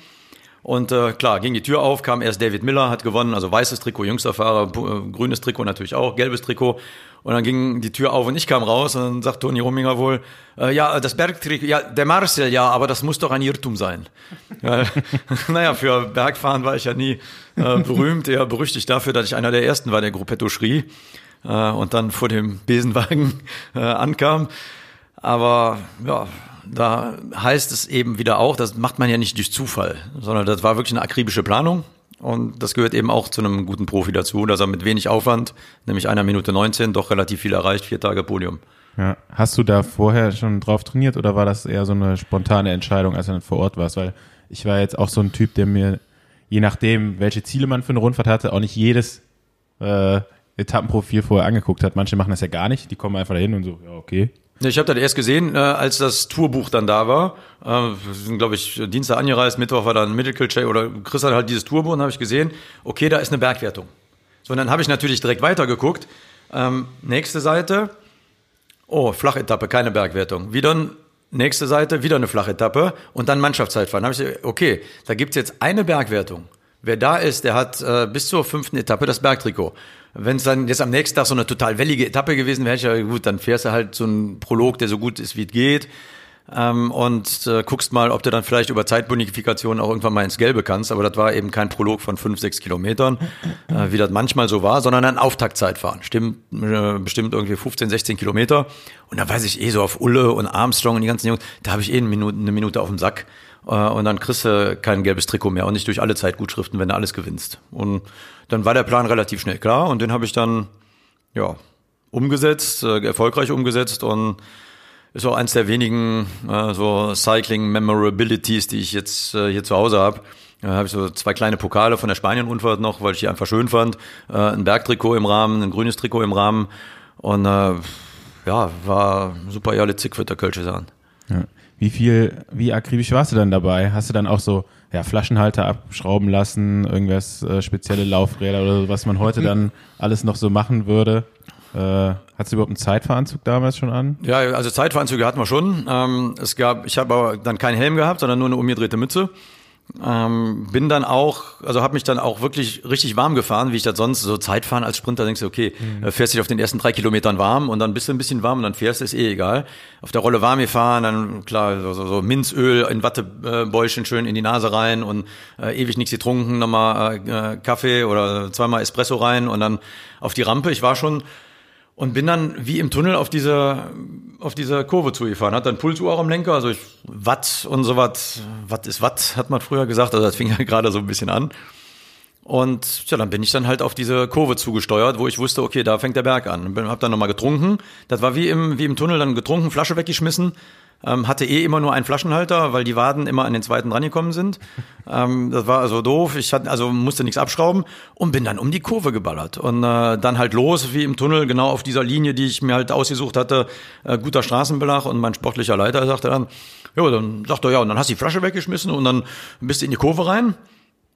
S4: Und äh, klar, ging die Tür auf, kam erst David Miller, hat gewonnen, also weißes Trikot, jüngster Fahrer, äh, grünes Trikot natürlich auch, gelbes Trikot. Und dann ging die Tür auf und ich kam raus und dann sagt Toni Rominger wohl, äh, ja, das Bergtrikot, ja, der Marcel, ja, aber das muss doch ein Irrtum sein. ja, naja, für Bergfahren war ich ja nie äh, berühmt, eher berüchtigt dafür, dass ich einer der Ersten war, der Gruppetto schrie äh, und dann vor dem Besenwagen äh, ankam. Aber ja, da heißt es eben wieder auch, das macht man ja nicht durch Zufall, sondern das war wirklich eine akribische Planung. Und das gehört eben auch zu einem guten Profi dazu, dass er mit wenig Aufwand, nämlich einer Minute 19, doch relativ viel erreicht, vier Tage Podium.
S3: Ja. Hast du da vorher schon drauf trainiert oder war das eher so eine spontane Entscheidung, als du dann vor Ort warst? Weil ich war jetzt auch so ein Typ, der mir, je nachdem, welche Ziele man für eine Rundfahrt hatte, auch nicht jedes äh, Etappenprofil vorher angeguckt hat. Manche machen das ja gar nicht, die kommen einfach dahin und so, ja, okay.
S4: Ich habe das erst gesehen, äh, als das Tourbuch dann da war. Äh, wir sind, glaube ich, Dienstag angereist, Mittwoch war dann Medical Check oder Chris hat halt dieses Tourbuch und habe ich gesehen, okay, da ist eine Bergwertung. So, und dann habe ich natürlich direkt weitergeguckt. Ähm, nächste Seite, oh, Flachetappe, keine Bergwertung. Wieder nächste Seite, wieder eine Flachetappe und dann Mannschaftszeitfahren. Da habe ich gesagt, okay, da gibt's jetzt eine Bergwertung. Wer da ist, der hat äh, bis zur fünften Etappe das Bergtrikot. Wenn es dann jetzt am nächsten Tag so eine total wellige Etappe gewesen wäre, ja gut, dann fährst du halt so einen Prolog, der so gut ist, wie es geht. Ähm, und äh, guckst mal, ob du dann vielleicht über Zeitbonifikation auch irgendwann mal ins Gelbe kannst. Aber das war eben kein Prolog von fünf, sechs Kilometern, äh, wie das manchmal so war, sondern ein Auftaktzeitfahren. Stimmt, äh, bestimmt irgendwie 15, 16 Kilometer. Und da weiß ich eh so auf Ulle und Armstrong und die ganzen Jungs, da habe ich eh eine Minute, eine Minute auf dem Sack. Äh, und dann kriegst du kein gelbes Trikot mehr und nicht durch alle Zeitgutschriften, wenn du alles gewinnst. Und dann war der Plan relativ schnell klar und den habe ich dann ja umgesetzt, äh, erfolgreich umgesetzt und ist auch eins der wenigen äh, so Cycling Memorabilities, die ich jetzt äh, hier zu Hause habe. Da habe ich so zwei kleine Pokale von der Spanien-Rundfahrt noch, weil ich die einfach schön fand. Äh, ein Bergtrikot im Rahmen, ein grünes Trikot im Rahmen. Und äh, ja, war super ehrlich zick für der Kölsche sein.
S3: Ja. Wie viel, wie akribisch warst du dann dabei? Hast du dann auch so ja, Flaschenhalter abschrauben lassen, irgendwas äh, spezielle Laufräder oder so, was man heute dann alles noch so machen würde? Äh, Hattest du überhaupt einen Zeitfahranzug damals schon an?
S4: Ja, also Zeitfahranzüge hatten wir schon. Ähm, es gab, ich habe aber dann keinen Helm gehabt, sondern nur eine umgedrehte Mütze. Ähm, bin dann auch, also habe mich dann auch wirklich richtig warm gefahren, wie ich das sonst so Zeitfahren als Sprinter denkst du, okay, mhm. fährst dich auf den ersten drei Kilometern warm und dann bist du ein bisschen warm und dann fährst du, ist eh egal. Auf der Rolle warm gefahren, dann klar, so, so, so Minzöl in Wattebäuschen schön in die Nase rein und äh, ewig nichts getrunken, nochmal äh, Kaffee oder zweimal Espresso rein und dann auf die Rampe. Ich war schon und bin dann wie im Tunnel auf diese, auf diese Kurve zugefahren. Hat dann Pulsuhr am Lenker, also ich, Watt und so was. Watt ist Watt, hat man früher gesagt. Also das fing ja gerade so ein bisschen an. Und ja, dann bin ich dann halt auf diese Kurve zugesteuert, wo ich wusste, okay, da fängt der Berg an. Hab dann nochmal getrunken. Das war wie im, wie im Tunnel, dann getrunken, Flasche weggeschmissen ähm, hatte eh immer nur einen Flaschenhalter, weil die Waden immer an den zweiten rangekommen sind. Ähm, das war also doof. Ich hatte, also musste nichts abschrauben und bin dann um die Kurve geballert. Und äh, dann halt los, wie im Tunnel, genau auf dieser Linie, die ich mir halt ausgesucht hatte. Äh, guter Straßenbelag und mein sportlicher Leiter sagte dann, ja, dann sagt er, ja, und dann hast du die Flasche weggeschmissen und dann bist du in die Kurve rein.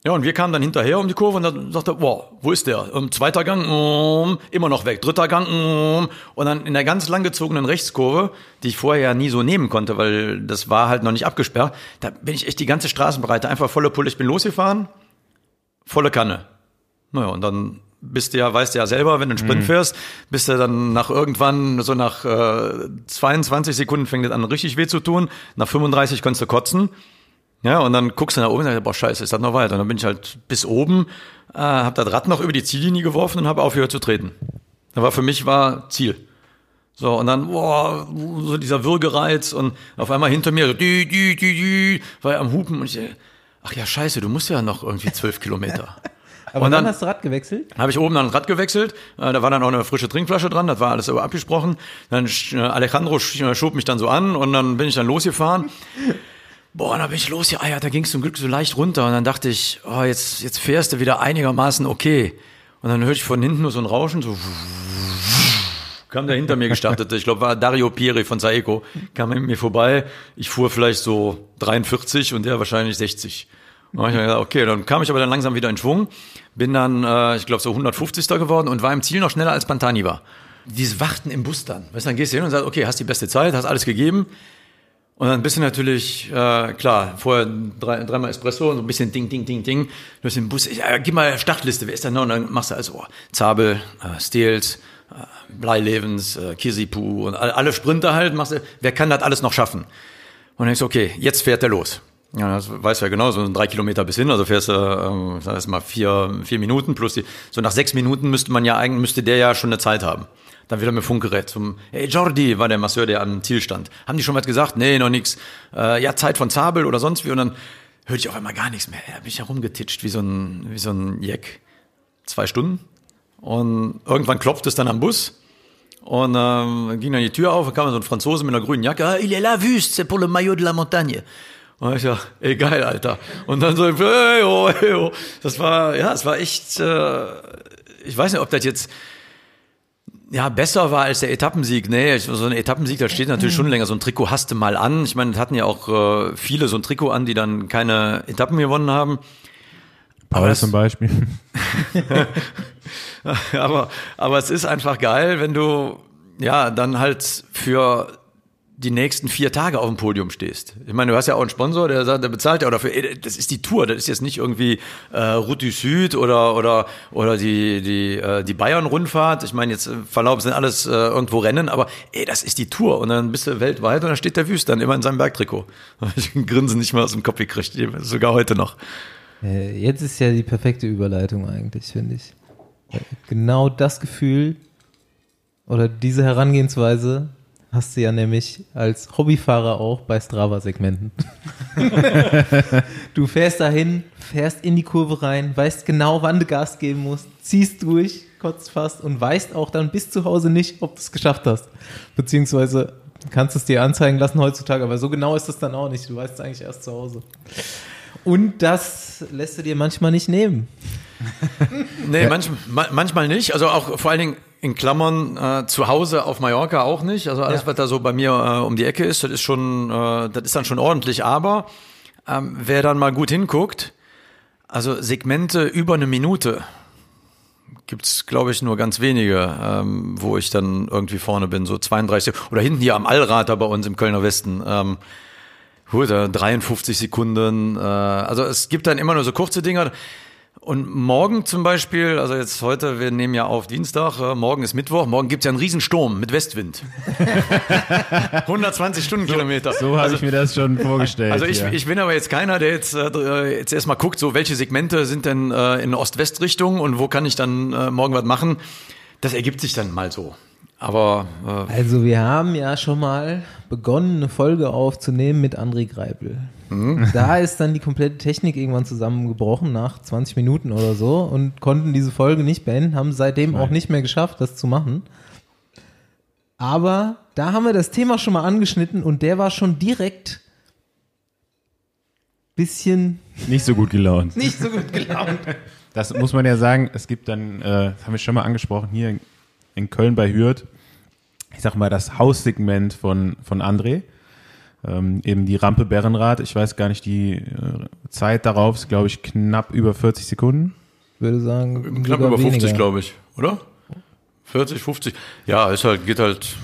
S4: Ja, und wir kamen dann hinterher um die Kurve und dann sagte er, wow, wo ist der? Und zweiter Gang, um, immer noch weg. Dritter Gang, um, und dann in der ganz langgezogenen Rechtskurve, die ich vorher ja nie so nehmen konnte, weil das war halt noch nicht abgesperrt, da bin ich echt die ganze Straßenbreite einfach volle Pulle. Ich bin losgefahren, volle Kanne. Naja, und dann bist du ja, weißt du ja selber, wenn du einen Sprint mhm. fährst, bist du dann nach irgendwann, so nach äh, 22 Sekunden fängt es an richtig weh zu tun, nach 35 kannst du kotzen. Ja, und dann guckst du nach oben und sagst, boah, scheiße, ist das noch weiter? Und dann bin ich halt bis oben, äh, habe das Rad noch über die Ziellinie geworfen und habe aufgehört zu treten. Da war für mich war Ziel. So, und dann, boah, so dieser Würgereiz und auf einmal hinter mir so, dü, dü, dü, dü, war er am Hupen und ich, ach ja, scheiße, du musst ja noch irgendwie zwölf Kilometer.
S1: Aber
S4: Und
S1: dann,
S4: dann-
S1: hast du Rad gewechselt?
S4: Habe ich oben dann Rad gewechselt, äh, da war dann auch eine frische Trinkflasche dran, das war alles aber abgesprochen. Dann äh, Alejandro sch- schob mich dann so an und dann bin ich dann losgefahren. Boah, dann bin ich losgeeiert, da ging es zum Glück so leicht runter und dann dachte ich, oh, jetzt, jetzt fährst du wieder einigermaßen okay. Und dann hörte ich von hinten nur so ein Rauschen, so kam der hinter mir gestartet. Ich glaube, war Dario Pieri von Saeco, kam an mir vorbei. Ich fuhr vielleicht so 43 und der wahrscheinlich 60. Und dann ich gedacht, okay, dann kam ich aber dann langsam wieder in Schwung, bin dann, äh, ich glaube, so 150. geworden und war im Ziel noch schneller als Pantani war. Dieses Warten im Bus dann. Weißt du, dann gehst du hin und sagst, okay, hast die beste Zeit, hast alles gegeben. Und dann bist du natürlich, äh, klar, vorher drei, dreimal Espresso und so ein bisschen Ding, Ding, Ding, Ding. Du hast den Bus, ja, gib mal Startliste, wer ist da noch? Und dann machst du also oh, Zabel, äh, Steels, äh, Bleilevens, äh, Kisipu und alle, Sprinter halt, machst du, wer kann das alles noch schaffen? Und dann denkst du, okay, jetzt fährt er los. Ja, das weißt du ja genau, so drei Kilometer bis hin, also fährst du, ähm, sag mal, vier, vier Minuten plus die, so nach sechs Minuten müsste man ja eigentlich, müsste der ja schon eine Zeit haben. Dann wieder mit Funkgerät zum, hey Jordi, war der Masseur, der am Ziel stand. Haben die schon was gesagt? Nee, noch nix. Äh, ja, Zeit von Zabel oder sonst wie. Und dann hörte ich auf einmal gar nichts mehr. Da bin ich herumgetitscht wie so ein, wie so ein Jack. Zwei Stunden. Und irgendwann klopft es dann am Bus. Und ähm, ging dann die Tür auf, und kam so ein Franzose mit einer grünen Jacke. Ah, il est la vue, c'est pour le maillot de la montagne. Und ich sag, ey, geil, Alter. Und dann so, hey, oh, hey, oh. Das war, ja, es war echt, äh, ich weiß nicht, ob das jetzt, ja, besser war als der Etappensieg. Nee, so ein Etappensieg, da steht natürlich schon länger. So ein Trikot hast du mal an. Ich meine, das hatten ja auch äh, viele so ein Trikot an, die dann keine Etappen gewonnen haben.
S3: Aber
S4: das-
S3: zum Beispiel.
S4: aber, aber es ist einfach geil, wenn du ja dann halt für die nächsten vier Tage auf dem Podium stehst. Ich meine, du hast ja auch einen Sponsor, der sagt, der bezahlt ja auch dafür. Das ist die Tour, das ist jetzt nicht irgendwie äh, Route du Süd oder oder oder die die äh, die Bayern-Rundfahrt. Ich meine, jetzt äh, Verlaub sind alles äh, irgendwo Rennen, aber ey, das ist die Tour und dann bist du weltweit und dann steht der Wüst dann immer in seinem Bergtrikot. Ich Grinsen nicht mal aus dem Kopf gekriegt, sogar heute noch.
S1: Äh, Jetzt ist ja die perfekte Überleitung eigentlich, finde ich. Weil Genau das Gefühl oder diese Herangehensweise hast du ja nämlich als Hobbyfahrer auch bei Strava-Segmenten. du fährst dahin, fährst in die Kurve rein, weißt genau, wann du Gas geben musst, ziehst durch, kotzt fast und weißt auch dann bis zu Hause nicht, ob du es geschafft hast. Beziehungsweise kannst es dir anzeigen lassen heutzutage, aber so genau ist es dann auch nicht. Du weißt es eigentlich erst zu Hause. Und das lässt du dir manchmal nicht nehmen.
S4: Nee, manch, ma- manchmal nicht. Also auch vor allen Dingen in Klammern äh, zu Hause auf Mallorca auch nicht. Also alles,
S1: Ja.
S4: was da so bei mir äh, um die Ecke ist, das ist schon, äh, das ist dann schon ordentlich. Aber ähm, wer dann mal gut hinguckt, also Segmente über eine Minute gibt's glaube ich, nur ganz wenige, ähm, wo ich dann irgendwie vorne bin, so 32 oder hinten hier am Allrad da bei uns im Kölner Westen. Ähm, Gut, äh, 53 Sekunden. Äh, also es gibt dann immer nur so kurze Dinger. Und morgen zum Beispiel, also jetzt heute, wir nehmen ja auf Dienstag, äh, morgen ist Mittwoch, morgen gibt's ja einen Riesensturm mit Westwind. 120 Stundenkilometer.
S3: So habe ich mir das schon vorgestellt.
S4: Also ich, ich bin aber jetzt keiner, der jetzt, äh, jetzt erstmal guckt, so welche Segmente sind denn äh, in Ost-West-Richtung und wo kann ich dann äh, morgen was machen. Das ergibt sich dann mal so. Aber äh,
S1: Also wir haben ja schon mal begonnen, eine Folge aufzunehmen mit André Greipel. Da ist dann die komplette Technik irgendwann zusammengebrochen nach 20 Minuten oder so und konnten diese Folge nicht beenden, haben seitdem auch nicht mehr geschafft, das zu machen. Aber da haben wir das Thema schon mal angeschnitten und der war schon direkt bisschen
S3: nicht so gut gelaunt.
S1: nicht so gut gelaunt.
S3: Das muss man ja sagen, es gibt dann, äh, das haben wir schon mal angesprochen, hier in, in Köln bei Hürth, ich sag mal, das Haussegment von, von André. Ähm, eben die Rampe Bärenrad, ich weiß gar nicht, die äh, Zeit darauf ist, glaube ich, knapp über 40 Sekunden.
S1: Würde sagen,
S4: knapp über 50,
S1: weniger.
S4: glaube ich, oder? 40, 50. Ja, ist halt, geht halt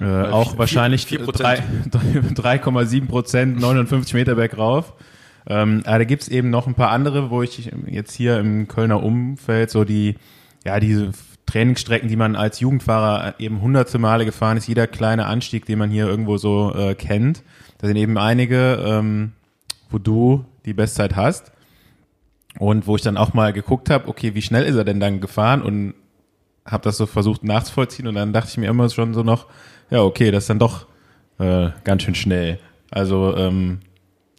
S3: Äh, auch
S4: vier-
S3: wahrscheinlich
S4: vier
S3: drei- 3,7 Prozent, 59 Meter bergauf. Ähm, aber da gibt's eben noch ein paar andere, wo ich jetzt hier im Kölner Umfeld so die, ja, diese Trainingsstrecken, die man als Jugendfahrer eben hunderte Male gefahren ist, jeder kleine Anstieg, den man hier irgendwo so äh, kennt. Da sind eben einige, ähm, wo du die Bestzeit hast. Und wo ich dann auch mal geguckt habe, okay, wie schnell ist er denn dann gefahren? Und habe das so versucht nachzuvollziehen und dann dachte ich mir immer schon so noch, ja, okay, das ist dann doch äh, ganz schön schnell. Also ähm,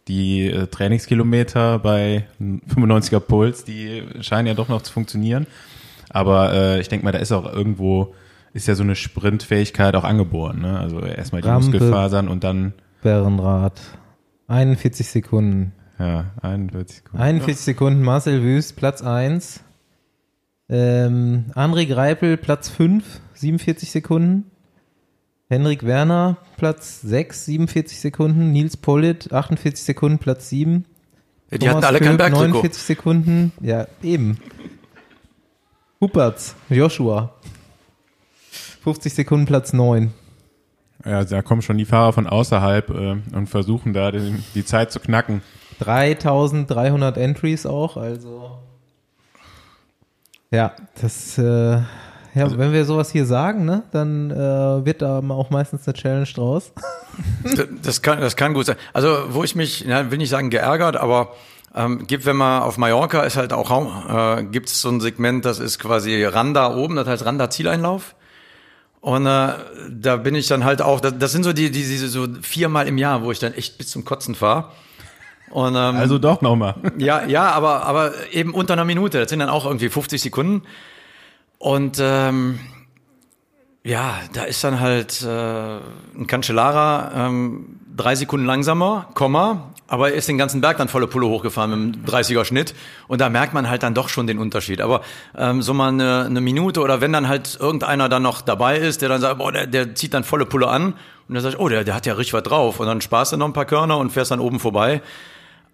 S3: die äh, Trainingskilometer bei 95er Puls, die scheinen ja doch noch zu funktionieren. Aber äh, ich denke mal, da ist auch irgendwo, ist ja so eine Sprintfähigkeit auch angeboren. Ne? Also erstmal die
S1: Rampe.
S3: Muskelfasern und dann,
S1: Bärenrad. 41 Sekunden.
S3: ja, 41 Sekunden.
S1: 41 Sekunden, Marcel Wüst, Platz 1. Ähm, André Greipel, Platz 5, 47 Sekunden. Henrik Werner, Platz 6, 47 Sekunden. Nils Pollitt, 48 Sekunden, Platz 7.
S4: Ja, die hatten alle kein
S1: Köpp,
S4: Bergtrikot.
S1: 49 Sekunden. Ja, eben. Huppertz, Joshua. 50 Sekunden, Platz 9.
S3: Ja, da kommen schon die Fahrer von außerhalb äh, und versuchen da die, die Zeit zu knacken.
S1: 3300 Entries auch, also. Ja, das, äh, ja,
S4: Also
S1: wenn wir sowas hier sagen, ne, dann äh, wird da auch meistens eine Challenge draus.
S4: Das kann, das kann gut sein. Also, wo ich mich, ja, will nicht sagen geärgert, aber ähm, gibt, wenn man auf Mallorca ist halt auch, äh, gibt es so ein Segment, das ist quasi Randa oben, das heißt Randa Zieleinlauf. Und äh, da bin ich dann halt auch, das, das sind so die, die, diese so viermal im Jahr, wo ich dann echt bis zum Kotzen fahre. Und ähm,
S3: Also doch nochmal.
S4: ja, ja, aber, aber eben unter einer Minute. Das sind dann auch irgendwie 50 Sekunden. Und ähm, ja, da ist dann halt äh, ein Cancellara ähm, drei Sekunden langsamer, Komma, aber er ist den ganzen Berg dann volle Pulle hochgefahren mit einem 30er Schnitt. Und da merkt man halt dann doch schon den Unterschied. Aber ähm, so mal eine, eine Minute oder wenn dann halt irgendeiner dann noch dabei ist, der dann sagt, boah, der, der zieht dann volle Pulle an und dann sagt, oh, der, der hat ja richtig was drauf. Und dann sparst du noch ein paar Körner und fährst dann oben vorbei.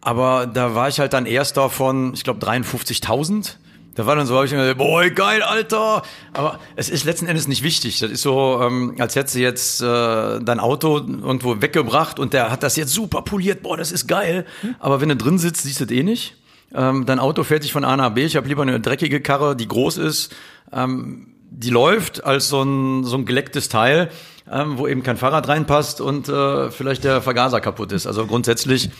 S4: Aber da war ich halt dann erster von, ich glaube, 53.000. Da war dann so, hab ich gedacht, boah, geil, Alter. Aber es ist letzten Endes nicht wichtig. Das ist so, ähm, als hättest du jetzt äh, dein Auto irgendwo weggebracht und der hat das jetzt super poliert. Boah, das ist geil. Aber wenn du drin sitzt, siehst du das eh nicht. Ähm, dein Auto fährt sich von A nach B. Ich habe lieber eine dreckige Karre, die groß ist, ähm, die läuft, als so ein, so ein gelecktes Teil, ähm, wo eben kein Fahrrad reinpasst und äh, vielleicht der Vergaser kaputt ist. Also grundsätzlich,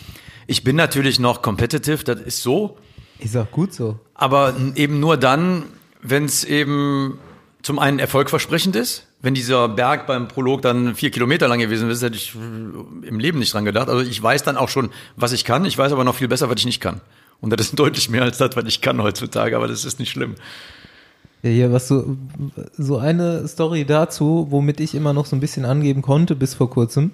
S4: ich bin natürlich noch competitive, das ist so.
S1: Ist auch gut so.
S4: Aber eben nur dann, wenn es eben zum einen erfolgversprechend ist. Wenn dieser Berg beim Prolog dann vier Kilometer lang gewesen ist, hätte ich im Leben nicht dran gedacht. Also ich weiß dann auch schon, was ich kann. Ich weiß aber noch viel besser, was ich nicht kann. Und das ist deutlich mehr als das, was ich kann heutzutage, aber das ist nicht schlimm.
S1: Ja, hier, was so, so eine Story dazu, womit ich immer noch so ein bisschen angeben konnte bis vor kurzem.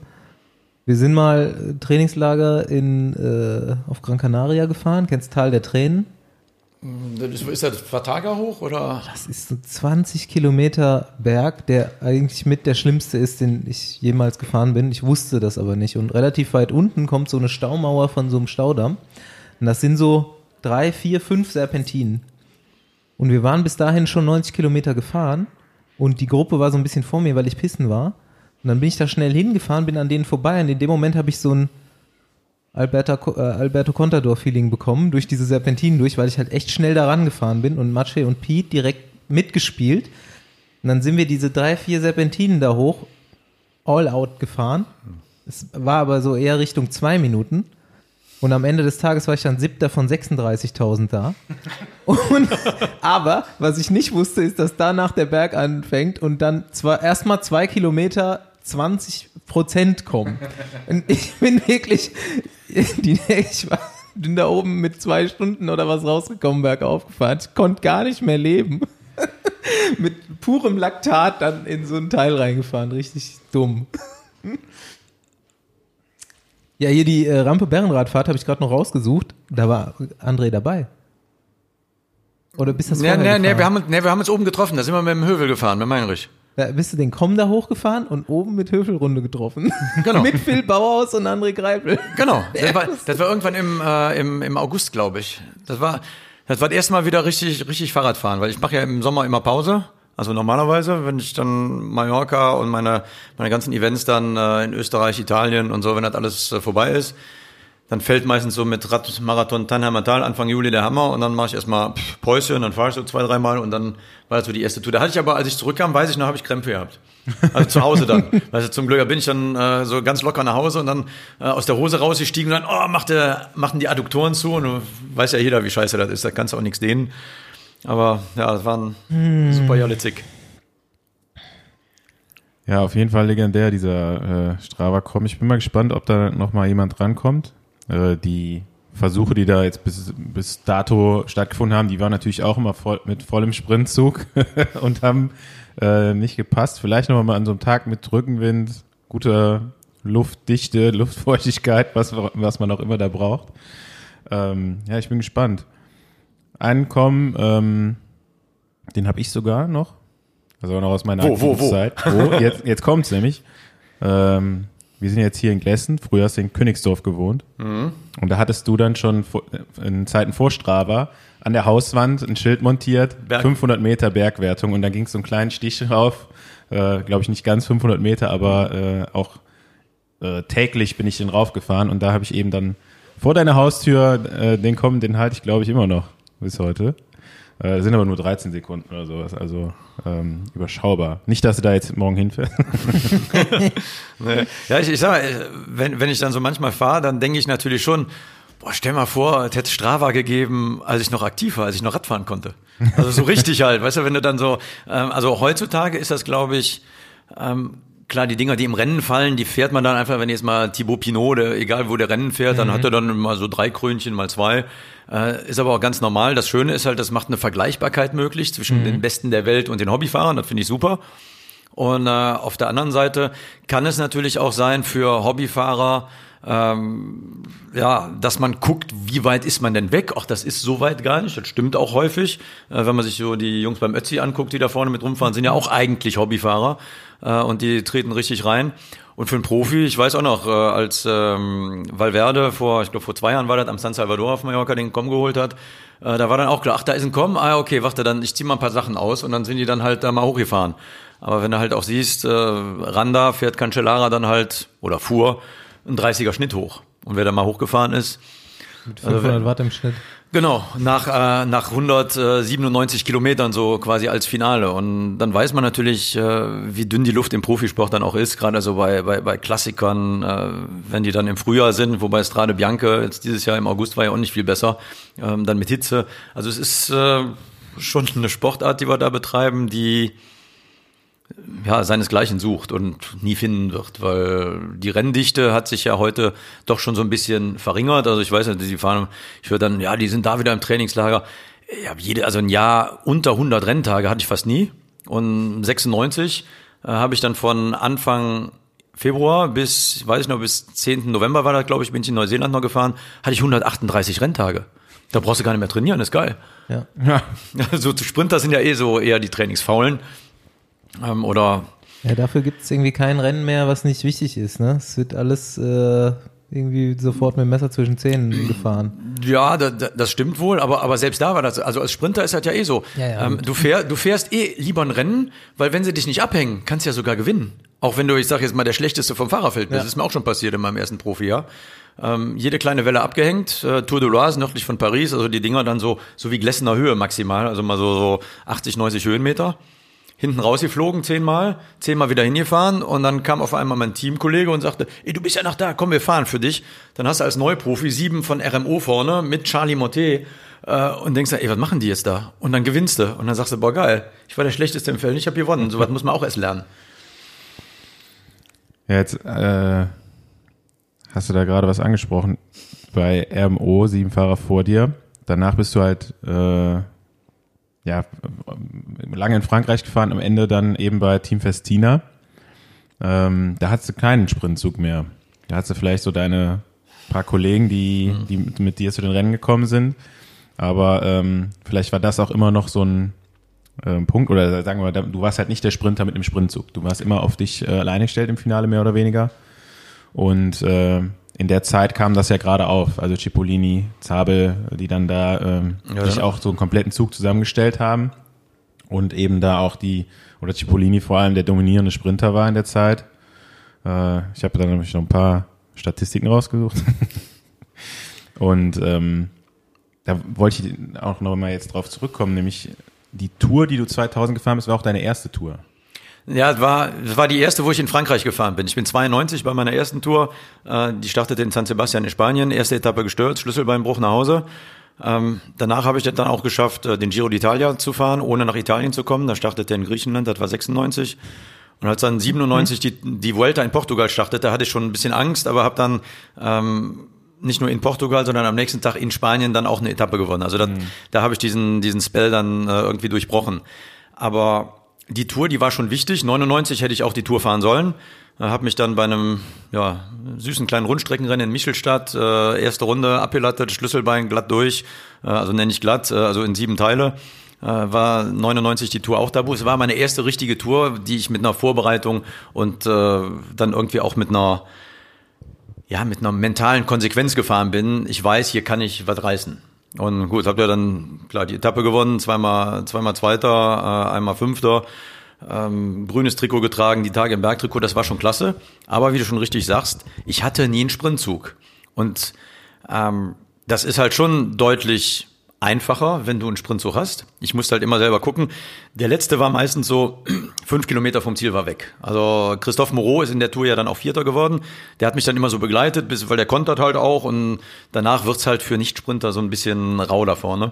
S1: Wir sind mal äh, Trainingslager in, äh, auf Gran Canaria gefahren, kennst Tal der Tränen?
S4: Ist das Vertager hoch oder?
S1: Das ist so 20 Kilometer Berg, der eigentlich mit der schlimmste ist, den ich jemals gefahren bin. Ich wusste das aber nicht. Und relativ weit unten kommt so eine Staumauer von so einem Staudamm. Und das sind so drei, vier, fünf Serpentinen. Und wir waren bis dahin schon 90 Kilometer gefahren. Und die Gruppe war so ein bisschen vor mir, weil ich pissen war. Und dann bin ich da schnell hingefahren, bin an denen vorbei. Und in dem Moment habe ich so ein Alberta, äh, Alberto Contador-Feeling bekommen, durch diese Serpentinen durch, weil ich halt echt schnell da rangefahren bin und Matsche und Pete direkt mitgespielt. Und dann sind wir diese drei, vier Serpentinen da hoch, all out gefahren. Es war aber so eher Richtung zwei Minuten. Und am Ende des Tages war ich dann siebter von 36.000 da. Und, aber was ich nicht wusste, ist, dass danach der Berg anfängt und dann zwar erstmal zwei Kilometer 20 Prozent kommen. Und ich bin wirklich, die, ich war, bin da oben mit zwei Stunden oder was rausgekommen, bergauf gefahren. Ich konnte gar nicht mehr leben. mit purem Laktat dann in so ein Teil reingefahren. Richtig dumm. Ja, hier die äh, Rampe Bärenradfahrt habe ich gerade noch rausgesucht. Da war André dabei. Oder bist du das
S4: Nee, nee, nee, wir haben, uns- nee, wir haben uns oben getroffen. Da sind wir mit dem Hövel gefahren, mit Meinrich.
S1: Da bist du den Komm da hochgefahren und oben mit Höfelrunde getroffen.
S4: Genau.
S1: mit Phil Bauhaus und André Greipel.
S4: Genau. Das war, das war irgendwann im, äh, im, im August, glaube ich. Das war, das war das erste Mal wieder richtig, richtig Fahrradfahren, weil ich mache ja im Sommer immer Pause. Also normalerweise, wenn ich dann Mallorca und meine, meine ganzen Events dann äh, in Österreich, Italien und so, wenn das alles äh, vorbei ist, dann fällt meistens so mit Radmarathon Tannheimer Tal Anfang Juli der Hammer und dann mache ich erstmal Päuschen, dann fahre ich so zwei, dreimal und dann war das so die erste Tour. Da hatte ich aber, als ich zurückkam, weiß ich noch, habe ich Krämpfe gehabt. Also zu Hause dann. Weißt du, zum Glück bin ich dann äh, so ganz locker nach Hause und dann äh, aus der Hose rausgestiegen und dann, oh, machte, machten die Adduktoren zu und du weiß ja jeder, wie scheiße das ist, da kannst du auch nichts dehnen. Aber ja, das waren super Jalle Zick.
S3: Ja, auf jeden Fall legendär, dieser äh, Strava Crom. Ich bin mal gespannt, ob da noch mal jemand rankommt. Äh, die Versuche, die da jetzt bis, bis dato stattgefunden haben, die waren natürlich auch immer voll, mit vollem Sprintzug und haben äh, nicht gepasst. Vielleicht noch mal an so einem Tag mit Rückenwind, guter Luftdichte, Luftfeuchtigkeit, was, was man auch immer da braucht. Ähm, ja, ich bin gespannt. Ankommen, ähm, den habe ich sogar noch. Also noch aus meiner
S4: Wo, wo, wo?
S3: Zeit. Wo? Jetzt, jetzt kommt's nämlich. Ähm, wir sind jetzt hier in Glessen. Früher hast du in Königsdorf gewohnt.
S4: Mhm.
S3: Und da hattest du dann schon in Zeiten vor Strava an der Hauswand ein Schild montiert,
S4: Berg.
S3: 500 Meter Bergwertung. Und dann ging es so einen kleinen Stich rauf. Äh, Glaube ich nicht ganz 500 Meter, aber äh, auch äh, täglich bin ich den raufgefahren. Und da habe ich eben dann vor deiner Haustür äh, den kommen, den halte ich glaube ich immer noch bis heute. Äh, sind aber nur 13 Sekunden oder sowas, also ähm, überschaubar. Nicht, dass du da jetzt morgen hinfährst.
S4: Nee. Ja, ich, ich sag mal, äh, wenn, wenn ich dann so manchmal fahre, dann denke ich natürlich schon, boah, stell mal vor, es hätte Strava gegeben, als ich noch aktiv war, als ich noch Radfahren konnte. Also so richtig halt, weißt du, wenn du dann so, ähm, also heutzutage ist das, glaube ich, ähm, klar, die Dinger, die im Rennen fallen, die fährt man dann einfach, wenn jetzt mal Thibaut Pinot, der, egal wo der Rennen fährt, dann hat er dann mal so drei Krönchen, mal zwei. Äh, ist aber auch ganz normal. Das Schöne ist halt, das macht eine Vergleichbarkeit möglich zwischen den Besten der Welt und den Hobbyfahrern. Das finde ich super. Und äh, auf der anderen Seite kann es natürlich auch sein für Hobbyfahrer, ähm, ja, dass man guckt, wie weit ist man denn weg? Ach, das ist so weit gar nicht. Das stimmt auch häufig. Äh, wenn man sich so die Jungs beim Ötzi anguckt, die da vorne mit rumfahren, sind ja auch eigentlich Hobbyfahrer äh, und die treten richtig rein. Und für einen Profi, ich weiß auch noch, äh, als ähm, Valverde vor, ich glaube vor zwei Jahren war das, am San Salvador auf Mallorca den Com geholt hat, äh, da war dann auch klar, ach, da ist ein Com, ah, okay, warte, dann ich zieh mal ein paar Sachen aus und dann sind die dann halt da mal hochgefahren. Aber wenn du halt auch siehst, äh, Randa fährt Cancellara dann halt, oder fuhr, ein 30er Schnitt hoch. Und wer da mal hochgefahren ist,
S1: Mit 500 Watt im Schnitt.
S4: Genau, nach, äh, nach 197 Kilometern so quasi als Finale. Und dann weiß man natürlich, äh, wie dünn die Luft im Profisport dann auch ist, gerade so bei, bei, bei Klassikern, äh, wenn die dann im Frühjahr sind, wobei Strade Bianche jetzt dieses Jahr im August war ja auch nicht viel besser, ähm, dann mit Hitze. Also es ist äh, schon eine Sportart, die wir da betreiben, die ja, seinesgleichen sucht und nie finden wird, weil die Renndichte hat sich ja heute doch schon so ein bisschen verringert. Also ich weiß nicht, die fahren, ich höre dann, ja, die sind da wieder im Trainingslager. Ich habe jede, also ein Jahr unter 100 Renntage hatte ich fast nie. Und 96 äh, habe ich dann von Anfang Februar bis, weiß ich noch, bis 10. November war das, glaube ich, bin ich in Neuseeland noch gefahren, hatte ich 138 Renntage. Da brauchst du gar nicht mehr trainieren, ist geil.
S1: Ja.
S3: Ja.
S4: So Sprinter sind ja eh so eher die Trainingsfaulen. Ähm, oder
S1: Ja, dafür gibt es irgendwie kein Rennen mehr, was nicht wichtig ist. Ne? Es wird alles äh, irgendwie sofort mit dem Messer zwischen Zähnen gefahren.
S4: Ja, da, da, das stimmt wohl, aber, aber selbst da war das, also als Sprinter ist das ja eh so.
S1: Ja, ja,
S4: ähm, du, fähr, du fährst eh lieber ein Rennen, weil wenn sie dich nicht abhängen, kannst du ja sogar gewinnen. Auch wenn du, ich sag jetzt mal, der Schlechteste vom Fahrerfeld bist.
S1: Ja.
S4: Das ist mir auch schon passiert in meinem ersten Profijahr. Ähm, jede kleine Welle abgehängt, äh, Tour de Loise nördlich von Paris, also die Dinger dann so, so wie Glessener Höhe maximal, also mal so, so 80, 90 Höhenmeter hinten rausgeflogen zehnmal, zehnmal wieder hingefahren und dann kam auf einmal mein Teamkollege und sagte, ey, du bist ja noch da, komm, wir fahren für dich. Dann hast du als Neuprofi sieben von RMO vorne mit Charlie Motte äh, und denkst, ey, was machen die jetzt da? Und dann gewinnst du und dann sagst du, boah, geil, ich war der Schlechteste im Feld, ich habe gewonnen. So was muss man auch erst lernen.
S3: Ja, jetzt äh, hast du da gerade was angesprochen. Bei RMO, sieben Fahrer vor dir. Danach bist du halt äh, ja, lange in Frankreich gefahren, am Ende dann eben bei Team Festina. Ähm, da hattest du keinen Sprintzug mehr. Da hattest du vielleicht so deine paar Kollegen, die, die mit- dir zu den Rennen gekommen sind. Aber ähm, vielleicht war das auch immer noch so ein ähm, Punkt, oder sagen wir, mal, du warst halt nicht der Sprinter mit dem Sprintzug. Du warst immer auf dich äh, alleine gestellt im Finale, mehr oder weniger. Und äh, in der Zeit kam das ja gerade auf. Also Cipollini, Zabel, die dann da ähm,
S4: Ja,
S3: sich
S4: ja.
S3: auch so einen kompletten Zug zusammengestellt haben. Und eben da auch die, oder Cipollini vor allem der dominierende Sprinter war in der Zeit. Äh, ich habe dann nämlich noch ein paar Statistiken rausgesucht. Und ähm, da wollte ich auch noch mal jetzt drauf zurückkommen, nämlich die Tour, die du 2000 gefahren bist, war auch deine erste Tour.
S4: Ja, es war, es war die erste, wo ich in Frankreich gefahren bin. Ich bin 92 bei meiner ersten Tour. Äh, die startete in San Sebastian in Spanien. Erste Etappe gestürzt, Schlüsselbeinbruch nach Hause. Ähm, danach habe ich das dann auch geschafft, äh, den Giro d'Italia zu fahren, ohne nach Italien zu kommen. Da startete er in Griechenland, das war 96. Und als dann 97 die, die Vuelta in Portugal startete, hatte ich schon ein bisschen Angst, aber habe dann ähm, nicht nur in Portugal, sondern am nächsten Tag in Spanien dann auch eine Etappe gewonnen. Also das, da habe ich diesen, diesen Spell dann äh, irgendwie durchbrochen. Aber die Tour, die war schon wichtig. 99 hätte ich auch die Tour fahren sollen. Habe mich dann bei einem ja, süßen kleinen Rundstreckenrennen in Michelstadt, äh, erste Runde abgelattet, Schlüsselbein glatt durch, äh, also nenne ich glatt, äh, also in sieben Teile. Äh, war 99 die Tour auch da. Es war meine erste richtige Tour, die ich mit einer Vorbereitung und äh, dann irgendwie auch mit einer ja, mit einer mentalen Konsequenz gefahren bin. Ich weiß, hier kann ich was reißen. Und gut, habt ihr dann klar die Etappe gewonnen, zweimal, zweimal Zweiter, äh, einmal Fünfter, ähm, grünes Trikot getragen, die Tage im Bergtrikot, das war schon klasse. Aber wie du schon richtig sagst, ich hatte nie einen Sprintzug. Und ähm, das ist halt schon deutlich einfacher, wenn du einen Sprintzug hast. Ich musste halt immer selber gucken. Der letzte war meistens so fünf Kilometer vom Ziel war weg. Also Christoph Moreau ist in der Tour ja dann auch Vierter geworden. Der hat mich dann immer so begleitet, weil der kontert halt auch und danach wird's halt für Nicht-Sprinter so ein bisschen rau da vorne.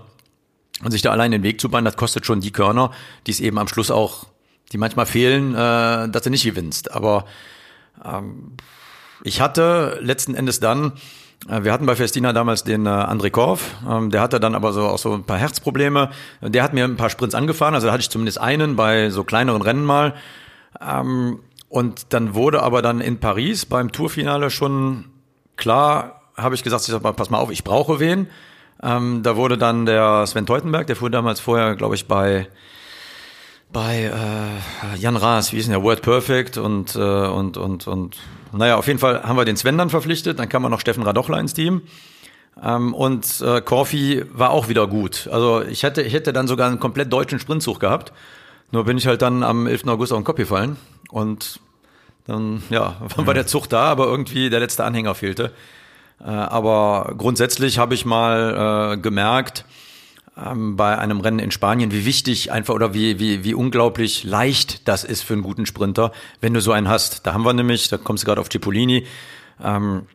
S4: Und sich da allein den Weg zu bahnen, das kostet schon die Körner, die es eben am Schluss auch, die manchmal fehlen, äh, dass du nicht gewinnst. Aber ähm, ich hatte letzten Endes dann wir hatten bei Festina damals den äh, André Korf, ähm, der hatte dann aber so auch so ein paar Herzprobleme. Der hat mir ein paar Sprints angefahren, also da hatte ich zumindest einen bei so kleineren Rennen mal. Ähm, und dann wurde aber dann in Paris beim Tourfinale schon klar, habe ich gesagt, ich sag mal, pass mal auf, ich brauche wen. Ähm, da wurde dann der Sven Teutenberg, der fuhr damals vorher, glaube ich, bei bei äh, Jan Raas, wie ist denn der Word Perfect und äh, und und und naja, auf jeden Fall haben wir den Sven dann verpflichtet, dann kam man noch Steffen Radochler ins Team. Ähm, und äh, Corfi war auch wieder gut. Also ich hätte, ich hätte dann sogar einen komplett deutschen Sprintzug gehabt. Nur bin ich halt dann am 11. August auf den Kopf gefallen. Und dann, ja, war der Zug da, aber irgendwie der letzte Anhänger fehlte. Äh, aber grundsätzlich habe ich mal äh, gemerkt, ähm, bei einem Rennen in Spanien, wie wichtig einfach oder wie, wie, wie unglaublich leicht das ist für einen guten Sprinter, wenn du so einen hast. Da haben wir nämlich, da kommst du gerade auf Cipollini. Ähm,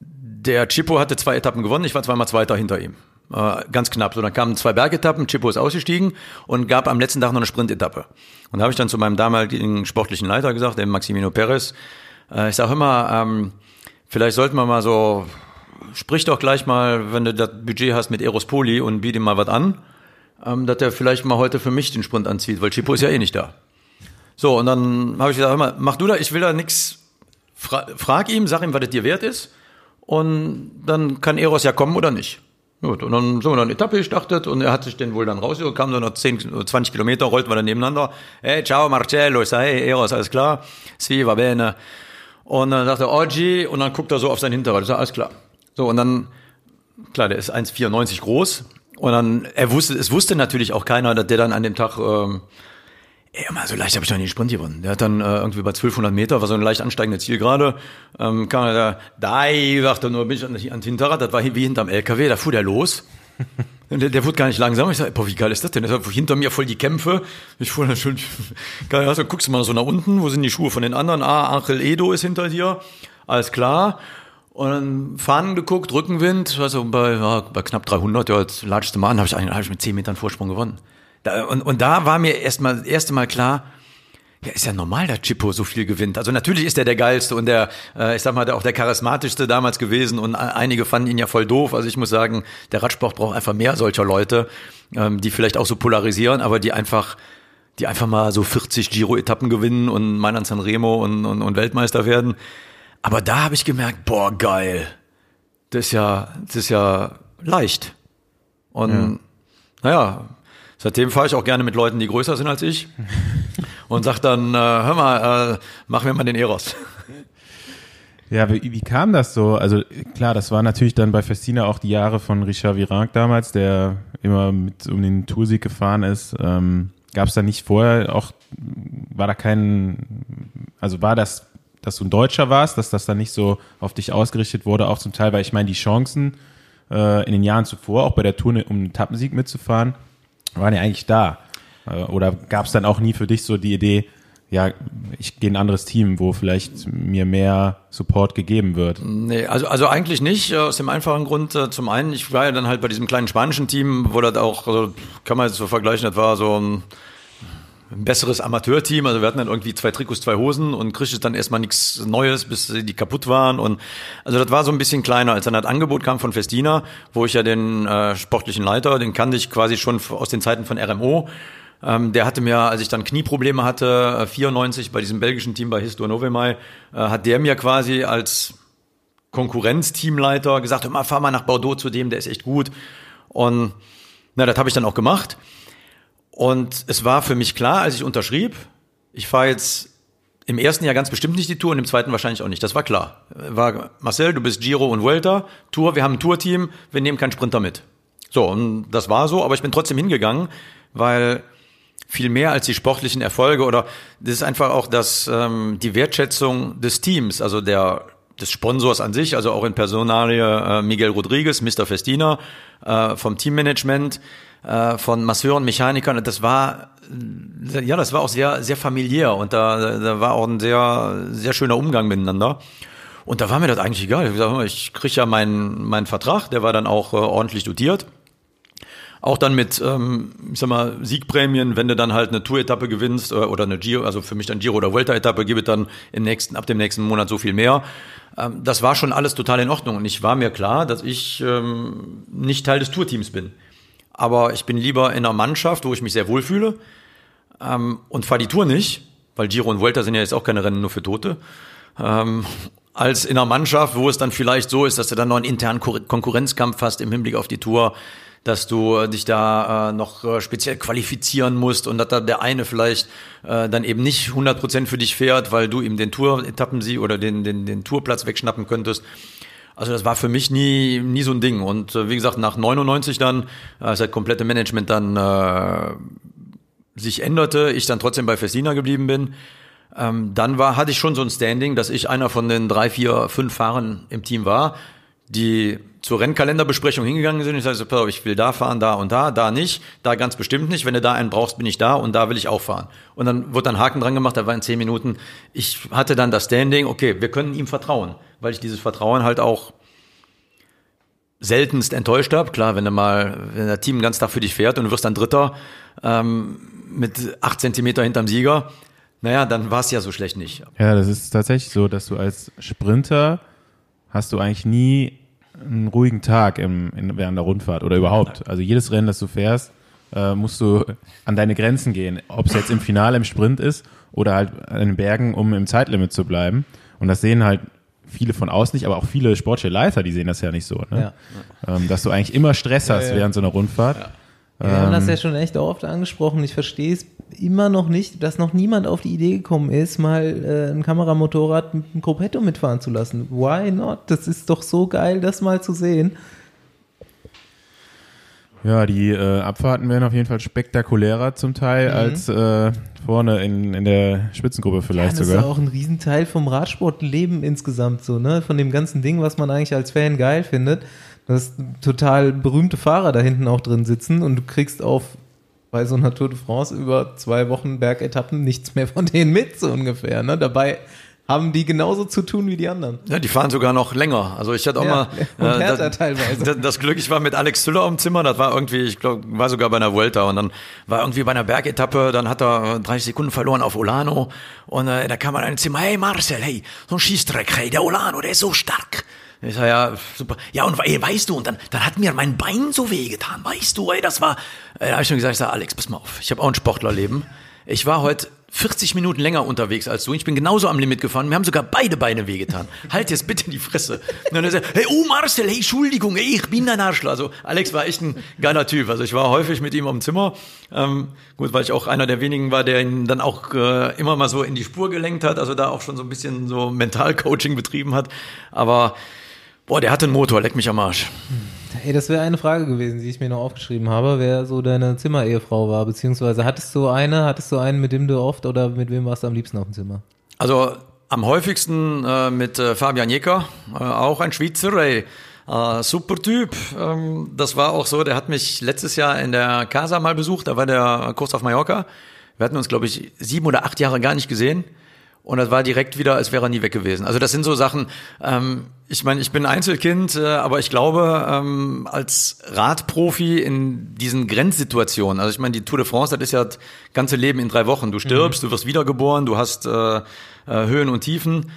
S4: der Cipo hatte zwei Etappen gewonnen, ich war zweimal Zweiter hinter ihm. Äh, ganz knapp. So, dann kamen zwei Bergetappen, Cipo ist ausgestiegen und gab am letzten Tag noch eine Sprintetappe. Und da habe ich dann zu meinem damaligen sportlichen Leiter gesagt, dem Maximino Perez, äh, ich sage immer, ähm, vielleicht sollten wir mal so sprich doch gleich mal, wenn du das Budget hast mit Eros Poli und biete ihm mal was an, ähm, dass der vielleicht mal heute für mich den Sprint anzieht, weil Chipo ist ja eh nicht da. So, und dann habe ich gesagt, hör mal, mach du da, ich will da nix, fra frag ihm, sag ihm, was das dir wert ist und dann kann Eros ja kommen oder nicht. Gut, und dann sind wir dann Etappe gestartet und er hat sich den wohl dann raus, kam dann noch 10, 20 Kilometer, rollten wir dann nebeneinander. Hey, ciao Marcello, ich sage, hey Eros, alles klar? Si, va bene. Und dann sagt er, oggi, und dann guckt er so auf sein Hinterrad. Ich sage, alles klar. So, und dann, klar, der ist 1,94 groß. Und dann, er wusste, es wusste natürlich auch keiner, dass der dann an dem Tag, ähm, ey, mal so leicht habe ich noch nie Sprint gewonnen. Der hat dann äh, irgendwie bei 1200 Meter, war so ein leicht ansteigender Zielgerade, ähm, kam er da, da, dachte nur, bin ich an, an Hinterrad, das war wie hinterm LKW, da fuhr der los. Der, der wurde gar nicht langsam. Ich sag, boah, wie geil ist das denn? Das hinter mir voll die Kämpfe. Ich fuhr dann schon, geil, also guckst du mal so nach unten, wo sind die Schuhe von den anderen? Ah, Angel Edo ist hinter dir. Alles klar. Und dann Fahnen geguckt, Rückenwind, also bei, ja, bei knapp 300, ja, als latschste Mal, habe ich, hab ich mit 10 Metern Vorsprung gewonnen. Da, und, und da war mir erstmal das erste Mal klar, ja, ist ja normal, dass Chippo so viel gewinnt. Also natürlich ist er der geilste und der, äh, ich sag mal, der, auch der charismatischste damals gewesen und einige fanden ihn ja voll doof. Also ich muss sagen, der Radsport braucht einfach mehr solcher Leute, ähm, die vielleicht auch so polarisieren, aber die einfach, die einfach mal so 40 Giro-Etappen gewinnen und Mailand San Remo und, und, und Weltmeister werden. Aber da habe ich gemerkt, boah, geil. Das ist ja, das ist ja leicht. Und ja. naja, seitdem fahre ich auch gerne mit Leuten, die größer sind als ich. und sag dann, äh, hör mal, äh, mach mir mal den Eros.
S3: Ja, wie, wie kam das so? Also klar, das war natürlich dann bei Festina auch die Jahre von Richard Virenque damals, der immer mit um den Toursieg gefahren ist. Ähm, Gab es da nicht vorher auch, war da kein, also war das dass du ein Deutscher warst, dass das dann nicht so auf dich ausgerichtet wurde, auch zum Teil, weil ich meine, die Chancen äh, in den Jahren zuvor, auch bei der Tour, um einen Tappensieg mitzufahren, waren ja eigentlich da. Äh, oder gab es dann auch nie für dich so die Idee, ja, ich gehe in ein anderes Team, wo vielleicht mir mehr Support gegeben wird.
S4: Nee, also, also eigentlich nicht, äh, aus dem einfachen Grund, äh, zum einen, ich war ja dann halt bei diesem kleinen spanischen Team, wo das auch, also kann man jetzt so vergleichen, das war so ein, ein besseres Amateurteam, also wir hatten dann irgendwie zwei Trikots, zwei Hosen und kriegte dann erstmal nichts Neues, bis die kaputt waren und also das war so ein bisschen kleiner, als dann das Angebot kam von Festina, wo ich ja den äh, sportlichen Leiter, den kannte ich quasi schon aus den Zeiten von RMO, ähm, der hatte mir, als ich dann Knieprobleme hatte, äh, 94 bei diesem belgischen Team bei Histo Novemai, äh, hat der mir quasi als Konkurrenzteamleiter gesagt, mal, fahr mal nach Bordeaux zu dem, der ist echt gut. Und na, das habe ich dann auch gemacht. Und es war für mich klar, als ich unterschrieb, ich fahre jetzt im ersten Jahr ganz bestimmt nicht die Tour und im zweiten wahrscheinlich auch nicht. Das war klar. War Marcel, du bist Giro und Vuelta, Tour, wir haben ein Tourteam, wir nehmen keinen Sprinter mit. So, und das war so, aber ich bin trotzdem hingegangen, weil viel mehr als die sportlichen Erfolge oder das ist einfach auch das, ähm, die Wertschätzung des Teams, also der des Sponsors an sich, also auch in Personalie äh, Miguel Rodriguez, Mr. Festina, äh, vom Teammanagement, äh, von Masseuren, Mechanikern. Das war ja, das war auch sehr sehr familiär und da, da war auch ein sehr sehr schöner Umgang miteinander. Und da war mir das eigentlich egal. Ich, gesagt, ich kriege ja meinen meinen Vertrag, der war dann auch äh, ordentlich dotiert. Auch dann mit, ähm, ich sag mal, Siegprämien, wenn du dann halt eine Tour-Etappe gewinnst äh, oder eine Giro, also für mich dann Giro oder Vuelta-Etappe, gebe dann im nächsten, ab dem nächsten Monat so viel mehr. Ähm, das war schon alles total in Ordnung und ich war mir klar, dass ich ähm, nicht Teil des Tourteams bin. Aber ich bin lieber in einer Mannschaft, wo ich mich sehr wohlfühle ähm, und fahre die Tour nicht, weil Giro und Vuelta sind ja jetzt auch keine Rennen nur für Tote. Ähm, als in einer Mannschaft, wo es dann vielleicht so ist, dass du dann noch einen internen Konkurrenzkampf hast im Hinblick auf die Tour, dass du äh, dich da äh, noch äh, speziell qualifizieren musst und dass da der eine vielleicht äh, dann eben nicht 100% für dich fährt, weil du ihm den Tour-Etappensieg oder den, den, den Tourplatz wegschnappen könntest. Also das war für mich nie, nie so ein Ding. Und äh, wie gesagt, nach 99 dann, äh, als das komplette Management dann äh, sich änderte, ich dann trotzdem bei Festina geblieben bin, ähm, dann war, hatte ich schon so ein Standing, dass ich einer von den drei, vier, fünf Fahrern im Team war, die zur Rennkalenderbesprechung hingegangen sind. Ich sage so, ich will da fahren, da und da, da nicht, da ganz bestimmt nicht. Wenn du da einen brauchst, bin ich da und da will ich auch fahren. Und dann wurde dann Haken dran gemacht, da war in zehn Minuten. Ich hatte dann das Standing, okay, wir können ihm vertrauen, weil ich dieses Vertrauen halt auch seltenst enttäuscht habe. Klar, wenn du mal, wenn der Team den ganzen Tag für dich fährt und du wirst dann Dritter ähm, mit acht Zentimeter hinterm Sieger, naja, dann war es ja so schlecht nicht.
S3: Ja, das ist tatsächlich so, dass du als Sprinter hast du eigentlich nie einen ruhigen Tag im, in, während der Rundfahrt oder überhaupt. Also jedes Rennen, das du fährst, äh, musst du an deine Grenzen gehen. Ob es jetzt im Finale im Sprint ist oder halt an den Bergen, um im Zeitlimit zu bleiben. Und das sehen halt viele von außen nicht, aber auch viele sportliche Leiter, die sehen das ja nicht so. Ne? Ja. Ähm, dass du eigentlich immer Stress hast während so einer Rundfahrt. Ja.
S1: Wir haben das ähm, ja schon echt oft angesprochen. Ich verstehe es immer noch nicht, dass noch niemand auf die Idee gekommen ist, mal äh, ein Kameramotorrad mit einem Gruppetto mitfahren zu lassen. Why not? Das ist doch so geil, das mal zu sehen.
S3: Ja, die äh, Abfahrten werden auf jeden Fall spektakulärer zum Teil mhm. als äh, vorne in, in der Spitzengruppe vielleicht ja, das sogar.
S1: Das ist auch ein Riesenteil vom Radsportleben insgesamt so, ne? Von dem ganzen Ding, was man eigentlich als Fan geil findet dass total berühmte Fahrer da hinten auch drin sitzen und du kriegst auf bei so einer Tour de France über zwei Wochen Bergetappen nichts mehr von denen mit, so ungefähr. Ne? Dabei haben die genauso zu tun wie die anderen.
S4: Ja, die fahren sogar noch länger. Also ich hatte auch ja,
S1: mal äh, das, teilweise.
S4: das Glück, ich war mit Alex Züller im Zimmer, das war irgendwie, ich glaube, war sogar bei einer Vuelta und dann war irgendwie bei einer Bergetappe, dann hat er 30 Sekunden verloren auf Olano und äh, da kam man in ein Zimmer, hey Marcel, hey, so ein Schießdreck, hey, der Olano, der ist so stark. Ich sag, ja, super. Ja, und ey, weißt du, und dann, dann hat mir mein Bein so wehgetan, weißt du, ey, das war, äh, da habe ich schon gesagt, ich sag, Alex, pass mal auf, ich habe auch ein Sportlerleben. Ich war heute 40 Minuten länger unterwegs als du. Ich bin genauso am Limit gefahren. Wir haben sogar beide Beine wehgetan. Halt jetzt bitte die Fresse. Und dann sagt hey, oh Marcel, hey, Entschuldigung, ey, ich bin dein Arschler. Also Alex war echt ein geiler Typ. Also ich war häufig mit ihm am Zimmer. Ähm, gut, weil ich auch einer der wenigen war, der ihn dann auch äh, immer mal so in die Spur gelenkt hat. Also da auch schon so ein bisschen so Mentalcoaching betrieben hat. Aber Boah, der hat einen Motor, leck mich am Arsch.
S1: Ey, das wäre eine Frage gewesen, die ich mir noch aufgeschrieben habe, wer so deine Zimmerehefrau war, beziehungsweise hattest du eine, hattest du einen, mit dem du oft oder mit wem warst du am liebsten auf dem Zimmer?
S4: Also am häufigsten äh, mit äh, Fabian Jecker, äh, auch ein Schweizer, ey. Äh, super Typ. Ähm, das war auch so, der hat mich letztes Jahr in der Casa mal besucht, da war der kurz auf Mallorca. Wir hatten uns, glaube ich, sieben oder acht Jahre gar nicht gesehen. Und das war direkt wieder, als wäre er nie weg gewesen. Also das sind so Sachen, ähm, ich meine, ich bin Einzelkind, äh, aber ich glaube, ähm, als Radprofi in diesen Grenzsituationen, also ich meine, die Tour de France, das ist ja das ganze Leben in drei Wochen. Du stirbst, mhm. du wirst wiedergeboren, du hast äh, äh, Höhen und Tiefen,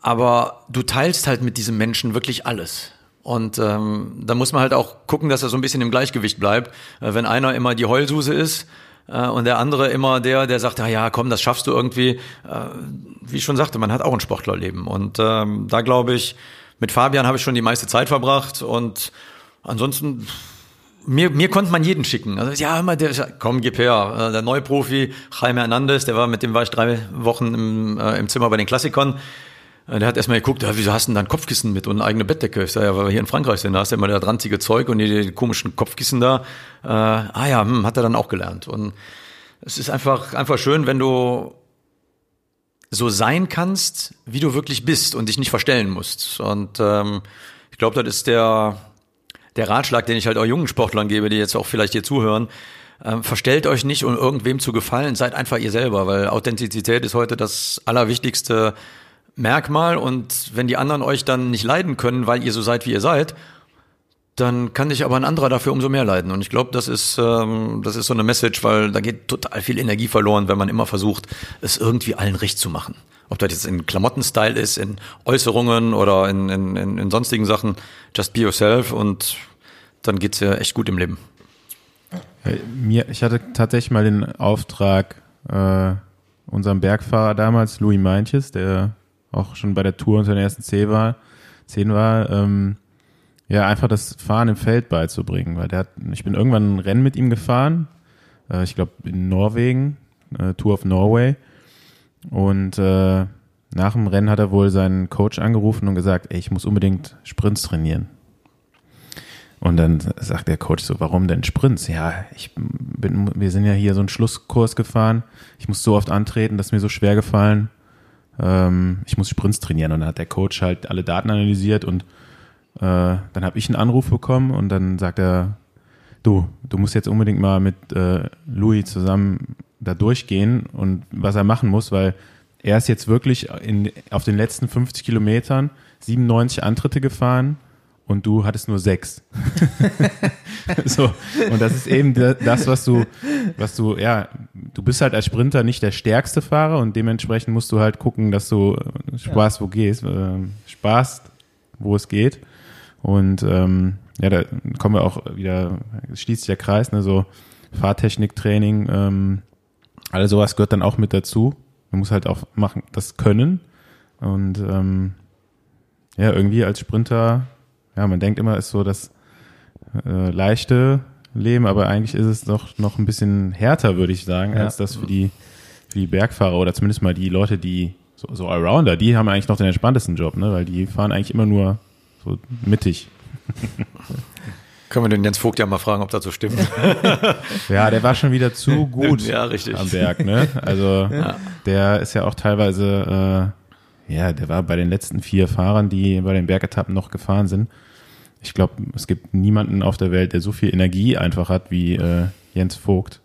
S4: aber du teilst halt mit diesem Menschen wirklich alles. Und ähm, da muss man halt auch gucken, dass er so ein bisschen im Gleichgewicht bleibt. Äh, wenn einer immer die Heulsuse ist, und der andere immer der, der sagt, ja, ja, komm, das schaffst du irgendwie. Äh, wie ich schon sagte, man hat auch ein Sportlerleben. Und ähm, da glaube ich, mit Fabian habe ich schon die meiste Zeit verbracht und ansonsten mir, mir konnte man jeden schicken. Also ja, immer der, komm, gib her. Äh, der neue Profi, Jaime Hernandez, der war mit dem war ich drei Wochen im, äh, im Zimmer bei den Klassikern. Äh, der hat erstmal geguckt, ja, wieso hast du denn da ein Kopfkissen mit und eine eigene Bettdecke? Ich sage, ja, weil wir hier in Frankreich sind, da hast du immer das ranzige Zeug und die, die komischen Kopfkissen da. Äh, ah ja, hm, hat er dann auch gelernt. Und es ist einfach, einfach schön, wenn du so sein kannst, wie du wirklich bist und dich nicht verstellen musst. Und ähm, ich glaube, das ist der, der Ratschlag, den ich halt auch jungen Sportlern gebe, die jetzt auch vielleicht hier zuhören. Ähm, verstellt euch nicht, um irgendwem zu gefallen, seid einfach ihr selber, weil Authentizität ist heute das Allerwichtigste, Merkmal und wenn die anderen euch dann nicht leiden können, weil ihr so seid, wie ihr seid, dann kann dich aber ein anderer dafür umso mehr leiden. Und ich glaube, das ist, ähm, das ist so eine Message, weil da geht total viel Energie verloren, wenn man immer versucht, es irgendwie allen recht zu machen. Ob das jetzt in Klamottenstyle ist, in Äußerungen oder in, in, in, in sonstigen Sachen. Just be yourself und dann geht's ja echt gut im Leben.
S3: Mir, ich hatte tatsächlich mal den Auftrag, äh, unserem Bergfahrer damals, Louis Meintjes, der auch schon bei der Tour unter den ersten zehn war, zehn war ähm, ja, einfach das Fahren im Feld beizubringen, weil der hat, ich bin irgendwann ein Rennen mit ihm gefahren, äh, ich glaube in Norwegen, äh, Tour of Norway und äh, nach dem Rennen hat er wohl seinen Coach angerufen und gesagt, ey, ich muss unbedingt Sprints trainieren. Und dann sagt der Coach so, warum denn Sprints? Ja, ich bin, wir sind ja hier so einen Schlusskurs gefahren. Ich muss so oft antreten, das ist mir so schwer gefallen ähm, ich muss Sprints trainieren. Und dann hat der Coach halt alle Daten analysiert und äh, dann habe ich einen Anruf bekommen und dann sagt er, du, du musst jetzt unbedingt mal mit äh, Louis zusammen da durchgehen und was er machen muss, weil er ist jetzt wirklich in, auf den letzten 50 Kilometern 97 Antritte gefahren und du hattest nur sechs. so. Und das ist eben das, was du, was du, ja, du bist halt als Sprinter nicht der stärkste Fahrer und dementsprechend musst du halt gucken, dass du Spaß wo gehst, äh, Spaß, wo es geht. Und ähm, ja, da kommen wir auch wieder, schließt sich der Kreis, ne, so Fahrtechniktraining, ähm, alles sowas gehört dann auch mit dazu. Man muss halt auch machen, das können. Und ähm, ja, irgendwie als Sprinter ja, man denkt immer, es ist so das äh, leichte Leben, aber eigentlich ist es doch noch ein bisschen härter, würde ich sagen, ja. als das für die, für die Bergfahrer oder zumindest mal die Leute, die so, so Allrounder, die haben eigentlich noch den entspanntesten Job, ne? weil die fahren eigentlich immer nur so mittig.
S4: Können wir den Jens Vogt ja mal fragen, ob das so stimmt.
S3: ja, der war schon wieder zu gut
S4: ja, richtig.
S3: am Berg, ne? Also ja. der ist ja auch teilweise, äh, ja, der war bei den letzten vier Fahrern, die bei den Bergetappen noch gefahren sind, ich glaube, es gibt niemanden auf der Welt, der so viel Energie einfach hat wie äh, Jens Vogt.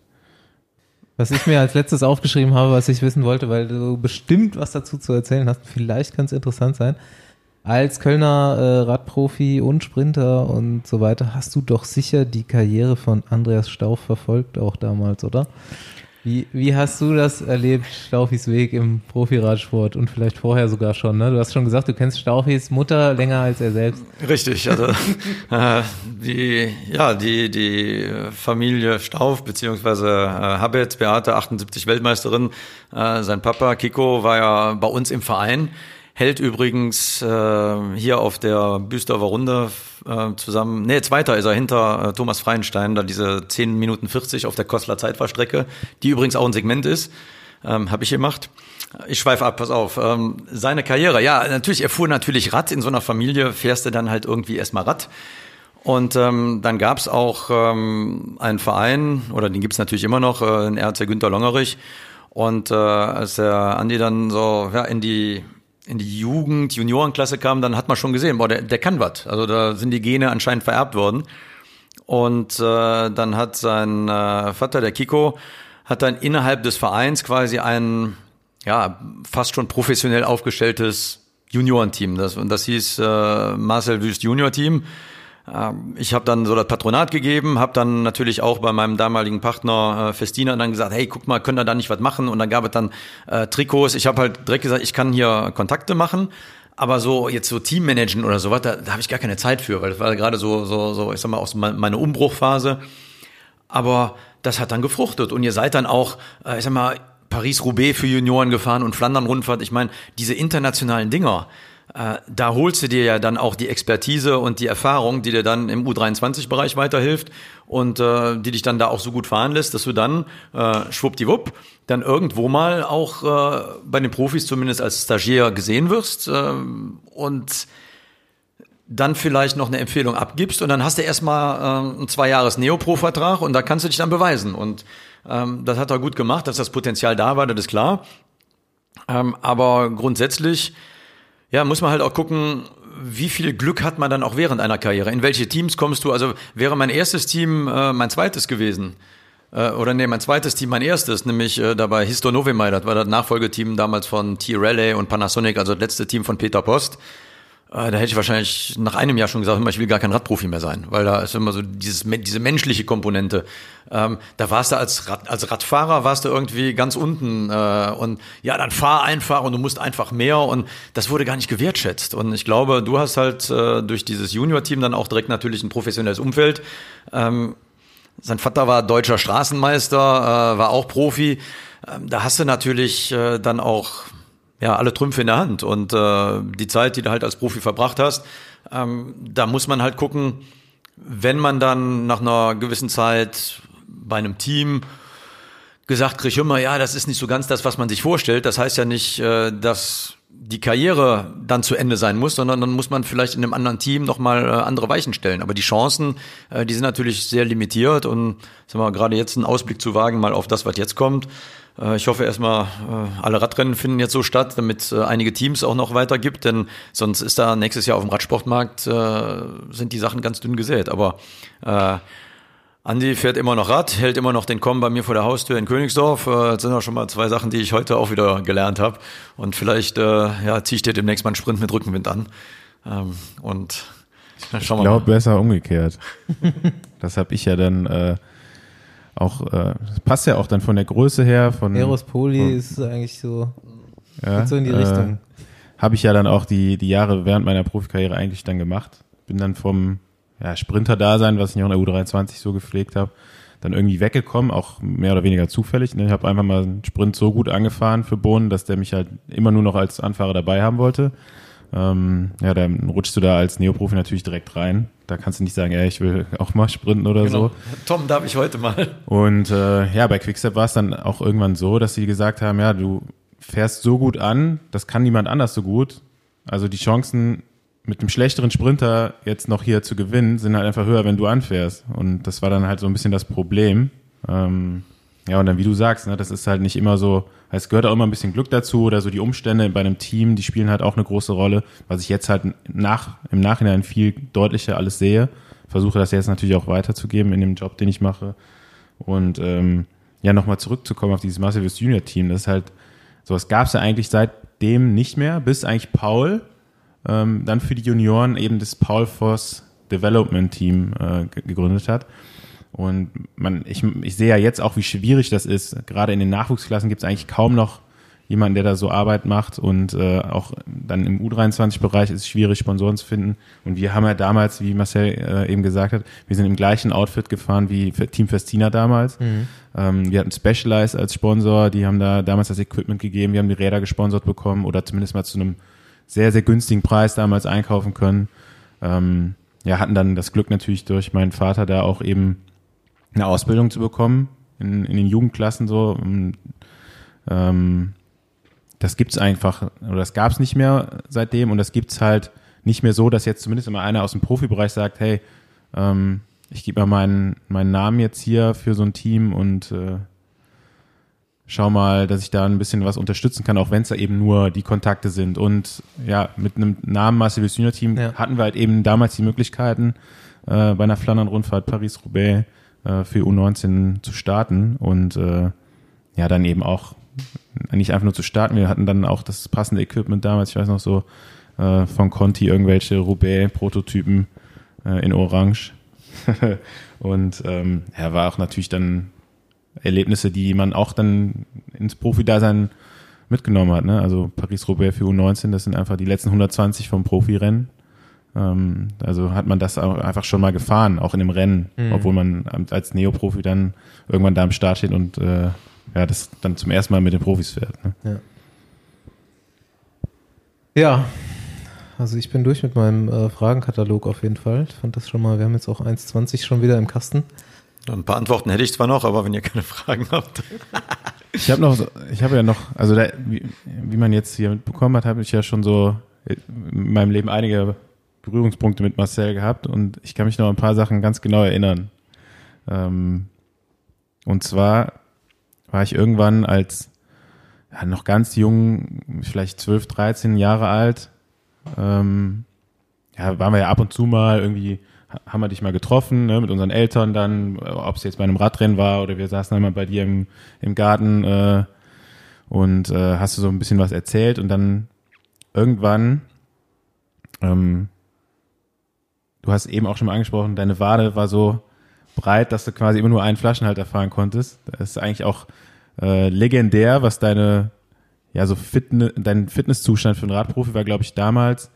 S1: Was ich mir als letztes aufgeschrieben habe, was ich wissen wollte, weil du bestimmt was dazu zu erzählen hast, vielleicht kann es interessant sein. Als Kölner äh, Radprofi und Sprinter und so weiter hast du doch sicher die Karriere von Andreas Stauf verfolgt, auch damals, oder? Wie, wie hast du das erlebt, Staufis Weg im Profiradsport und vielleicht vorher sogar schon? Ne? Du hast schon gesagt, du kennst Staufis Mutter länger als er selbst.
S4: Richtig, also äh, die, ja, die, die Familie Stauf beziehungsweise äh, Habet, Beate, 78 Weltmeisterin, äh, sein Papa Kiko war ja bei uns im Verein hält übrigens äh, hier auf der Büstorfer Runde äh, zusammen, nee, zweiter ist er hinter äh, Thomas Freienstein, da diese 10 Minuten 40 auf der Kostler Zeitfahrstrecke, die übrigens auch ein Segment ist, ähm, habe ich gemacht. Ich schweife ab, pass auf. Ähm, seine Karriere, ja, natürlich, er fuhr natürlich Rad. In so einer Familie fährst du dann halt irgendwie erstmal Rad. Und ähm, dann gab's auch ähm, einen Verein, oder den gibt's natürlich immer noch, äh, den RC Günter Longerich. Und äh, als der Andi dann so ja, in die in die Jugend, Juniorenklasse kam, dann hat man schon gesehen, boah, der, der kann was. Also da sind die Gene anscheinend vererbt worden. Und äh, dann hat sein äh, Vater, der Kiko, hat dann innerhalb des Vereins quasi ein, ja, fast schon professionell aufgestelltes Juniorenteam. Das, und das hieß äh, Marcel Wüst Junior Team. Ähm, ich habe dann so das Patronat gegeben, habe dann natürlich auch bei meinem damaligen Partner äh, Festina dann gesagt, hey, guck mal, können wir da nicht was machen? Und dann gab es dann äh, Trikots. Ich habe halt direkt gesagt, ich kann hier Kontakte machen, aber so jetzt so Teammanagen oder sowas, da, da habe ich gar keine Zeit für, weil das war gerade so, so, so, ich sag mal, aus meiner Umbruchphase. Aber das hat dann gefruchtet und ihr seid dann auch, äh, ich sag mal, Paris-Roubaix für Junioren gefahren und Flandern-Rundfahrt. Ich meine, diese internationalen Dinger, äh, da holst du dir ja dann auch die Expertise und die Erfahrung, die dir dann im U23-Bereich weiterhilft und äh, die dich dann da auch so gut fahren lässt, dass du dann äh, schwuppdiwupp dann irgendwo mal auch äh, bei den Profis zumindest als Stagiaire gesehen wirst äh, und dann vielleicht noch eine Empfehlung abgibst und dann hast du erstmal äh, einen zwei Jahres Neopro-Vertrag und da kannst du dich dann beweisen und ähm, das hat er gut gemacht, dass das Potenzial da war, das ist klar. Ähm, aber grundsätzlich, ja, muss man halt auch gucken, wie viel Glück hat man dann auch während einer Karriere? In welche Teams kommst du? Also wäre mein erstes Team äh, mein zweites gewesen. Äh, oder nee, mein zweites Team mein erstes, nämlich äh, dabei Histo Novemai, das war das Nachfolgeteam damals von T-Rally und Panasonic, also das letzte Team von Peter Post. Äh, da hätte ich wahrscheinlich nach einem Jahr schon gesagt, ich will gar kein Radprofi mehr sein, weil da ist immer so dieses, diese menschliche Komponente. Ähm, da warst du als, Rad, als Radfahrer warst du irgendwie ganz unten äh, und ja, dann fahr einfach und du musst einfach mehr und das wurde gar nicht gewertschätzt. Und ich glaube, du hast halt äh, durch dieses Junior-Team dann auch direkt natürlich ein professionelles Umfeld. Ähm, sein Vater war deutscher Straßenmeister, äh, war auch Profi. Ähm, da hast du natürlich äh, dann auch ja, alle Trümpfe in der Hand. Und äh, die Zeit, die du halt als Profi verbracht hast, ähm, da muss man halt gucken, wenn man dann nach einer gewissen Zeit bei einem Team gesagt kriegt, immer, ja, das ist nicht so ganz das, was man sich vorstellt. Das heißt ja nicht, äh, dass die Karriere dann zu Ende sein muss, sondern dann muss man vielleicht in einem anderen Team nochmal äh, andere Weichen stellen. Aber die Chancen, äh, die sind natürlich sehr limitiert und sagen wir, gerade jetzt einen Ausblick zu wagen, mal auf das, was jetzt kommt, ich hoffe erstmal, äh, alle Radrennen finden jetzt so statt, damit äh, einige Teams auch noch weiter gibt, denn sonst ist da nächstes Jahr auf dem Radsportmarkt sind die Sachen ganz dünn gesät. Aber äh, Andi fährt immer noch Rad, hält immer noch den Komm bei mir vor der Haustür in Königsdorf. Das sind auch schon mal zwei Sachen, die ich heute auch wieder gelernt habe. Und vielleicht äh, ja, ziehe ich dir demnächst mal einen Sprint mit Rückenwind an. Ähm, und
S3: schauen wir ich glaube besser umgekehrt. das habe ich ja dann äh, auch, äh, passt ja auch dann von der Größe her. Von
S1: Eros Poli von, ist eigentlich so, ja, so in die äh, Richtung.
S3: Habe ich ja dann auch die, die Jahre während meiner Profikarriere eigentlich dann gemacht. Bin dann vom ja, Sprinter-Dasein, was ich auch in der U23 so gepflegt habe, dann irgendwie weggekommen, auch mehr oder weniger zufällig. Ne? Ich habe einfach mal einen Sprint so gut angefahren für Bohnen, dass der mich halt immer nur noch als Anfahrer dabei haben wollte. Ähm, ja, dann rutschst du da als Neoprofi natürlich direkt rein. Da kannst du nicht sagen, ey, ich will auch mal sprinten oder genau. so.
S4: Tom, darf ich heute mal.
S3: Und äh, ja, bei Quickstep war es dann auch irgendwann so, dass sie gesagt haben, ja, du fährst so gut an, das kann niemand anders so gut. Also die Chancen mit dem schlechteren Sprinter jetzt noch hier zu gewinnen, sind halt einfach höher, wenn du anfährst. Und das war dann halt so ein bisschen das Problem. Ähm, ja, und dann, wie du sagst, ne, das ist halt nicht immer so, es gehört auch immer ein bisschen Glück dazu oder so die Umstände bei einem Team, die spielen halt auch eine große Rolle, was ich jetzt halt nach, im Nachhinein viel deutlicher alles sehe. Versuche das jetzt natürlich auch weiterzugeben in dem Job, den ich mache. Und ähm, ja, nochmal zurückzukommen auf dieses Massives Junior Team, das ist halt, sowas gab es ja eigentlich seitdem nicht mehr, bis eigentlich Paul ähm, dann für die Junioren eben das Paul Voss Development Team äh, gegründet hat. Und man, ich, ich sehe ja jetzt auch, wie schwierig das ist. Gerade in den Nachwuchsklassen gibt es eigentlich kaum noch jemanden, der da so Arbeit macht. Und äh, auch dann im U23-Bereich ist es schwierig, Sponsoren zu finden. Und wir haben ja damals, wie Marcel äh, eben gesagt hat, wir sind im gleichen Outfit gefahren wie Team Festina damals. Mhm. Ähm, wir hatten Specialized als Sponsor, die haben da damals das Equipment gegeben, wir haben die Räder gesponsert bekommen oder zumindest mal zu einem sehr, sehr günstigen Preis damals einkaufen können. Ähm, ja, hatten dann das Glück natürlich durch meinen Vater da auch eben eine Ausbildung zu bekommen in, in den Jugendklassen so. Ähm, das gibt's einfach, oder das gab's nicht mehr seitdem und das gibt's halt nicht mehr so, dass jetzt zumindest immer einer aus dem Profibereich sagt, hey, ähm, ich gebe mal meinen, meinen Namen jetzt hier für so ein Team und äh, schau mal, dass ich da ein bisschen was unterstützen kann, auch wenn es da eben nur die Kontakte sind. Und ja, mit einem Namen Marcel Junior Team ja. hatten wir halt eben damals die Möglichkeiten, äh, bei einer Flandern-Rundfahrt Paris-Roubaix äh, für U19 zu starten. Und äh, ja, dann eben auch nicht einfach nur zu starten. Wir hatten dann auch das passende Equipment damals, ich weiß noch so, äh, von Conti irgendwelche Roubaix-Prototypen äh, in Orange. und ähm, ja, war auch natürlich dann Erlebnisse, die man auch dann ins Profi-Dasein mitgenommen hat. Ne? Also Paris-Roubaix für U19, das sind einfach die letzten 120 vom Profirennen. Ähm, also hat man das auch einfach schon mal gefahren, auch in dem Rennen, mhm. obwohl man als Neoprofi dann irgendwann da am Start steht und äh, ja, das dann zum ersten Mal mit den Profis fährt. Ne?
S1: Ja. ja. also ich bin durch mit meinem äh, Fragenkatalog auf jeden Fall. Ich fand das schon mal, wir haben jetzt auch 1,20 schon wieder im Kasten.
S4: Ein paar Antworten hätte ich zwar noch, aber wenn ihr keine Fragen habt.
S3: ich habe noch, ich habe ja noch, also da, wie, wie man jetzt hier mitbekommen hat, habe ich ja schon so in meinem Leben einige Berührungspunkte mit Marcel gehabt und ich kann mich noch an ein paar Sachen ganz genau erinnern. Ähm, und zwar war ich irgendwann als ja, noch ganz jung, vielleicht 12, 13 Jahre alt, ähm, ja, waren wir ja ab und zu mal irgendwie haben wir dich mal getroffen, ne, mit unseren Eltern dann, ob es jetzt bei einem Radrennen war oder wir saßen einmal bei dir im, im Garten äh, und äh, hast du so ein bisschen was erzählt und dann irgendwann, ähm, du hast eben auch schon mal angesprochen, deine Wade war so breit, dass du quasi immer nur einen Flaschenhalter fahren konntest. Das ist eigentlich auch äh, legendär, was deine, ja, so Fitne, dein Fitnesszustand für einen Radprofi war, glaube ich, damals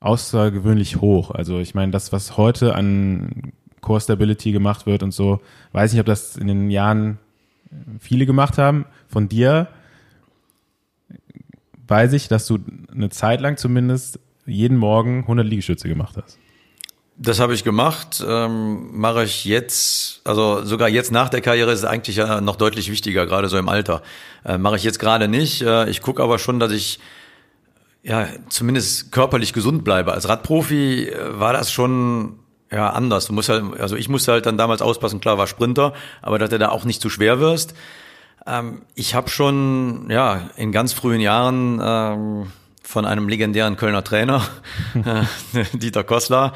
S3: außergewöhnlich hoch. Also ich meine, das, was heute an Core Stability gemacht wird und so, weiß nicht, ob das in den Jahren viele gemacht haben. Von dir weiß ich, dass du eine Zeit lang zumindest jeden Morgen 100 Liegestütze gemacht hast.
S4: Das habe ich gemacht, ähm, mache ich jetzt, also sogar jetzt nach der Karriere ist es eigentlich ja noch deutlich wichtiger, gerade so im Alter. Äh, mache ich jetzt gerade nicht. Äh, ich gucke aber schon, dass ich ja, zumindest körperlich gesund bleibe. Als Radprofi äh, war das schon ja anders. Du musst halt, also ich musste halt dann damals auspassen, klar war Sprinter, aber dass du da auch nicht zu schwer wirst. Ähm, ich habe schon ja in ganz frühen Jahren ähm, von einem legendären Kölner Trainer, äh, Dieter Kossler,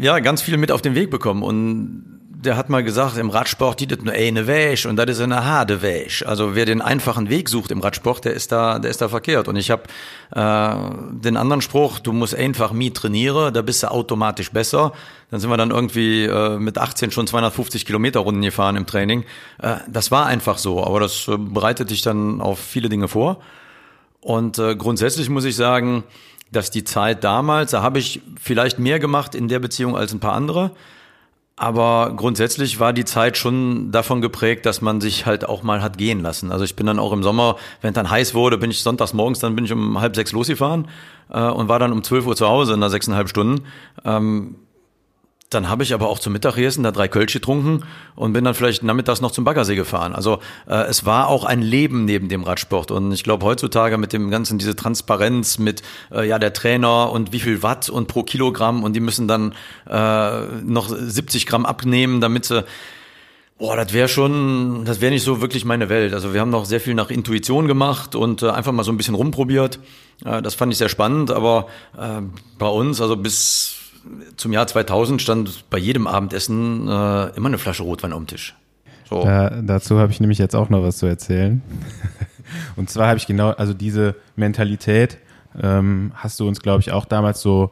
S4: ja ganz viel mit auf den Weg bekommen und der hat mal gesagt, im Radsport, die das nur eine Wäsch und das ist eine harte Wäsch. Also wer den einfachen Weg sucht im Radsport, der ist da, der ist da verkehrt. Und ich habe äh, den anderen Spruch, du musst einfach mi trainieren, da bist du automatisch besser. Dann sind wir dann irgendwie äh, mit 18 schon 250 Kilometer Runden gefahren im Training. Äh, das war einfach so, aber das äh, bereitet dich dann auf viele Dinge vor. Und äh, grundsätzlich muss ich sagen, dass die Zeit damals, da habe ich vielleicht mehr gemacht in der Beziehung als ein paar andere. Aber grundsätzlich war die Zeit schon davon geprägt, dass man sich halt auch mal hat gehen lassen. Also ich bin dann auch im Sommer, wenn dann heiß wurde, bin ich sonntags morgens, dann bin ich um halb sechs losgefahren äh, und war dann um zwölf Uhr zu Hause in nach sechseinhalb Stunden. Ähm, dann habe ich aber auch zum Mittagessen da drei Kölsch getrunken und bin dann vielleicht nachmittags noch zum Baggersee gefahren. Also äh, es war auch ein Leben neben dem Radsport. Und ich glaube heutzutage mit dem ganzen, diese Transparenz mit äh, ja der Trainer und wie viel Watt und pro Kilogramm und die müssen dann äh, noch 70 Gramm abnehmen, damit sie Boah, das wäre schon, das wäre nicht so wirklich meine Welt. Also wir haben noch sehr viel nach Intuition gemacht und äh, einfach mal so ein bisschen rumprobiert. Äh, das fand ich sehr spannend, aber äh, bei uns, also bis zum Jahr 2000 stand bei jedem Abendessen äh, immer eine Flasche Rotwein am Tisch.
S3: So. Da, dazu habe ich nämlich jetzt auch noch was zu erzählen. Und zwar habe ich genau, also diese Mentalität ähm, hast du uns, glaube ich, auch damals so,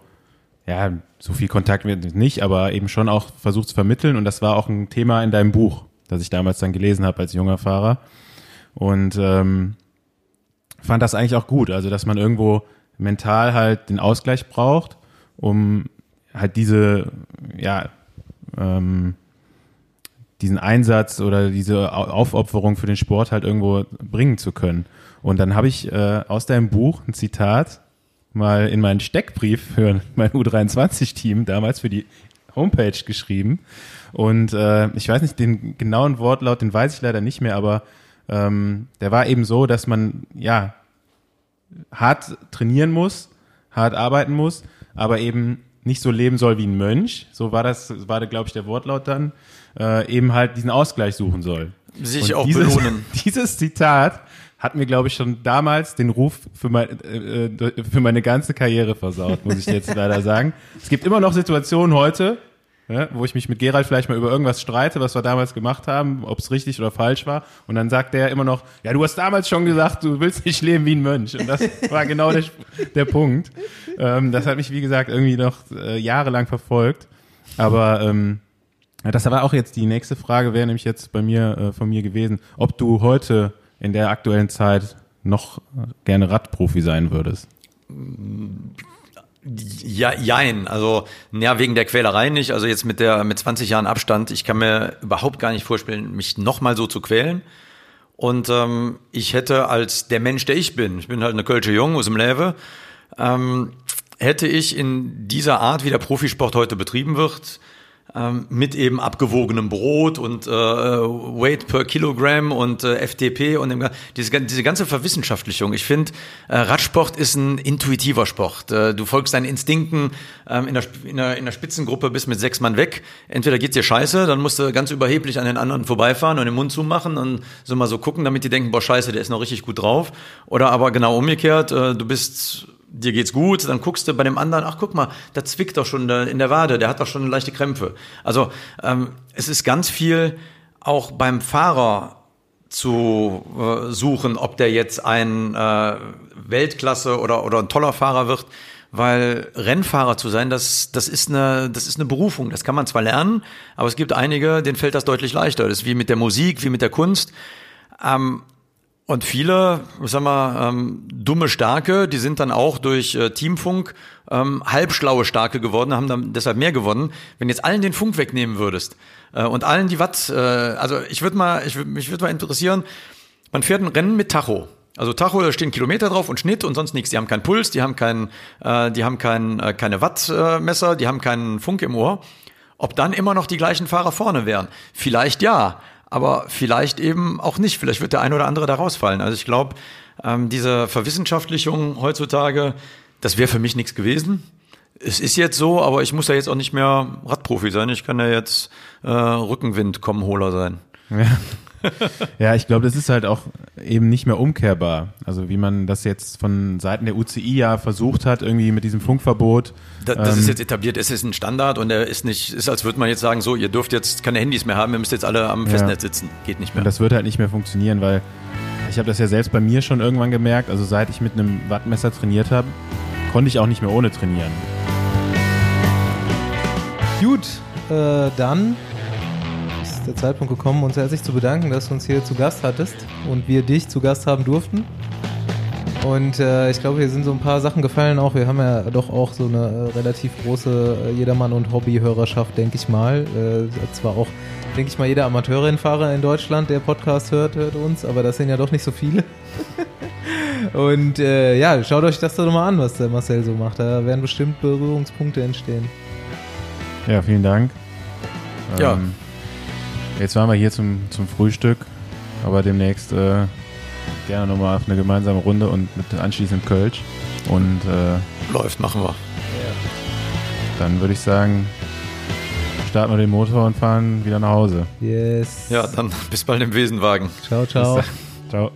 S3: ja, so viel Kontakt mit nicht, aber eben schon auch versucht zu vermitteln. Und das war auch ein Thema in deinem Buch, das ich damals dann gelesen habe als junger Fahrer. Und ähm, fand das eigentlich auch gut, also dass man irgendwo mental halt den Ausgleich braucht, um halt diese, ja, ähm, diesen Einsatz oder diese Aufopferung für den Sport halt irgendwo bringen zu können. Und dann habe ich äh, aus deinem Buch ein Zitat mal in meinen Steckbrief für mein U23-Team damals für die Homepage geschrieben. Und äh, ich weiß nicht, den genauen Wortlaut, den weiß ich leider nicht mehr, aber ähm, der war eben so, dass man ja hart trainieren muss, hart arbeiten muss, aber eben nicht so leben soll wie ein Mönch, so war das, war, glaube ich, der Wortlaut dann, äh, eben halt diesen Ausgleich suchen soll.
S4: Sich auch dieses, belohnen.
S3: Dieses Zitat hat mir, glaube ich, schon damals den Ruf für, mein, äh, äh, für meine ganze Karriere versaut, muss ich jetzt leider sagen. Es gibt immer noch Situationen heute, ne, wo ich mich mit Gerald vielleicht mal über irgendwas streite, was wir damals gemacht haben, ob es richtig oder falsch war. Und dann sagt der immer noch, ja, du hast damals schon gesagt, du willst nicht leben wie ein Mönch. Und das war genau der, der Punkt. Ähm, das hat mich, wie gesagt, irgendwie noch äh, jahrelang verfolgt. Aber ähm, das war auch jetzt die nächste Frage, wäre nämlich jetzt bei mir äh, von mir gewesen, ob du heute in der aktuellen Zeit noch gerne Radprofi sein würdest.
S4: Ja, jein. Also, ja, wegen der Quälerei nicht. Also jetzt mit der, mit 20 Jahren Abstand, ich kann mir überhaupt gar nicht vorstellen, mich nochmal so zu quälen. Und ähm, ich hätte als der Mensch, der ich bin, ich bin halt eine Kölsche Jung aus dem Lewe, ähm, hätte ich in dieser Art, wie der Profisport heute betrieben wird, ähm, mit eben abgewogenem Brot und äh, Weight per Kilogramm und äh, FTP und dem, diese, diese ganze Verwissenschaftlichung. Ich finde, äh, Radsport ist ein intuitiver Sport. Äh, du folgst deinen Instinkten ähm, in, der, in, der, in der Spitzengruppe bist mit sechs Mann weg. Entweder geht's dir scheiße, dann musst du ganz überheblich an den anderen vorbeifahren und den Mund zumachen und so mal so gucken, damit die denken, boah scheiße, der ist noch richtig gut drauf. Oder aber genau umgekehrt, äh, du bist dir geht's gut, dann guckst du bei dem anderen, ach guck mal, da zwickt doch schon in der Wade, der hat doch schon leichte Krämpfe. Also ähm, es ist ganz viel auch beim Fahrer zu äh, suchen, ob der jetzt ein äh, Weltklasse oder, oder ein toller Fahrer wird, weil Rennfahrer zu sein, das, das, ist eine, das ist eine Berufung. Das kann man zwar lernen, aber es gibt einige, denen fällt das deutlich leichter. Das ist wie mit der Musik, wie mit der Kunst. Ähm, und viele, sag mal, ähm, dumme Starke, die sind dann auch durch äh, Teamfunk ähm, halbschlaue Starke geworden, haben dann deshalb mehr gewonnen. Wenn jetzt allen den Funk wegnehmen würdest äh, und allen die Watt, äh, also ich würde mal, ich, mich würde mal interessieren, man fährt ein Rennen mit Tacho. Also Tacho, da stehen Kilometer drauf und Schnitt und sonst nichts. Die haben keinen Puls, die haben kein, äh, die haben kein, äh, keine Wattmesser, die haben keinen Funk im Ohr. Ob dann immer noch die gleichen Fahrer vorne wären? Vielleicht ja aber vielleicht eben auch nicht. Vielleicht wird der ein oder andere da rausfallen. Also ich glaube, ähm, diese Verwissenschaftlichung heutzutage, das wäre für mich nichts gewesen. Es ist jetzt so, aber ich muss ja jetzt auch nicht mehr Radprofi sein. Ich kann ja jetzt äh, Rückenwind kommen Holer sein.
S3: Ja. ja, ich glaube, das ist halt auch eben nicht mehr umkehrbar. Also wie man das jetzt von Seiten der UCI ja versucht hat, irgendwie mit diesem Funkverbot.
S4: Das, das ähm, ist jetzt etabliert, es ist ein Standard und er ist nicht, ist als würde man jetzt sagen, so, ihr dürft jetzt keine Handys mehr haben, ihr müsst jetzt alle am Festnetz sitzen. Geht nicht mehr.
S3: Und das wird halt nicht mehr funktionieren, weil ich habe das ja selbst bei mir schon irgendwann gemerkt, also seit ich mit einem Wattmesser trainiert habe, konnte ich auch nicht mehr ohne trainieren.
S1: Gut, äh, dann der Zeitpunkt gekommen, uns herzlich zu bedanken, dass du uns hier zu Gast hattest und wir dich zu Gast haben durften. Und äh, ich glaube, hier sind so ein paar Sachen gefallen auch. Wir haben ja doch auch so eine äh, relativ große äh, Jedermann- und Hobbyhörerschaft, denke ich mal. Äh, zwar auch, denke ich mal, jeder Amateurrennfahrer in Deutschland, der Podcast hört, hört uns, aber das sind ja doch nicht so viele. und äh, ja, schaut euch das doch mal an, was der Marcel so macht. Da werden bestimmt Berührungspunkte entstehen.
S3: Ja, vielen Dank.
S4: Ja. Ähm,
S3: Jetzt waren wir hier zum, zum Frühstück, aber demnächst äh, gerne nochmal auf eine gemeinsame Runde und mit anschließend Kölsch. Und äh,
S4: läuft, machen wir.
S3: Dann würde ich sagen, starten wir den Motor und fahren wieder nach Hause.
S1: Yes.
S4: Ja, dann bis bald im Wesenwagen.
S1: Ciao, ciao.
S3: Ciao.